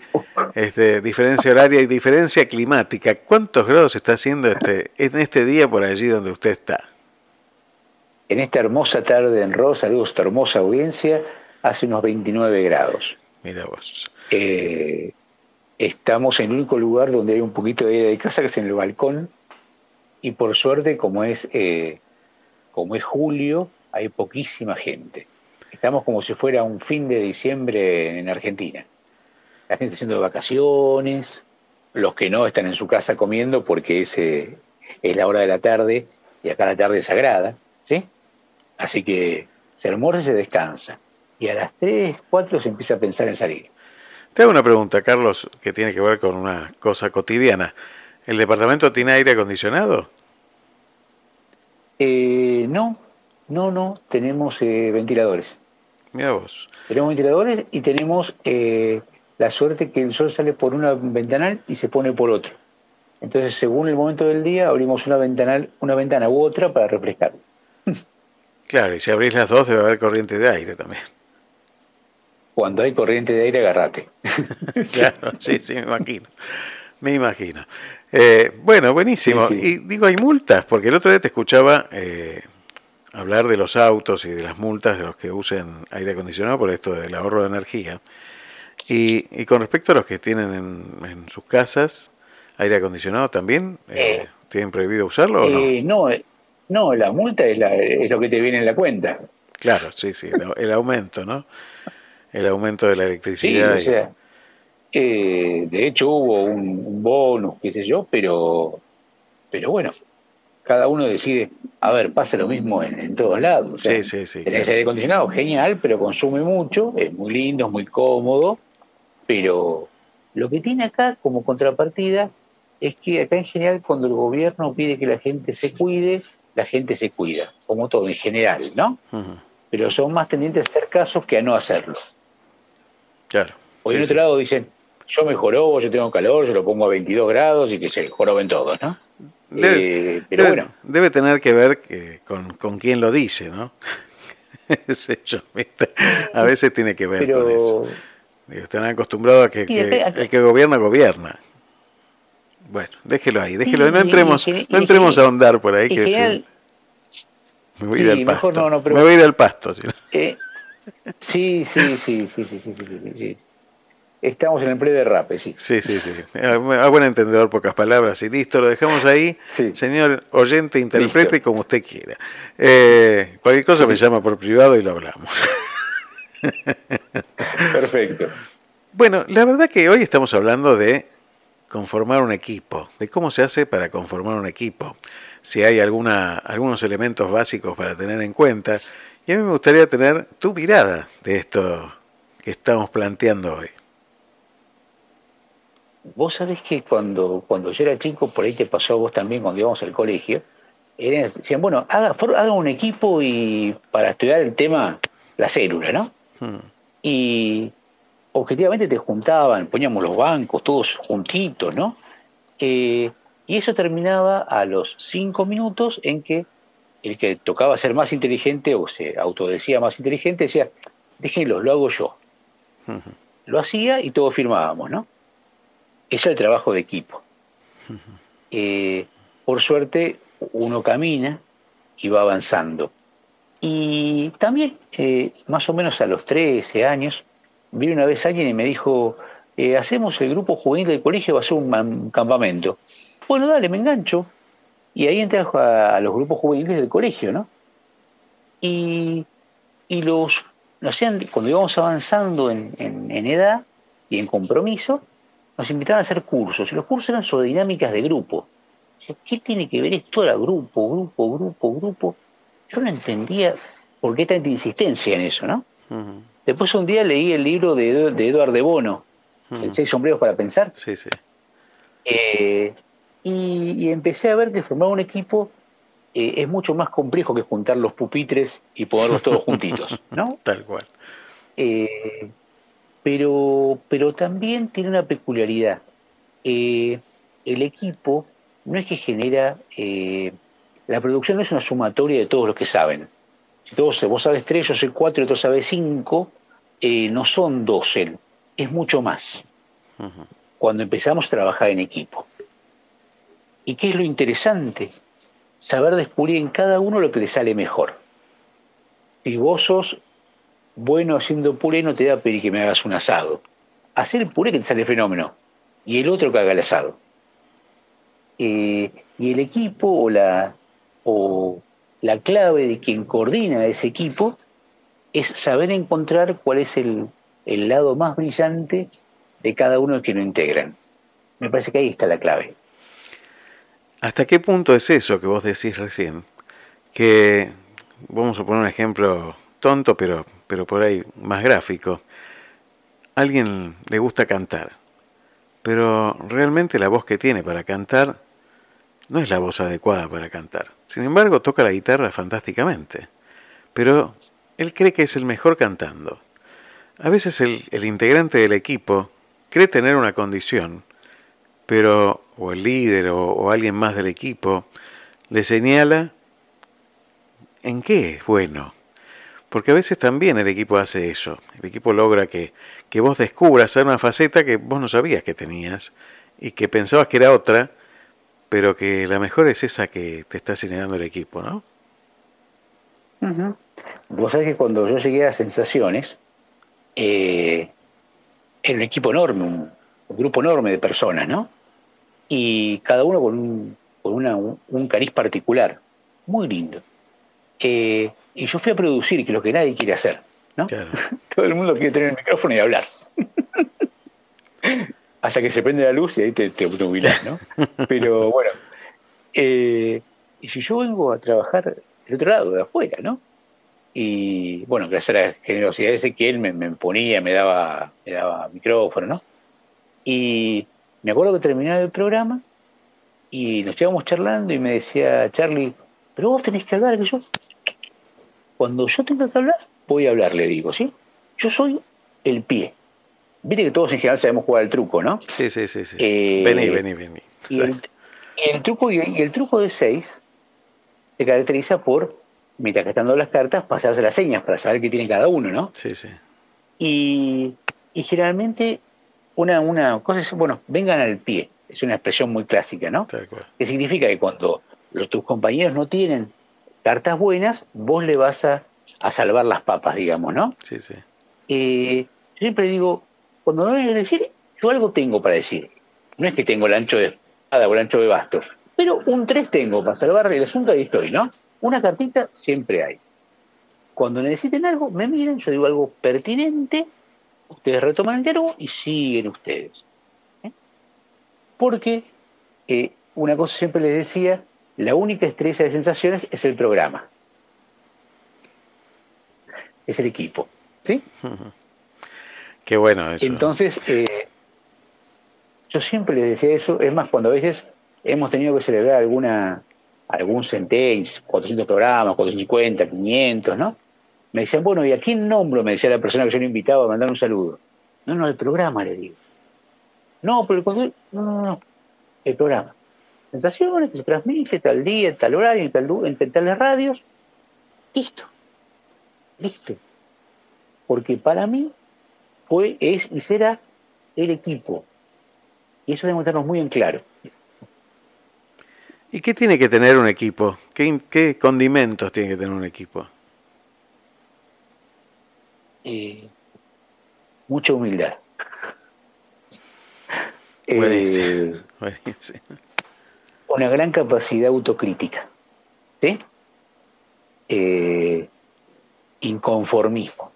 A: Este, diferencia horaria y diferencia climática. ¿Cuántos grados está haciendo este, en este día por allí donde usted está?
Q: En esta hermosa tarde en Ro, saludos a esta hermosa audiencia, hace unos 29 grados.
A: Mira vos.
Q: Eh, estamos en el único lugar donde hay un poquito de aire de casa, que es en el balcón, y por suerte, como es, eh, como es julio, hay poquísima gente. Estamos como si fuera un fin de diciembre en Argentina. La gente haciendo vacaciones, los que no están en su casa comiendo porque es, es la hora de la tarde y acá la tarde es sagrada, ¿sí? Así que se almuerza y se descansa. Y a las 3, 4 se empieza a pensar en salir.
A: Te hago una pregunta, Carlos, que tiene que ver con una cosa cotidiana. ¿El departamento tiene aire acondicionado?
Q: Eh, no, no, no, tenemos eh, ventiladores.
A: Mira vos.
Q: Tenemos ventiladores y tenemos eh, la suerte que el sol sale por una ventanal y se pone por otro. Entonces, según el momento del día, abrimos una, ventanal, una ventana u otra para refrescar.
A: Claro, y si abrís las dos debe haber corriente de aire también.
Q: Cuando hay corriente de aire, agarrate.
A: claro, sí, sí, me imagino. Me imagino. Eh, bueno, buenísimo. Y digo, hay multas, porque el otro día te escuchaba eh, hablar de los autos y de las multas de los que usen aire acondicionado por esto del ahorro de energía. Y, con respecto a los que tienen en, sus casas aire acondicionado también, eh, ¿tienen prohibido usarlo o no?
Q: no, no, la multa es, es, lo que te viene en la cuenta.
A: Claro, sí, sí, el, aumento, ¿no? El aumento de la electricidad.
Q: Sí, o sea, de hecho hubo un, bonus, qué sé yo, pero, pero bueno, cada uno decide, a ver, pasa lo mismo en, todos lados.
A: sí, sí, sí.
Q: Tenés aire acondicionado, genial, pero consume mucho, es muy lindo, es muy cómodo, pero lo que tiene acá como contrapartida es que acá en general cuando el gobierno pide que la gente se cuide, la gente se cuida, como todo en general, ¿no? Pero son más tendientes a hacer casos que a no hacerlo.
A: Claro.
Q: Por sí, otro lado dicen, yo me jorobo, yo tengo calor, yo lo pongo a 22 grados y que se joroben todos, ¿no?
A: Debe, eh, pero bueno. debe tener que ver que con, con quién lo dice, ¿no? a veces tiene que ver con eso. Están acostumbrados a que, el que gobierna, gobierna. Bueno, déjelo ahí, déjelo. no entremos, no entremos a ahondar por ahí. Que me voy a ir al pasto. me voy a ir al pasto.
Q: sí, sí, sí, sí, sí, sí, sí. Estamos en el pre de rape, sí.
A: Sí, sí, sí. A buen entendedor, pocas palabras y listo, lo dejamos ahí. Señor oyente, interprete como usted quiera. Eh, cualquier cosa me llama por privado y lo hablamos.
Q: Perfecto.
A: Bueno, la verdad que hoy estamos hablando de conformar un equipo, de cómo se hace para conformar un equipo, si hay alguna, algunos elementos básicos para tener en cuenta. Y a mí me gustaría tener tu mirada de esto que estamos planteando hoy.
Q: Vos sabés que cuando, cuando yo era chico, por ahí te pasó a vos también cuando íbamos al colegio, decían, bueno, haga, haga un equipo y para estudiar el tema, la célula, ¿no? Hmm. Y objetivamente te juntaban, poníamos los bancos todos juntitos, ¿no? Eh, y eso terminaba a los cinco minutos en que el que tocaba ser más inteligente o se autodecía más inteligente decía, déjenlo, lo hago yo. Hmm. Lo hacía y todos firmábamos, ¿no? Es el trabajo de equipo. Eh, por suerte, uno camina y va avanzando. Y también, eh, más o menos a los 13 años, vi una vez a alguien y me dijo, eh, hacemos el grupo juvenil del colegio, va a ser un, campamento. Bueno, dale, me engancho. Y ahí entré a, los grupos juveniles del colegio, ¿no? Y, y los, cuando íbamos avanzando en, en edad y en compromiso, nos invitaban a hacer cursos, y los cursos eran sobre dinámicas de grupo. ¿Qué tiene que ver esto? Era grupo, grupo, grupo, grupo. Yo no entendía por qué tanta insistencia en eso, ¿no? Después un día leí el libro de, de Eduard de Bono, El seis sombreros para pensar.
A: Sí, sí.
Q: Eh, y, empecé a ver que formar un equipo eh, es mucho más complejo que juntar los pupitres y ponerlos todos juntitos, ¿no?
A: Tal cual.
Q: Eh, pero, pero también tiene una peculiaridad. Eh, el equipo no es que genera eh, la producción no es una sumatoria de todos los que saben. Si todos, vos sabes tres, yo sé cuatro y otro sabe cinco, eh, no son doce, es mucho más. Cuando empezamos a trabajar en equipo. ¿Y qué es lo interesante? Saber descubrir en cada uno lo que le sale mejor. Si vos sos bueno haciendo puré, no te da peri que me hagas un asado. Hacer puré que te sale fenómeno. Y el otro que haga el asado. Eh, y el equipo o la, o la clave de quien coordina ese equipo es saber encontrar cuál es el, el lado más brillante de cada uno que lo integran. Me parece que ahí está la clave.
A: ¿Hasta qué punto es eso que vos decís recién? Que, vamos a poner un ejemplo tonto, pero, pero por ahí más gráfico. Alguien le gusta cantar, pero realmente la voz que tiene para cantar no es la voz adecuada para cantar. Sin embargo, toca la guitarra fantásticamente, pero él cree que es el mejor cantando. A veces el integrante del equipo cree tener una condición, pero o el líder o, alguien más del equipo le señala en qué es bueno. Porque a veces también el equipo hace eso. El equipo logra que, que vos descubras una faceta que vos no sabías que tenías y que pensabas que era otra, pero que la mejor es esa que te está señalando el equipo, ¿no?
Q: Vos sabés que cuando yo llegué a Sensaciones, eh, era un equipo enorme, un grupo enorme de personas, ¿no? y cada uno con un, con una, un, cariz particular, muy lindo. Eh, y yo fui a producir, que es lo que nadie quiere hacer, ¿no? Todo el mundo quiere tener el micrófono y hablar. Hasta que se prende la luz y ahí te, te ¿no? Pero bueno, eh, y si yo vengo a trabajar del otro lado, de afuera, ¿no? Y bueno, gracias a la generosidad de que él me, me ponía, me daba, me daba micrófono, ¿no? Y me acuerdo que terminaba el programa y nos íbamos charlando y me decía Charlie, pero vos tenés que hablar, que yo, cuando yo tenga que hablar, voy a hablar, le digo, ¿sí? Yo soy el pie. Viste que todos en general sabemos jugar el truco, ¿no?
A: Sí, sí, sí. sí. Eh, vení, vení, vení.
Q: Y el, truco, y el, truco de seis se caracteriza por, mientras que están dando las cartas, pasarse las señas para saber qué tiene cada uno, ¿no?
A: Sí, sí.
Q: Y, y generalmente una, una cosa es, bueno, vengan al pie, es una expresión muy clásica, ¿no? Que significa que cuando los, tus compañeros no tienen cartas buenas, vos le vas a, salvar las papas, digamos, ¿no?
A: Sí, sí.
Q: Eh, siempre digo, cuando no hay que decir, yo algo tengo para decir. No es que tengo el ancho de espada o el ancho de basto, pero un 3 tengo para salvar el asunto, ahí estoy, ¿no? Una cartita siempre hay. Cuando necesiten algo, me miren, yo digo algo pertinente ustedes retoman el diálogo y siguen ustedes. ¿eh? Porque eh, una cosa siempre les decía, la única estrella de sensaciones es el programa. Es el equipo. ¿Sí?
A: Qué bueno eso.
Q: Entonces, eh, yo siempre les decía eso, es más, cuando a veces hemos tenido que celebrar alguna algún centenis, 400 programas, 450, 500, ¿no? Me decían, bueno, ¿y a quién nombro? Me decía la persona que yo le invitaba a mandar un saludo. No, no, el programa, le digo. No, pero el No, no, no. El programa. Sensaciones que se transmite tal día, tal horario, en, tal, en tales radios. Listo. Listo. Porque para mí fue, es y será el equipo. Y eso debe estarnos muy en claro.
A: ¿Y qué tiene que tener un equipo? qué condimentos tiene que tener un equipo?
Q: Eh, mucha humildad. Eh, una gran capacidad autocrítica. ¿sí? Eh, inconformismo.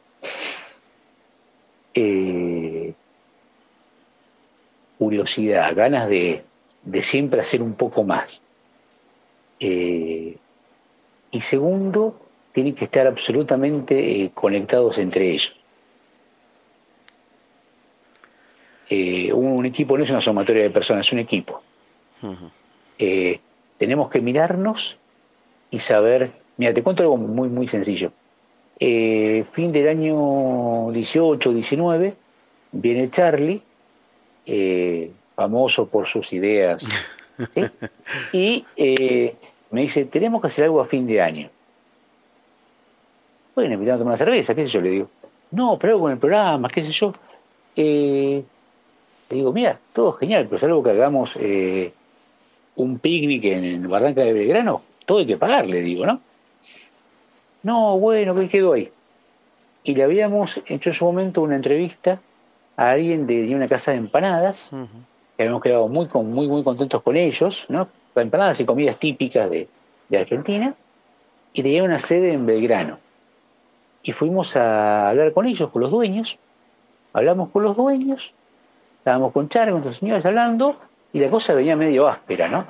Q: curiosidad, ganas de, de, siempre hacer un poco más. y segundo, tienen que estar absolutamente eh, conectados entre ellos. Eh, un, equipo no es una sumatoria de personas, es un equipo. Eh, tenemos que mirarnos y saber, mira, te cuento algo muy, muy sencillo. fin del año 18, 19, viene Charlie, famoso por sus ideas, y me dice, tenemos que hacer algo a fin de año. Bueno, invitamos a tomar una cerveza, qué sé yo, le digo. No, pero algo con el programa, qué sé yo. Eh, le digo, mira, todo genial, pero es algo que hagamos eh, un picnic en, Barranca de Belgrano, todo hay que pagar, le digo, ¿no? No, bueno, ¿qué quedó ahí? Y le habíamos hecho en su momento una entrevista a alguien de, una casa de empanadas, que habíamos quedado muy, muy, muy contentos con ellos, ¿no? Empanadas y comidas típicas de, de Argentina, y tenía una sede en Belgrano. Y fuimos a hablar con ellos, con los dueños, hablamos con los dueños, estábamos con Char, con los señores hablando, y la cosa venía medio áspera, ¿no?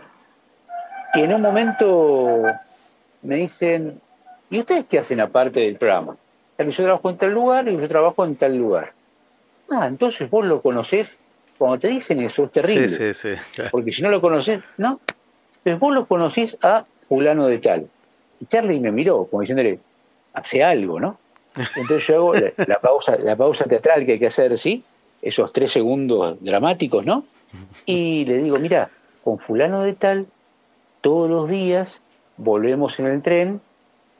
Q: Y en un momento me dicen, ¿y ustedes qué hacen aparte del programa? Yo trabajo en tal lugar y yo trabajo en tal lugar. Ah, entonces vos lo conocés. Cuando te dicen eso es terrible.
A: Sí, sí, sí.
Q: Porque si no lo conocés, ¿no? Entonces vos lo conocés a fulano de tal. Y Charlie me miró, como diciéndole, hace algo, ¿no? Entonces yo hago la, pausa, la pausa teatral que hay que hacer, ¿sí? Esos tres segundos dramáticos, ¿no? Y le digo, mira, con fulano de tal, todos los días volvemos en el tren,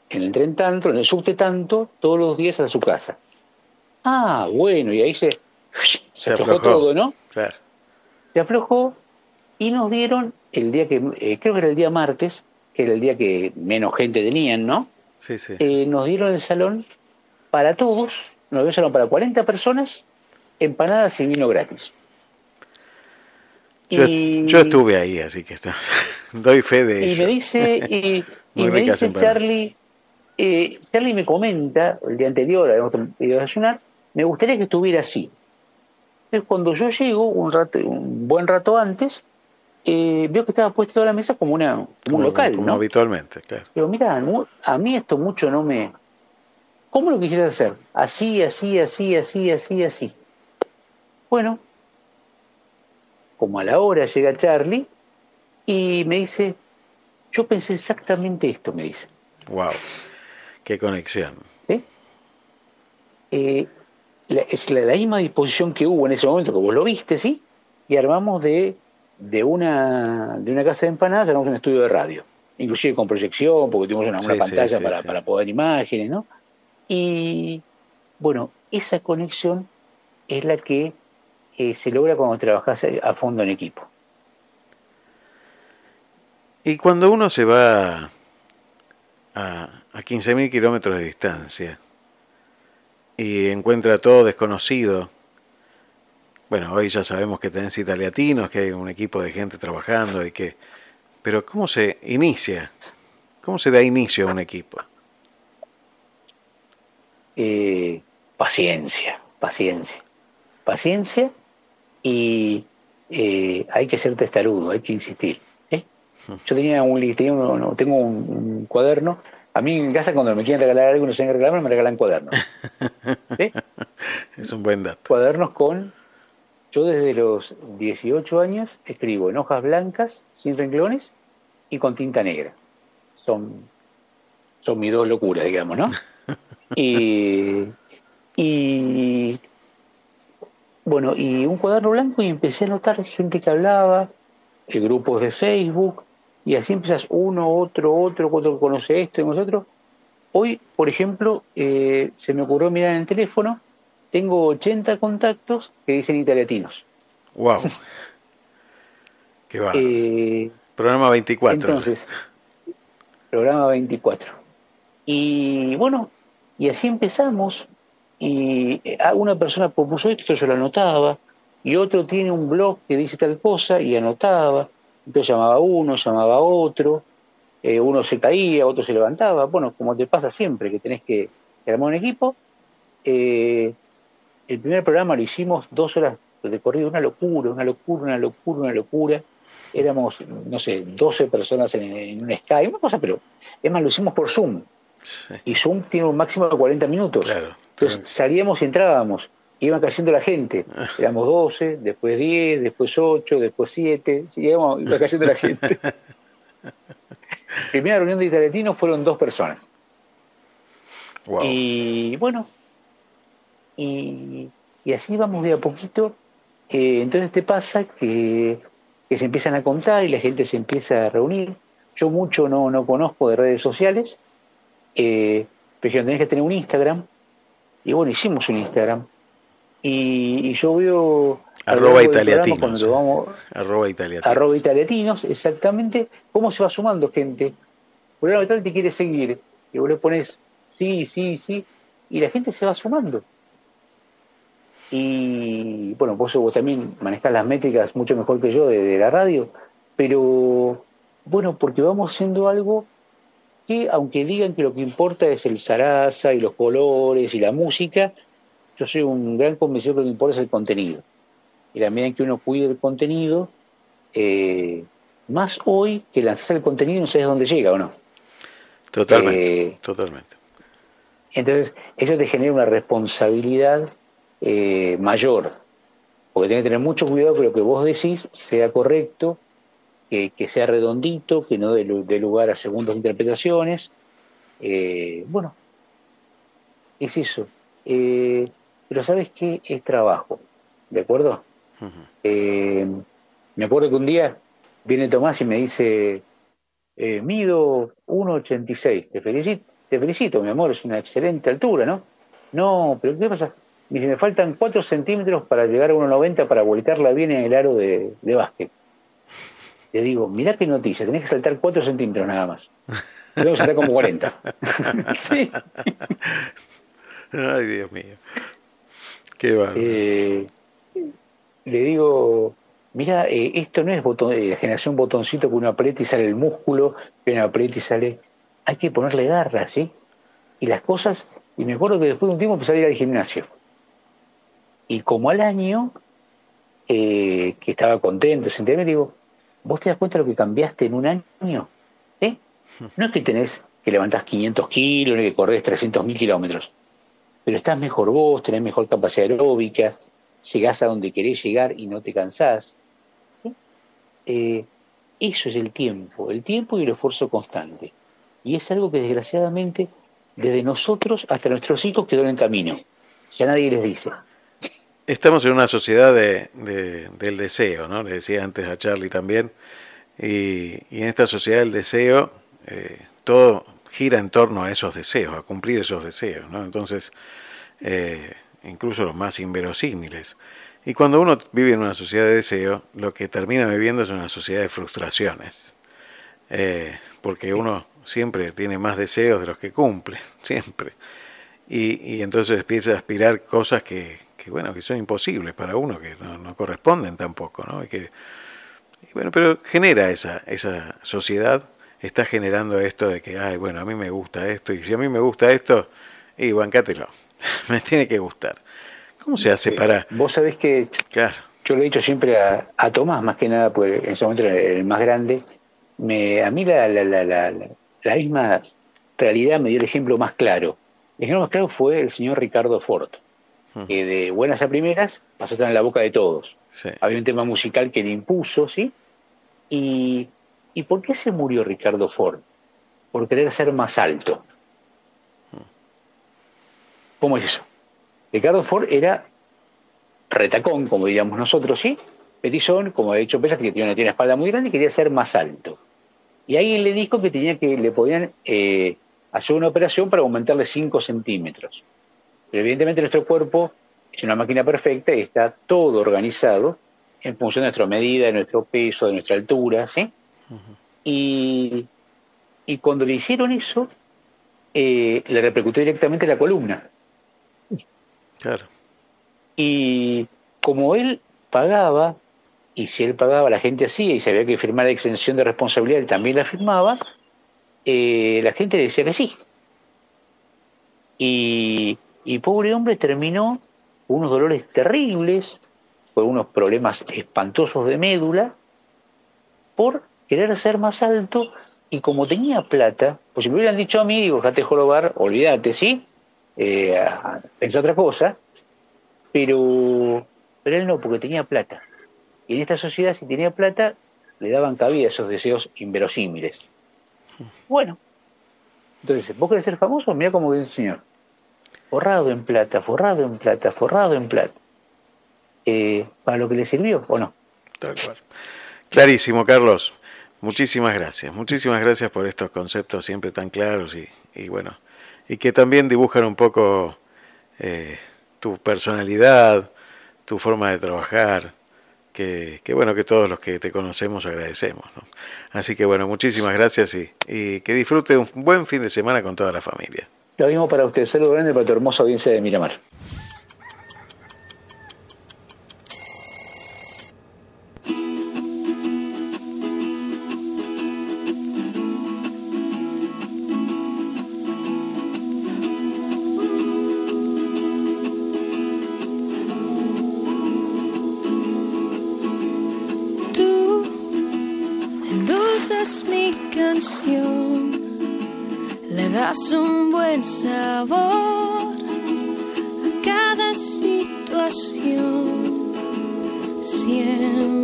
Q: en el tren tanto, en el subte tanto, todos los días a su casa. Ah, bueno, y ahí se, se, aflojó, todo, ¿no?
A: Claro.
Q: Se aflojó y nos dieron el día que, eh, creo que era el día martes, que era el día que menos gente tenían, ¿no?
A: Sí, sí.
Q: Eh, nos dieron el salón para todos, nos dieron salón para 40 personas, empanadas y vino gratis.
A: Yo, yo estuve ahí, así que está. doy fe de
Q: y
A: ello.
Q: Me dice, y, y me dice Charlie, eh, Charlie me comenta, el día anterior habíamos ido a desayunar, me gustaría que estuviera así. Entonces cuando yo llego, un, rato, un buen rato antes, eh, veo que estaba puesta toda la mesa como, una, como, un local.
A: Como habitualmente, claro.
Q: Pero mira, a mí esto mucho no me... ¿Cómo lo quisieras hacer? Así, así, así, así, así, así. Bueno, como a la hora llega Charlie y me dice, yo pensé exactamente esto, me dice.
A: Wow, qué conexión.
Q: ¿Sí? Eh, es la, misma disposición que hubo en ese momento, que vos lo viste, ¿sí? Y armamos de, de, una, de una casa de empanadas, armamos un estudio de radio, inclusive con proyección, porque tuvimos una, pantalla para, para poder imágenes, ¿no? Y bueno, esa conexión es la que eh, se logra cuando trabajas a fondo en equipo.
A: Y cuando uno se va a, a 15.000 kilómetros de distancia y encuentra todo desconocido, bueno, hoy ya sabemos que tenés italiatinos, que hay un equipo de gente trabajando y que... Pero ¿cómo se inicia? ¿Cómo se da inicio a un equipo?
Q: Eh, paciencia, paciencia. Paciencia y eh, hay que ser testarudo, hay que insistir. ¿eh? Yo tenía un, tengo un, cuaderno. A mí en casa cuando me quieren regalar algo y no saben regalarme, me regalan cuadernos.
A: Es un buen dato.
Q: Cuadernos con... Yo desde los 18 años escribo en hojas blancas, sin renglones y con tinta negra. Son, son mis dos locuras, digamos, ¿no? y, y bueno, y un cuaderno blanco y empecé a notar gente que hablaba, eh, grupos de Facebook, y así empiezas uno, otro, otro, otro que conoce esto y nosotros. Hoy, por ejemplo, eh, se me ocurrió mirar en el teléfono, tengo 80 contactos que dicen italiatinos.
A: ¡Wow! ¡Qué va! Eh, programa 24.
Q: Entonces, programa 24. Y bueno, y así empezamos y eh, una persona propuso esto, yo lo anotaba, y otro tiene un blog que dice tal cosa y anotaba, entonces llamaba uno, llamaba a otro, eh, uno se caía, otro se levantaba, bueno, como te pasa siempre, que tenés que, armar un equipo. Eh, el primer programa lo hicimos dos horas de corrido, una locura, una locura, una locura, una locura. Éramos, no sé, 12 personas en, en un Skype, una cosa, pero es más, lo hicimos por Zoom. Y Zoom tiene un máximo de 40 minutos. Entonces salíamos y entrábamos. Iban cayendo la gente. Éramos 12, después 10, después 8, después 7. iba cayendo la gente. Primera reunión de italiatinos fueron dos personas. Y bueno, y, así vamos de a poquito. Eh, entonces te pasa que, que se empiezan a contar y la gente se empieza a reunir. yo mucho no, no conozco de redes sociales, eh, dijeron, tenés que tener un Instagram. Y bueno, hicimos un Instagram. Y, yo veo...
A: Arroba italiatinos. arroba italiatinos.
Q: Arroba italiatinos, exactamente. ¿Cómo se va sumando gente? Por tal te quiere seguir. Y vos le pones sí, sí, sí. Y la gente se va sumando. Y bueno, vos, vos también manejás las métricas mucho mejor que yo de, la radio. Pero bueno, porque vamos haciendo algo que, aunque digan que lo que importa es el zaraza y los colores y la música, yo soy un gran convencido que lo que importa es el contenido. Y la medida en que uno cuide el contenido, eh, más hoy que lanzar el contenido no sabes dónde llega o no.
A: Totalmente, eh, totalmente.
Q: Entonces, eso te genera una responsabilidad eh, mayor, porque tenés que tener mucho cuidado que lo que vos decís sea correcto, que, sea redondito, que no dé, lugar a segundas interpretaciones. bueno, es eso. pero sabes qué es trabajo, ¿de acuerdo? Eh, me acuerdo que un día viene Tomás y me dice, eh, mido 1,86, te felicito, te felicito, mi amor, es una excelente altura, ¿no? No, pero ¿qué pasa? Me me faltan 4 centímetros para llegar a 1,90 para volcarla bien en el aro de, básquet. Le digo, mirá qué noticia, tenés que saltar 4 centímetros nada más. Y luego saltar como 40. sí.
A: Ay, Dios mío. Qué bárbaro.
Q: Eh, le digo, mira, eh, esto no es botón, eh, la generación botoncito que uno aprieta y sale el músculo, que uno aprieta y sale. Hay que ponerle garras, ¿sí? Y las cosas, y me acuerdo que después de un tiempo empecé a ir al gimnasio. Y como al año, eh, que estaba contento, sentía, me digo, ¿vos te das cuenta de lo que cambiaste en un año? ¿Eh? No es que tenés que levantás 500 kilos, ni que corres 300 mil kilómetros, pero estás mejor vos, tenés mejor capacidad aeróbica, llegás a donde querés llegar y no te cansás. Eh, eso es el tiempo, el tiempo y el esfuerzo constante. Y es algo que desgraciadamente desde nosotros hasta nuestros hijos quedó en el camino. Ya nadie les dice.
A: Estamos en una sociedad de, del deseo, ¿no? Le decía antes a Charlie también. Y, en esta sociedad del deseo, eh, todo gira en torno a esos deseos, a cumplir esos deseos, ¿no? Entonces, eh, incluso los más inverosímiles. Y cuando uno vive en una sociedad de deseo, lo que termina viviendo es una sociedad de frustraciones. Eh, porque uno siempre tiene más deseos de los que cumple, siempre. Y, entonces empieza a aspirar cosas que, bueno, que son imposibles para uno, que no, corresponden tampoco, ¿no? Y que, bueno, pero genera esa, esa sociedad, está generando esto de que, ay, bueno, a mí me gusta esto, y si a mí me gusta esto, y bancátelo. me tiene que gustar. ¿Cómo se hace para...?
Q: Vos sabés que claro. yo lo he dicho siempre a, Tomás, más que nada, porque en ese momento era el más grande, me, a mí la, la, la, la, misma realidad me dio el ejemplo más claro. El ejemplo más claro fue el señor Ricardo Ford, que de buenas a primeras pasó a estar en la boca de todos. Había un tema musical que le impuso, ¿sí? Y, ¿Y por qué se murió Ricardo Ford? Por querer ser más alto. ¿Cómo es eso? Ricardo Ford era retacón, como diríamos nosotros, ¿sí? Petizón, como he dicho Pesas, que tiene una, espalda muy grande y quería ser más alto. Y alguien le dijo que tenía que le podían eh, hacer una operación para aumentarle 5 centímetros. Pero evidentemente nuestro cuerpo es una máquina perfecta y está todo organizado en función de nuestra medida, de nuestro peso, de nuestra altura, ¿sí? y, y, cuando le hicieron eso, eh, le repercutió directamente la columna.
A: Claro.
Q: Y como él pagaba, y si él pagaba, la gente hacía, y se había que firmar la exención de responsabilidad, él también la firmaba, eh, la gente le decía que sí. Y, y pobre hombre terminó con unos dolores terribles, con unos problemas espantosos de médula, por querer ser más alto, y como tenía plata, pues si me hubieran dicho a mí, digo, jate jorobar, olvídate, ¿sí? eh, pensó otra cosa, pero, pero él no, porque tenía plata. Y en esta sociedad, si tenía plata, le daban cabida a esos deseos inverosímiles. Bueno, entonces, ¿vos querés ser famoso? Mira cómo dice el señor. Forrado en plata, forrado en plata, forrado en plata. Eh, ¿Para lo que le sirvió o no?
A: Tal cual. Clarísimo, Carlos. Muchísimas gracias, muchísimas gracias por estos conceptos siempre tan claros y, bueno, y que también dibujan un poco eh, tu personalidad, tu forma de trabajar, que, bueno, que todos los que te conocemos agradecemos. Así que bueno, muchísimas gracias y, y, que disfrute un buen fin de semana con toda la familia.
Q: Lo mismo para usted, saludo grande para tu hermosa audiencia de Miramar.
O: le das un buen sabor a cada situación. Siempre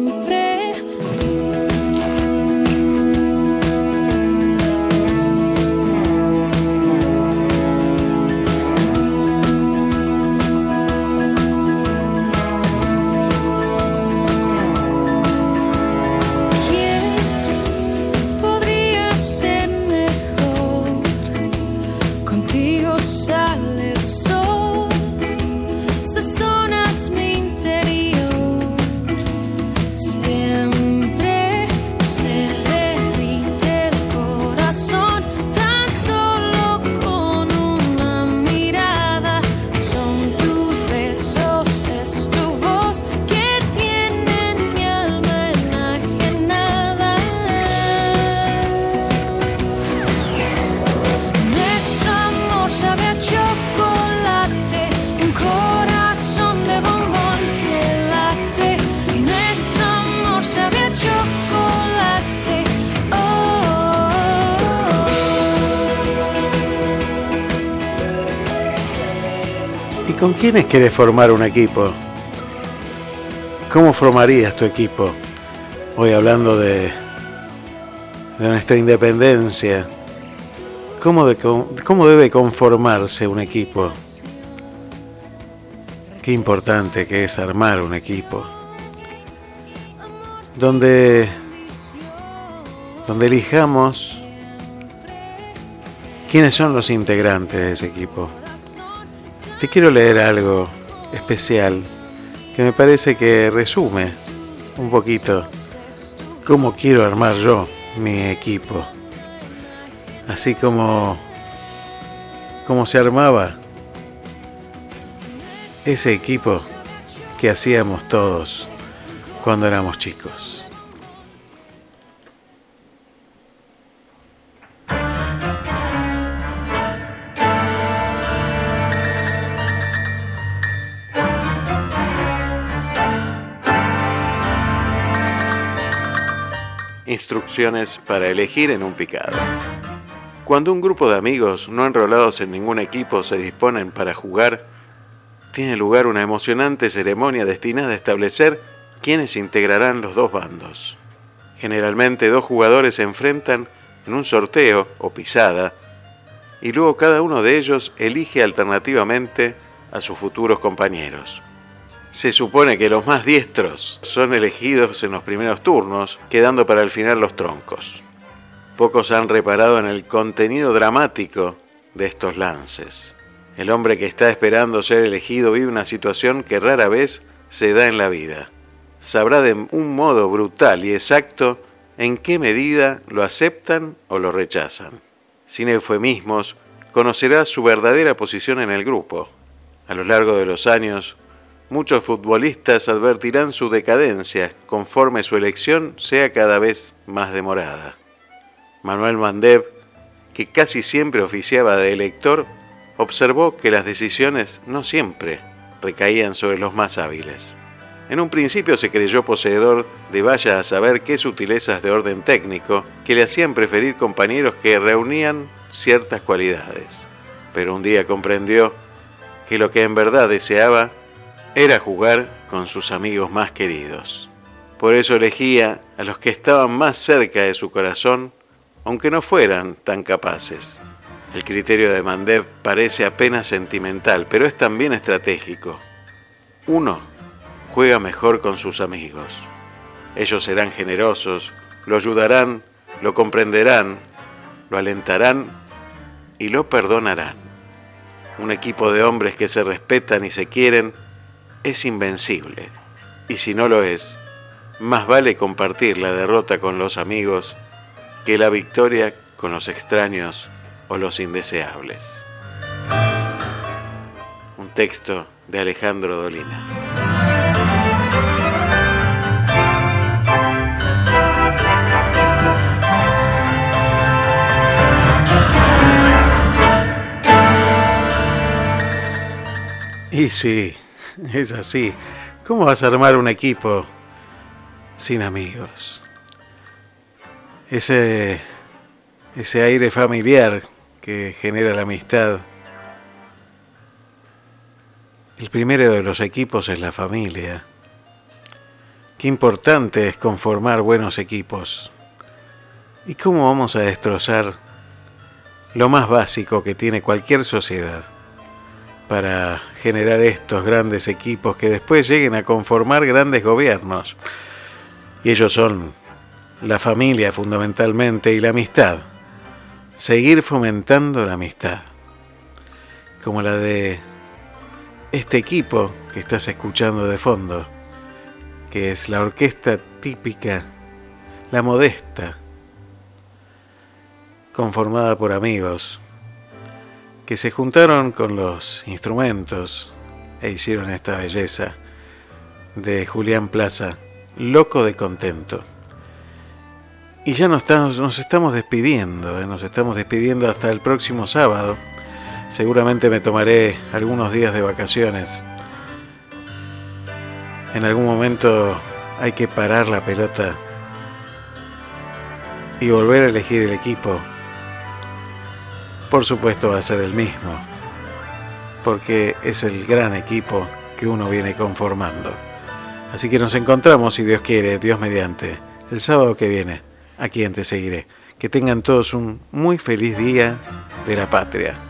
A: quiénes quieres formar un equipo? ¿Cómo formarías tu equipo? Hoy hablando de, nuestra independencia. ¿Cómo, ¿Cómo debe conformarse un equipo? Qué importante que es armar un equipo. Donde, donde elijamos quiénes son los integrantes de ese equipo. Te quiero leer algo especial que me parece que resume un poquito cómo quiero armar yo mi equipo. Así como, como se armaba ese equipo que hacíamos todos cuando éramos chicos. Instrucciones para elegir en un picado. Cuando un grupo de amigos no enrolados en ningún equipo se disponen para jugar, tiene lugar una emocionante ceremonia destinada a establecer quiénes integrarán los dos bandos. Generalmente dos jugadores se enfrentan en un sorteo o pisada y luego cada uno de ellos elige alternativamente a sus futuros compañeros. Se supone que los más diestros son elegidos en los primeros turnos, quedando para el final los troncos. Pocos han reparado en el contenido dramático de estos lances. El hombre que está esperando ser elegido vive una situación que rara vez se da en la vida. Sabrá de un modo brutal y exacto en qué medida lo aceptan o lo rechazan. Sin eufemismos, conocerá su verdadera posición en el grupo. A lo largo de los años, Muchos futbolistas advertirán su decadencia conforme su elección sea cada vez más demorada. Manuel Mandev, que casi siempre oficiaba de elector, observó que las decisiones no siempre recaían sobre los más hábiles. En un principio se creyó poseedor de vaya a saber qué sutilezas de orden técnico que le hacían preferir compañeros que reunían ciertas cualidades. Pero un día comprendió que lo que en verdad deseaba era jugar con sus amigos más queridos. Por eso elegía a los que estaban más cerca de su corazón, aunque no fueran tan capaces. El criterio de Mandev parece apenas sentimental, pero es también estratégico. Uno juega mejor con sus amigos. Ellos serán generosos, lo ayudarán lo comprenderán, lo alentarán y lo perdonarán. Un equipo de hombres que se respetan y se quieren es invencible. Y si no lo es, más vale compartir la derrota con los amigos que la victoria con los extraños o los indeseables. Un texto de Alejandro Dolina. Y sí, es así. ¿Cómo vas a armar un equipo sin amigos? Ese, ese aire familiar que genera la amistad. El primero de los equipos es la familia. Qué importante es conformar buenos equipos. ¿Y cómo vamos a destrozar lo más básico que tiene cualquier sociedad? Para generar estos grandes equipos que después lleguen a conformar grandes gobiernos. Y ellos son la familia fundamentalmente y la amistad. Seguir fomentando la amistad. Como la de este equipo que estás escuchando de fondo, que es la orquesta típica, la modesta, conformada por amigos, que se juntaron con los instrumentos e hicieron esta belleza de Julián Plaza, loco de contento. Y ya nos estamos, despidiendo, ¿eh? nos estamos despidiendo hasta el próximo sábado. Seguramente me tomaré algunos días de vacaciones. En algún momento hay que parar la pelota y volver a elegir el equipo por supuesto va a ser el mismo, porque es el gran equipo que uno viene conformando. Así que nos encontramos, si Dios quiere, Dios mediante, el sábado que viene, aquí en Te Seguiré. Que tengan todos un muy feliz día de la patria.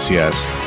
K: Acortando distancias.